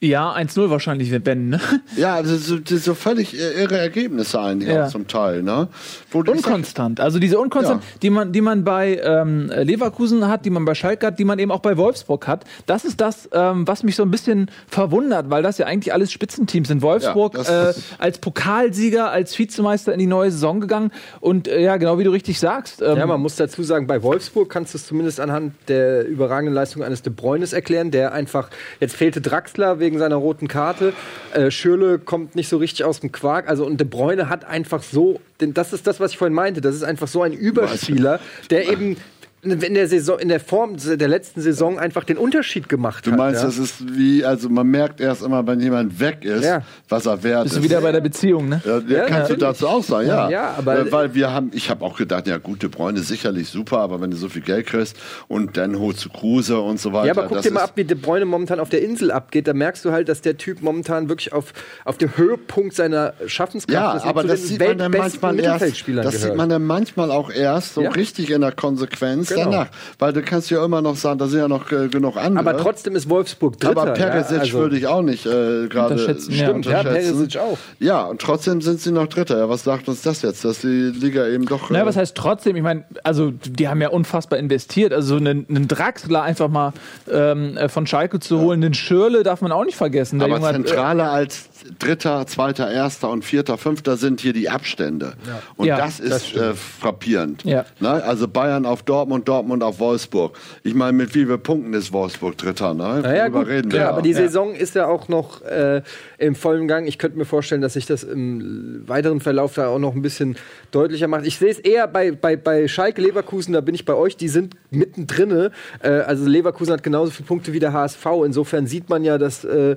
Ja, 1-0 wahrscheinlich, wenn Ben, ne? Ja, also so, so, völlig irre Ergebnisse eigentlich Ja. auch zum Teil. Ne? Unkonstant. Also diese Unkonstant, Ja. die man, die man bei ähm, Leverkusen hat, die man bei Schalke hat, die man eben auch bei Wolfsburg hat. Das ist das, ähm, was mich so ein bisschen verwundert, weil das ja eigentlich alles Spitzenteams sind. Wolfsburg Ja, äh, als Pokalsieger, als Vizemeister in die neue Saison gegangen und äh, ja, genau wie du richtig sagst. Ähm, Ja, man muss dazu sagen, bei Wolfsburg kannst du es zumindest anhand der überragenden Leistung eines De Bruynes erklären, der einfach, jetzt fehlte Draxler wegen seiner roten Karte, äh, Schürle kommt nicht so richtig aus dem Quark, also und De Bruyne hat einfach so, denn das ist das, was ich vorhin meinte, das ist einfach so ein Überspieler, der eben in der Saison, in der Form der letzten Saison einfach den Unterschied gemacht Du hat. meinst, ja? das ist wie, also man merkt erst immer, wenn jemand weg ist, Ja. was er wert bist ist. du wieder bei der Beziehung, ne? Ja, ja, kannst du dazu auch sagen, ja. Ja, aber- Äh, weil wir haben, ich habe auch gedacht, ja, gute Bräune sicherlich super, aber wenn du so viel Geld kriegst und dann holst du Kruse und so weiter. Ja, aber guck das dir mal ab, wie De Bruyne momentan auf der Insel abgeht. Da merkst du halt, dass der Typ momentan wirklich auf, auf dem Höhepunkt seiner Schaffenskraft Ja, ist. und aber das sieht man dann manchmal erst, das sieht man dann manchmal auch erst so Ja. richtig in der Konsequenz Genau. danach. Weil du kannst ja immer noch sagen, da sind ja noch äh, genug andere. aber trotzdem ist Wolfsburg Dritter. Aber Perisic ja, also- würde ich auch nicht äh, gerade Unterschätzen, ja. Stimmt, ja, unterschätzen. Perisic auch. Ja, und trotzdem sind sie noch Dritter. Ja, was sagt uns das jetzt, dass die Liga eben doch. Naja, äh, was heißt trotzdem? Ich meine, also die haben ja unfassbar investiert. Also einen, einen Draxler einfach mal ähm, äh, von Schalke zu holen, den Schürle darf man auch nicht vergessen. Der Aber äh, zentraler als Dritter, Zweiter, Erster und Vierter, Fünfter sind hier die Abstände. Und Ja, das ist äh, frappierend. Ja. Ne? Also Bayern auf Dortmund, Dortmund auf Wolfsburg. Ich meine, mit wie vielen Punkten ist Wolfsburg Dritter? Ne? Naja, gut, reden wir? klar, aber die Ja. Saison ist ja auch noch äh, im vollen Gang. Ich könnte mir vorstellen, dass sich das im weiteren Verlauf da auch noch ein bisschen deutlicher macht. Ich sehe es eher bei, bei, bei Schalke Leverkusen, da bin ich bei euch, die sind mittendrin. Äh, also Leverkusen hat genauso viele Punkte wie der HSV. Insofern sieht man ja, dass äh,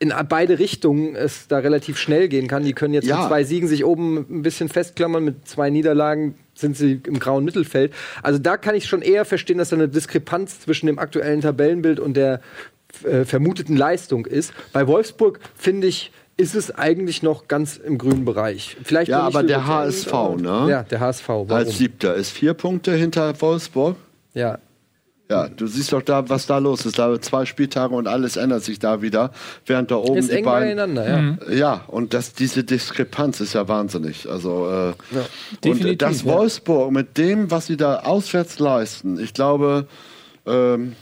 in beide Richtungen es da relativ schnell gehen kann. Die können jetzt Ja. mit zwei Siegen sich oben ein bisschen festklammern, mit zwei Niederlagen sind sie im grauen Mittelfeld. Also da kann ich schon eher verstehen, dass da eine Diskrepanz zwischen dem aktuellen Tabellenbild und der äh, vermuteten Leistung ist. Bei Wolfsburg finde ich, ist es eigentlich noch ganz im grünen Bereich. Vielleicht Ja, aber der HSV, ne? Ja, der HSV. Warum? Als Siebter ist vier Punkte hinter Wolfsburg. ja. Ja, du siehst doch da, was da los ist. Da zwei Spieltage und alles ändert sich da wieder. Während da oben Ist die eng beiden. beieinander, ja. Ja, und das, diese Diskrepanz ist ja wahnsinnig. Also, äh, Definitiv, und das ja. Wolfsburg mit dem, was sie da auswärts leisten, ich glaube, ähm,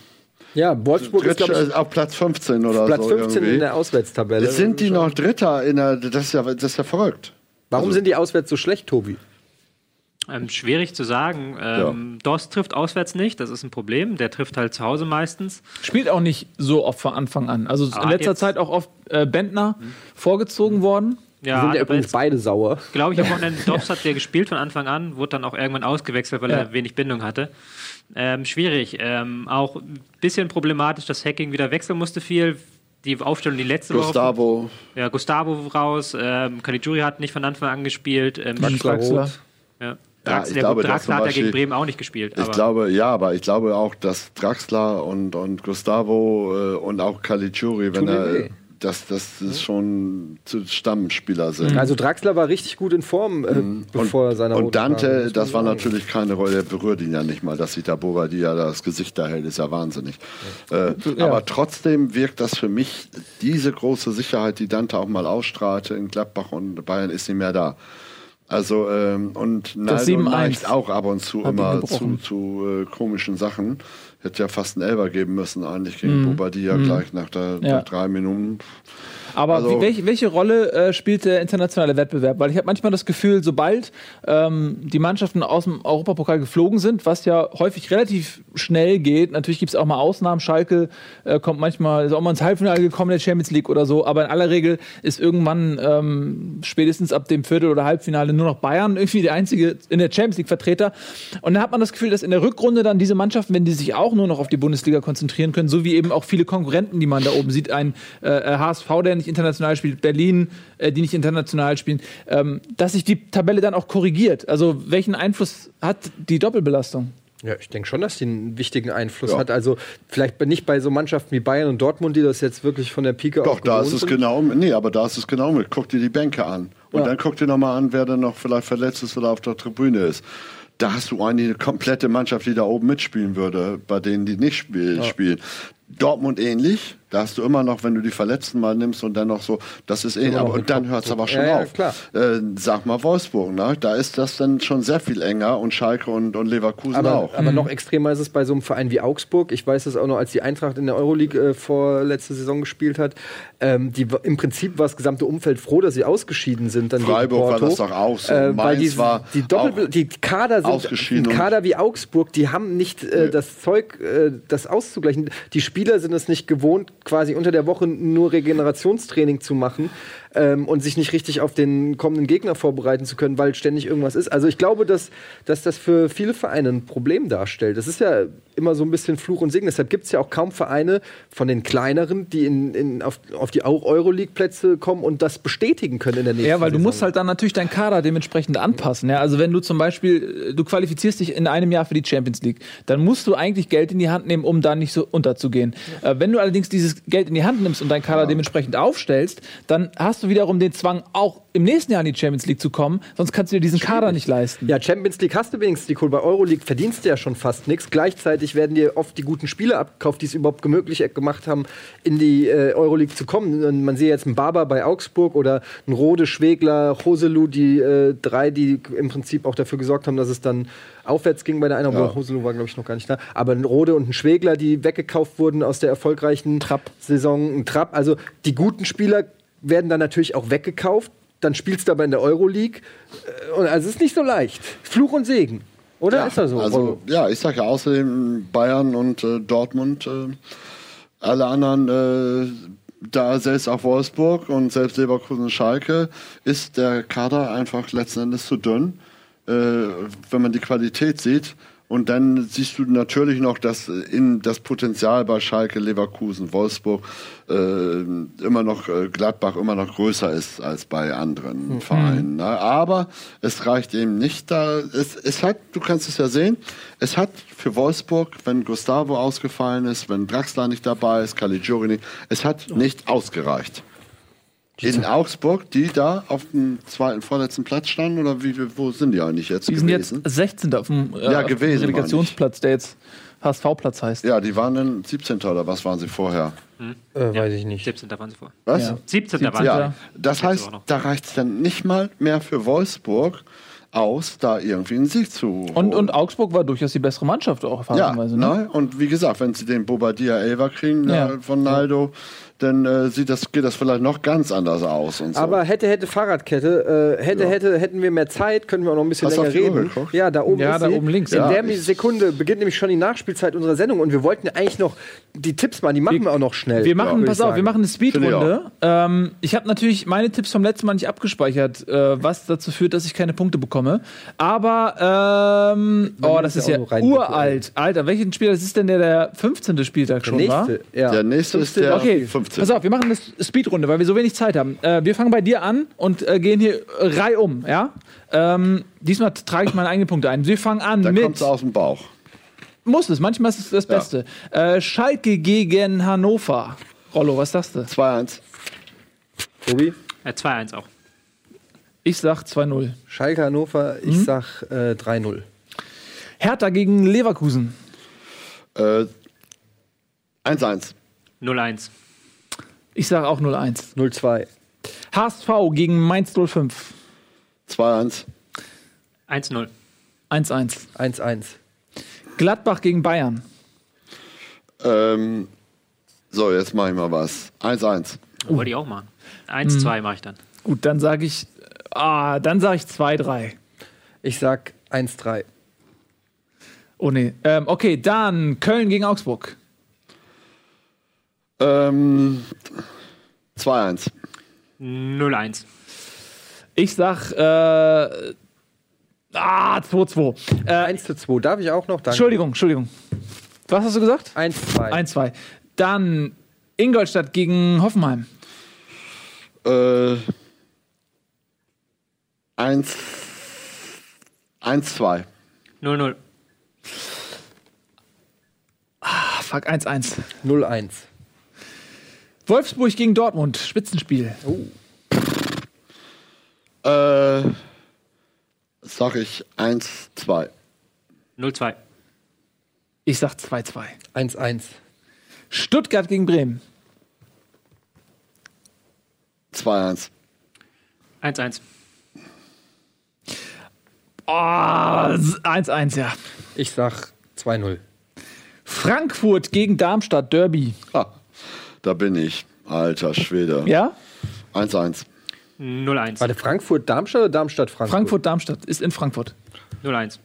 Ja, Wolfsburg ist, dritt, glaube ich, auf Platz 15 oder Platz so. 15 irgendwie. in der Auswärtstabelle. Sind die noch Dritter in der, das ist ja, das ist ja verrückt. Warum sind die auswärts so schlecht, Tobi? Ähm, schwierig zu sagen. Ähm, Dost trifft auswärts nicht, das ist ein Problem. Der trifft halt zu Hause meistens. spielt auch nicht so oft von Anfang an. Also in Aber letzter jetzt- Zeit auch oft äh, Bentner vorgezogen worden. Die Ja, sind ja übrigens jetzt, beide sauer. glaube ich, am Wochenende Dost hat der gespielt von Anfang an, wurde dann auch irgendwann ausgewechselt, weil Ja. er wenig Bindung hatte. Ähm, schwierig. Ähm, auch ein bisschen problematisch, dass Hacking wieder wechseln musste viel. Die Aufstellung die letzte Woche. Gustavo, Ja, Gustavo raus. Ähm, Caligiuri hat nicht von Anfang an gespielt. Ähm, Draxler. Ja. Ja, Drax, ich glaube, Draxler hat ja gegen Bremen auch nicht gespielt. ich glaube, ja, aber ich glaube auch, dass Draxler und, und Gustavo äh, und auch Caligiuri, wenn er, weh. dass das ist schon zu Stammspieler sind. Also Draxler war richtig gut in Form, äh, bevor er seine Und rote Karte, Dante, man das war natürlich keine Rolle, der berührt ihn ja nicht mal, dass sich da Bobadilla das Gesicht da hält, ist ja wahnsinnig. Äh, Ja. Aber trotzdem wirkt das für mich, diese große Sicherheit, die Dante auch mal ausstrahlte in Gladbach und Bayern, ist nicht mehr da. Also, ähm, und Naldo 7-1 neigt auch ab und zu immer zu, zu äh, komischen Sachen. Hätte ja fast einen Elber geben müssen eigentlich gegen Bobadilla gleich nach, der, Mhm. Ja. nach drei Minuten. Aber Also- wie, welche, welche Rolle äh, spielt der internationale Wettbewerb? Weil ich habe manchmal das Gefühl, sobald ähm, die Mannschaften aus dem Europapokal geflogen sind, was ja häufig relativ schnell geht, natürlich gibt es auch mal Ausnahmen. Schalke äh, kommt manchmal, ist auch mal ins Halbfinale gekommen in der Champions League oder so, aber in aller Regel ist irgendwann ähm, spätestens ab dem Viertel- oder Halbfinale nur noch Bayern irgendwie der einzige in der Champions League Vertreter. Und da hat man das Gefühl, dass in der Rückrunde dann diese Mannschaften, wenn die sich auch nur noch auf die Bundesliga konzentrieren können, so wie eben auch viele Konkurrenten, die man da oben sieht, ein äh, HSV, der nicht international spielt, Berlin, äh, die nicht international spielen, ähm, dass sich die Tabelle dann auch korrigiert. Also welchen Einfluss hat die Doppelbelastung? Ja, ich denke schon, dass die einen wichtigen Einfluss Ja. hat. Also vielleicht nicht bei so Mannschaften wie Bayern und Dortmund, die das jetzt wirklich von der Pike Doch, auf da ist es sind. genau, nee, aber da ist es genau mit. Guck dir die Bänke an. Und Ja. dann guck dir nochmal an, wer dann noch vielleicht verletzt ist oder auf der Tribüne ist. Da hast du eine komplette Mannschaft, die da oben mitspielen würde, bei denen die nicht spiel spielen. Dortmund ähnlich. Da hast du immer noch, wenn du die Verletzten mal nimmst und dann noch so, das ist ähnlich. noch Aber, und dann hört es aber schon Ja, ja, auf. klar. Äh, sag mal Wolfsburg, ne? da ist das dann schon sehr viel enger und Schalke und, und Leverkusen Aber, auch. aber noch extremer ist es bei so einem Verein wie Augsburg. Ich weiß es auch noch, als die Eintracht in der Euroleague äh, vor letzte Saison gespielt hat. Ähm, die, Im Prinzip war das gesamte Umfeld froh, dass sie ausgeschieden sind. Dann Freiburg gegen war das doch auch so. Äh, weil Mainz die, war die, Doppel auch die Kader sind Kader wie Augsburg, die haben nicht äh, Nee. das Zeug, äh, das auszugleichen. Die Spieler sind es nicht gewohnt, quasi unter der Woche nur Regenerationstraining zu machen ähm, und sich nicht richtig auf den kommenden Gegner vorbereiten zu können, weil ständig irgendwas ist. Also ich glaube, dass, dass das für viele Vereine ein Problem darstellt. Das ist ja immer so ein bisschen Fluch und Segen. Deshalb gibt es ja auch kaum Vereine von den kleineren, die in, in, auf, auf die Euroleague-Plätze kommen und das bestätigen können in der nächsten Ja, weil du Saison. musst halt dann natürlich deinen Kader dementsprechend anpassen. Ja? Also wenn du zum Beispiel, äh, du qualifizierst dich in einem Jahr für die Champions League, dann musst du eigentlich Geld in die Hand nehmen, um da nicht so unterzugehen. Äh, wenn du allerdings dieses Geld in die Hand nimmst und deinen Kader dementsprechend aufstellst, dann hast du wiederum den Zwang, auch im nächsten Jahr in die Champions League zu kommen, sonst kannst du dir diesen Kader nicht leisten. Ja, Champions League hast du wenigstens die Kohle. Bei Euroleague verdienst du ja schon fast nichts. Gleichzeitig werden dir oft die guten Spieler abgekauft, die es überhaupt möglich gemacht haben, in die äh, Euroleague zu kommen. Und man sieht jetzt einen Barber bei Augsburg oder einen Rode, Schwegler, Hoselu, die äh, drei, die im Prinzip auch dafür gesorgt haben, dass es dann aufwärts ging bei der einen, Ja. Hoselu war, glaube ich, noch gar nicht da. Aber ein Rode und ein Schwegler, die weggekauft wurden aus der erfolgreichen Trapp-Saison. Ein Trapp. Also die guten Spieler werden dann natürlich auch weggekauft. Dann spielst du aber in der Euroleague. Äh, Und also es ist nicht so leicht. Fluch und Segen. Oder Ja, ist das so? Also, ja, ich sage ja außerdem Bayern und äh, Dortmund, äh, alle anderen, äh, da selbst auch Wolfsburg und selbst Leverkusen und Schalke, ist der Kader einfach letzten Endes zu dünn, äh, wenn man die Qualität sieht. Und dann siehst du natürlich noch, dass in das Potenzial bei Schalke, Leverkusen, Wolfsburg äh, immer noch äh, Gladbach immer noch größer ist als bei anderen Vereinen. Ne? Aber es reicht eben nicht da. Es, es hat, du kannst es ja sehen, es hat für Wolfsburg, wenn Gustavo ausgefallen ist, wenn Draxler nicht dabei ist, Caligiuri es hat nicht ausgereicht. In Augsburg, die da auf dem zweiten, vorletzten Platz standen, oder wie, wo sind die eigentlich jetzt Die sind jetzt gewesen? 16. auf dem, äh, Ja, gewesen, Relegationsplatz, der jetzt HSV-Platz heißt. Ja, die waren dann 17. oder was waren sie vorher? äh, weiß ich nicht. 17. waren sie vor. Was? Ja. 17. 17. waren Ja, Ja. das heißt, da reicht es dann nicht mal mehr für Wolfsburg aus, da irgendwie einen Sieg zu Und, holen. und Augsburg war durchaus die bessere Mannschaft auch ja, phasenweise. ne? ne? und wie gesagt, wenn sie den Bobadilla Elver kriegen Ja. äh, von Naldo, dann äh, sieht das, geht das vielleicht noch ganz anders aus. Und so. Aber hätte, hätte Fahrradkette, äh, hätte, Ja. hätte, hätten wir mehr Zeit, können wir auch noch ein bisschen Hast länger reden. geguckt? Ja, da oben Ja, ist da sie. oben links. In Ja, der Sekunde beginnt nämlich schon die Nachspielzeit unserer Sendung und wir wollten eigentlich noch die Tipps machen, die machen wir, auch noch schnell. Wir machen, pass auf, wir machen eine Finde ich Speedrunde. Ähm, ich habe natürlich meine Tipps vom letzten Mal nicht abgespeichert, äh, was dazu führt, dass ich keine Punkte bekomme. Aber, ähm, oh, das ist ja uralt. Alter, welchen Spieler? Das ist denn der, der 15. Spieltag Der schon, war? nächste, ja. Der nächste ist der Okay, 15. pass auf, wir machen eine Speedrunde, weil wir so wenig Zeit haben. Äh, wir fangen bei dir an und äh, gehen hier reihum, ja? Ähm, diesmal trage ich meine eigenen Punkte ein. Wir fangen an Dann mit. kommt es aus dem Bauch. Muss es, manchmal ist es das Ja. Beste. Äh, Schalke gegen Hannover. Rollo, was sagst du? 2-1. Tobi? Äh, 2-1 auch. Ich sag 2-0. Schalke Hannover, ich Mhm. sag äh, 3-0. Hertha gegen Leverkusen. Äh, 1-1. 0-1. Ich sage auch 0-1. 0-2. HSV gegen Mainz 05. 2-1. 1-0. 1-1. 1-1. Gladbach gegen Bayern. Ähm, so, jetzt mache ich mal was. 1-1. Wollte ich auch machen. 1, 2 mache ich dann. Gut, dann sage ich, ah, dann sage ich 2-3. Ich sag 1-3. Oh nee. Ähm, okay, dann Köln gegen Augsburg. Ähm, 2-1. 0-1. Ich sag, äh, ah, 2-2. Äh, 1 zu 2. Darf ich auch noch? Danke. Entschuldigung, Entschuldigung. Was hast du gesagt? 1-2. 1-2. Dann Ingolstadt gegen Hoffenheim. Äh, 1, 1, 2. 0-0. Ah, fuck, 1-1. 0-1. Wolfsburg gegen Dortmund, Spitzenspiel. Äh, sag ich 1, 2. 0-2. Ich sag 2-2. 1-1. Stuttgart gegen Bremen. 2-1. 1-1. Oh, 1-1, ja. Ich sag 2-0. Frankfurt gegen Darmstadt, Derby. Ah, da bin ich. Alter Schwede. Ja? 1-1. 0-1. Warte, Frankfurt, Darmstadt oder Darmstadt, Frankfurt? Frankfurt, Darmstadt ist in Frankfurt. 0-1.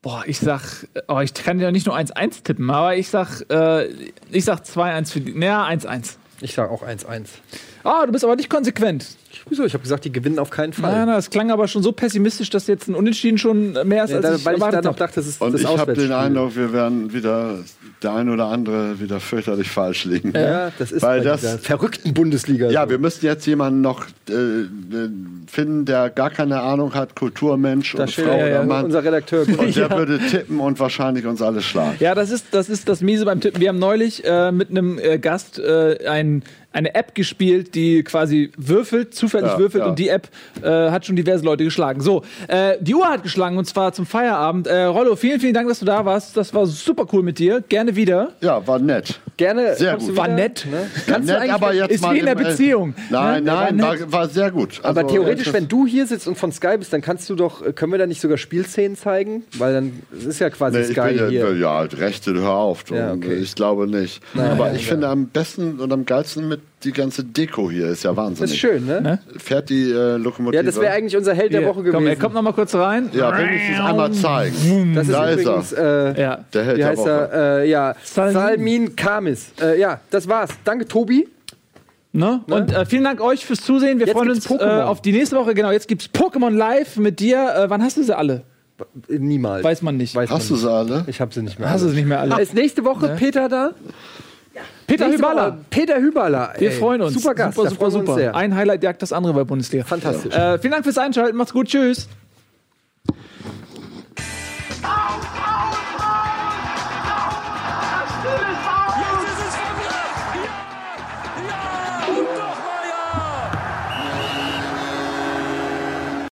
Boah, ich sag, oh, ich kann ja nicht nur 1-1 tippen, aber ich sag, äh, ich sag 2-1 für die. Naja, 1-1. Ich sag auch 1-1. Ah, du bist aber nicht konsequent. Wieso? Ich habe gesagt, die gewinnen auf keinen Fall. Nein, nein, das klang aber schon so pessimistisch, dass jetzt ein Unentschieden schon mehr ist, Ja, als da, ich weil ich erwartet dann noch habe. dachte, das ist Und das ich habe den. Eindruck, wir werden wieder, der ein oder andere wieder fürchterlich falsch liegen. Ja, das ist Weil bei das- verrückten Bundesliga. Ja, so. wir müssen jetzt jemanden noch äh, finden, der gar keine Ahnung hat, Kulturmensch da und Frau ja, ja, oder Mann. unser Redakteur. Und der würde tippen und wahrscheinlich uns alle schlagen. Ja, das ist, das ist das Miese beim Tippen. Wir haben neulich äh, mit einem äh, Gast äh, ein, eine App gespielt, die quasi würfelt, zufällig Ja, würfelt ja. und die App äh, hat schon diverse Leute geschlagen. So, äh, die Uhr hat geschlagen und zwar zum Feierabend. Äh, Rollo, vielen, vielen Dank, dass du da warst. Das war super cool mit dir. Gerne wieder. Ja, war nett. Gerne. Sehr du gut. War nett. Ne? Kannst du nett, eigentlich, aber jetzt ist wie in der im- Beziehung. Nein, Ne? nein, War war, war sehr gut. aber Also, theoretisch, das- wenn du hier sitzt und von Sky bist, dann kannst du doch, äh, können wir da nicht sogar Spielszenen zeigen? Weil dann, es ist ja quasi Nee, ich Sky bin ja, hier. ja, Rechte, hör auf. Du. Ja, okay. Ich glaube nicht. Aber ich finde am besten und am geilsten mit die ganze Deko hier. Ist ja wahnsinnig. Das ist schön, ne? Fährt die äh, Lokomotive. Ja, das wäre eigentlich unser Held der Woche gewesen. Komm, er kommt noch mal kurz rein. Ja, wenigstens einmal zeigen. das ist da ist übrigens, er. äh, Ja. Der Held wie der heißt Woche. er? Äh, ja, Salmin. Salmin Kamis. Äh, ja, das war's. Danke, Tobi. Ne? Und äh, vielen Dank euch fürs Zusehen. Wir Jetzt freuen uns äh, auf die nächste Woche. Genau, jetzt gibt's Pokémon Live mit dir. Äh, wann hast du sie alle? Äh, Niemals. Weiß man nicht. Weiß Hast man du sie alle? Ich habe sie nicht mehr. Hast du sie nicht mehr alle? Ist nächste Woche Peter da? Peter Nächste Peter Hüballa. Wir ey. freuen uns. Super Gast. Super, super, super. Sehr. Ein Highlight jagt das andere bei Bundesliga. Fantastisch. Äh, vielen Dank fürs Einschalten. Macht's gut. Tschüss.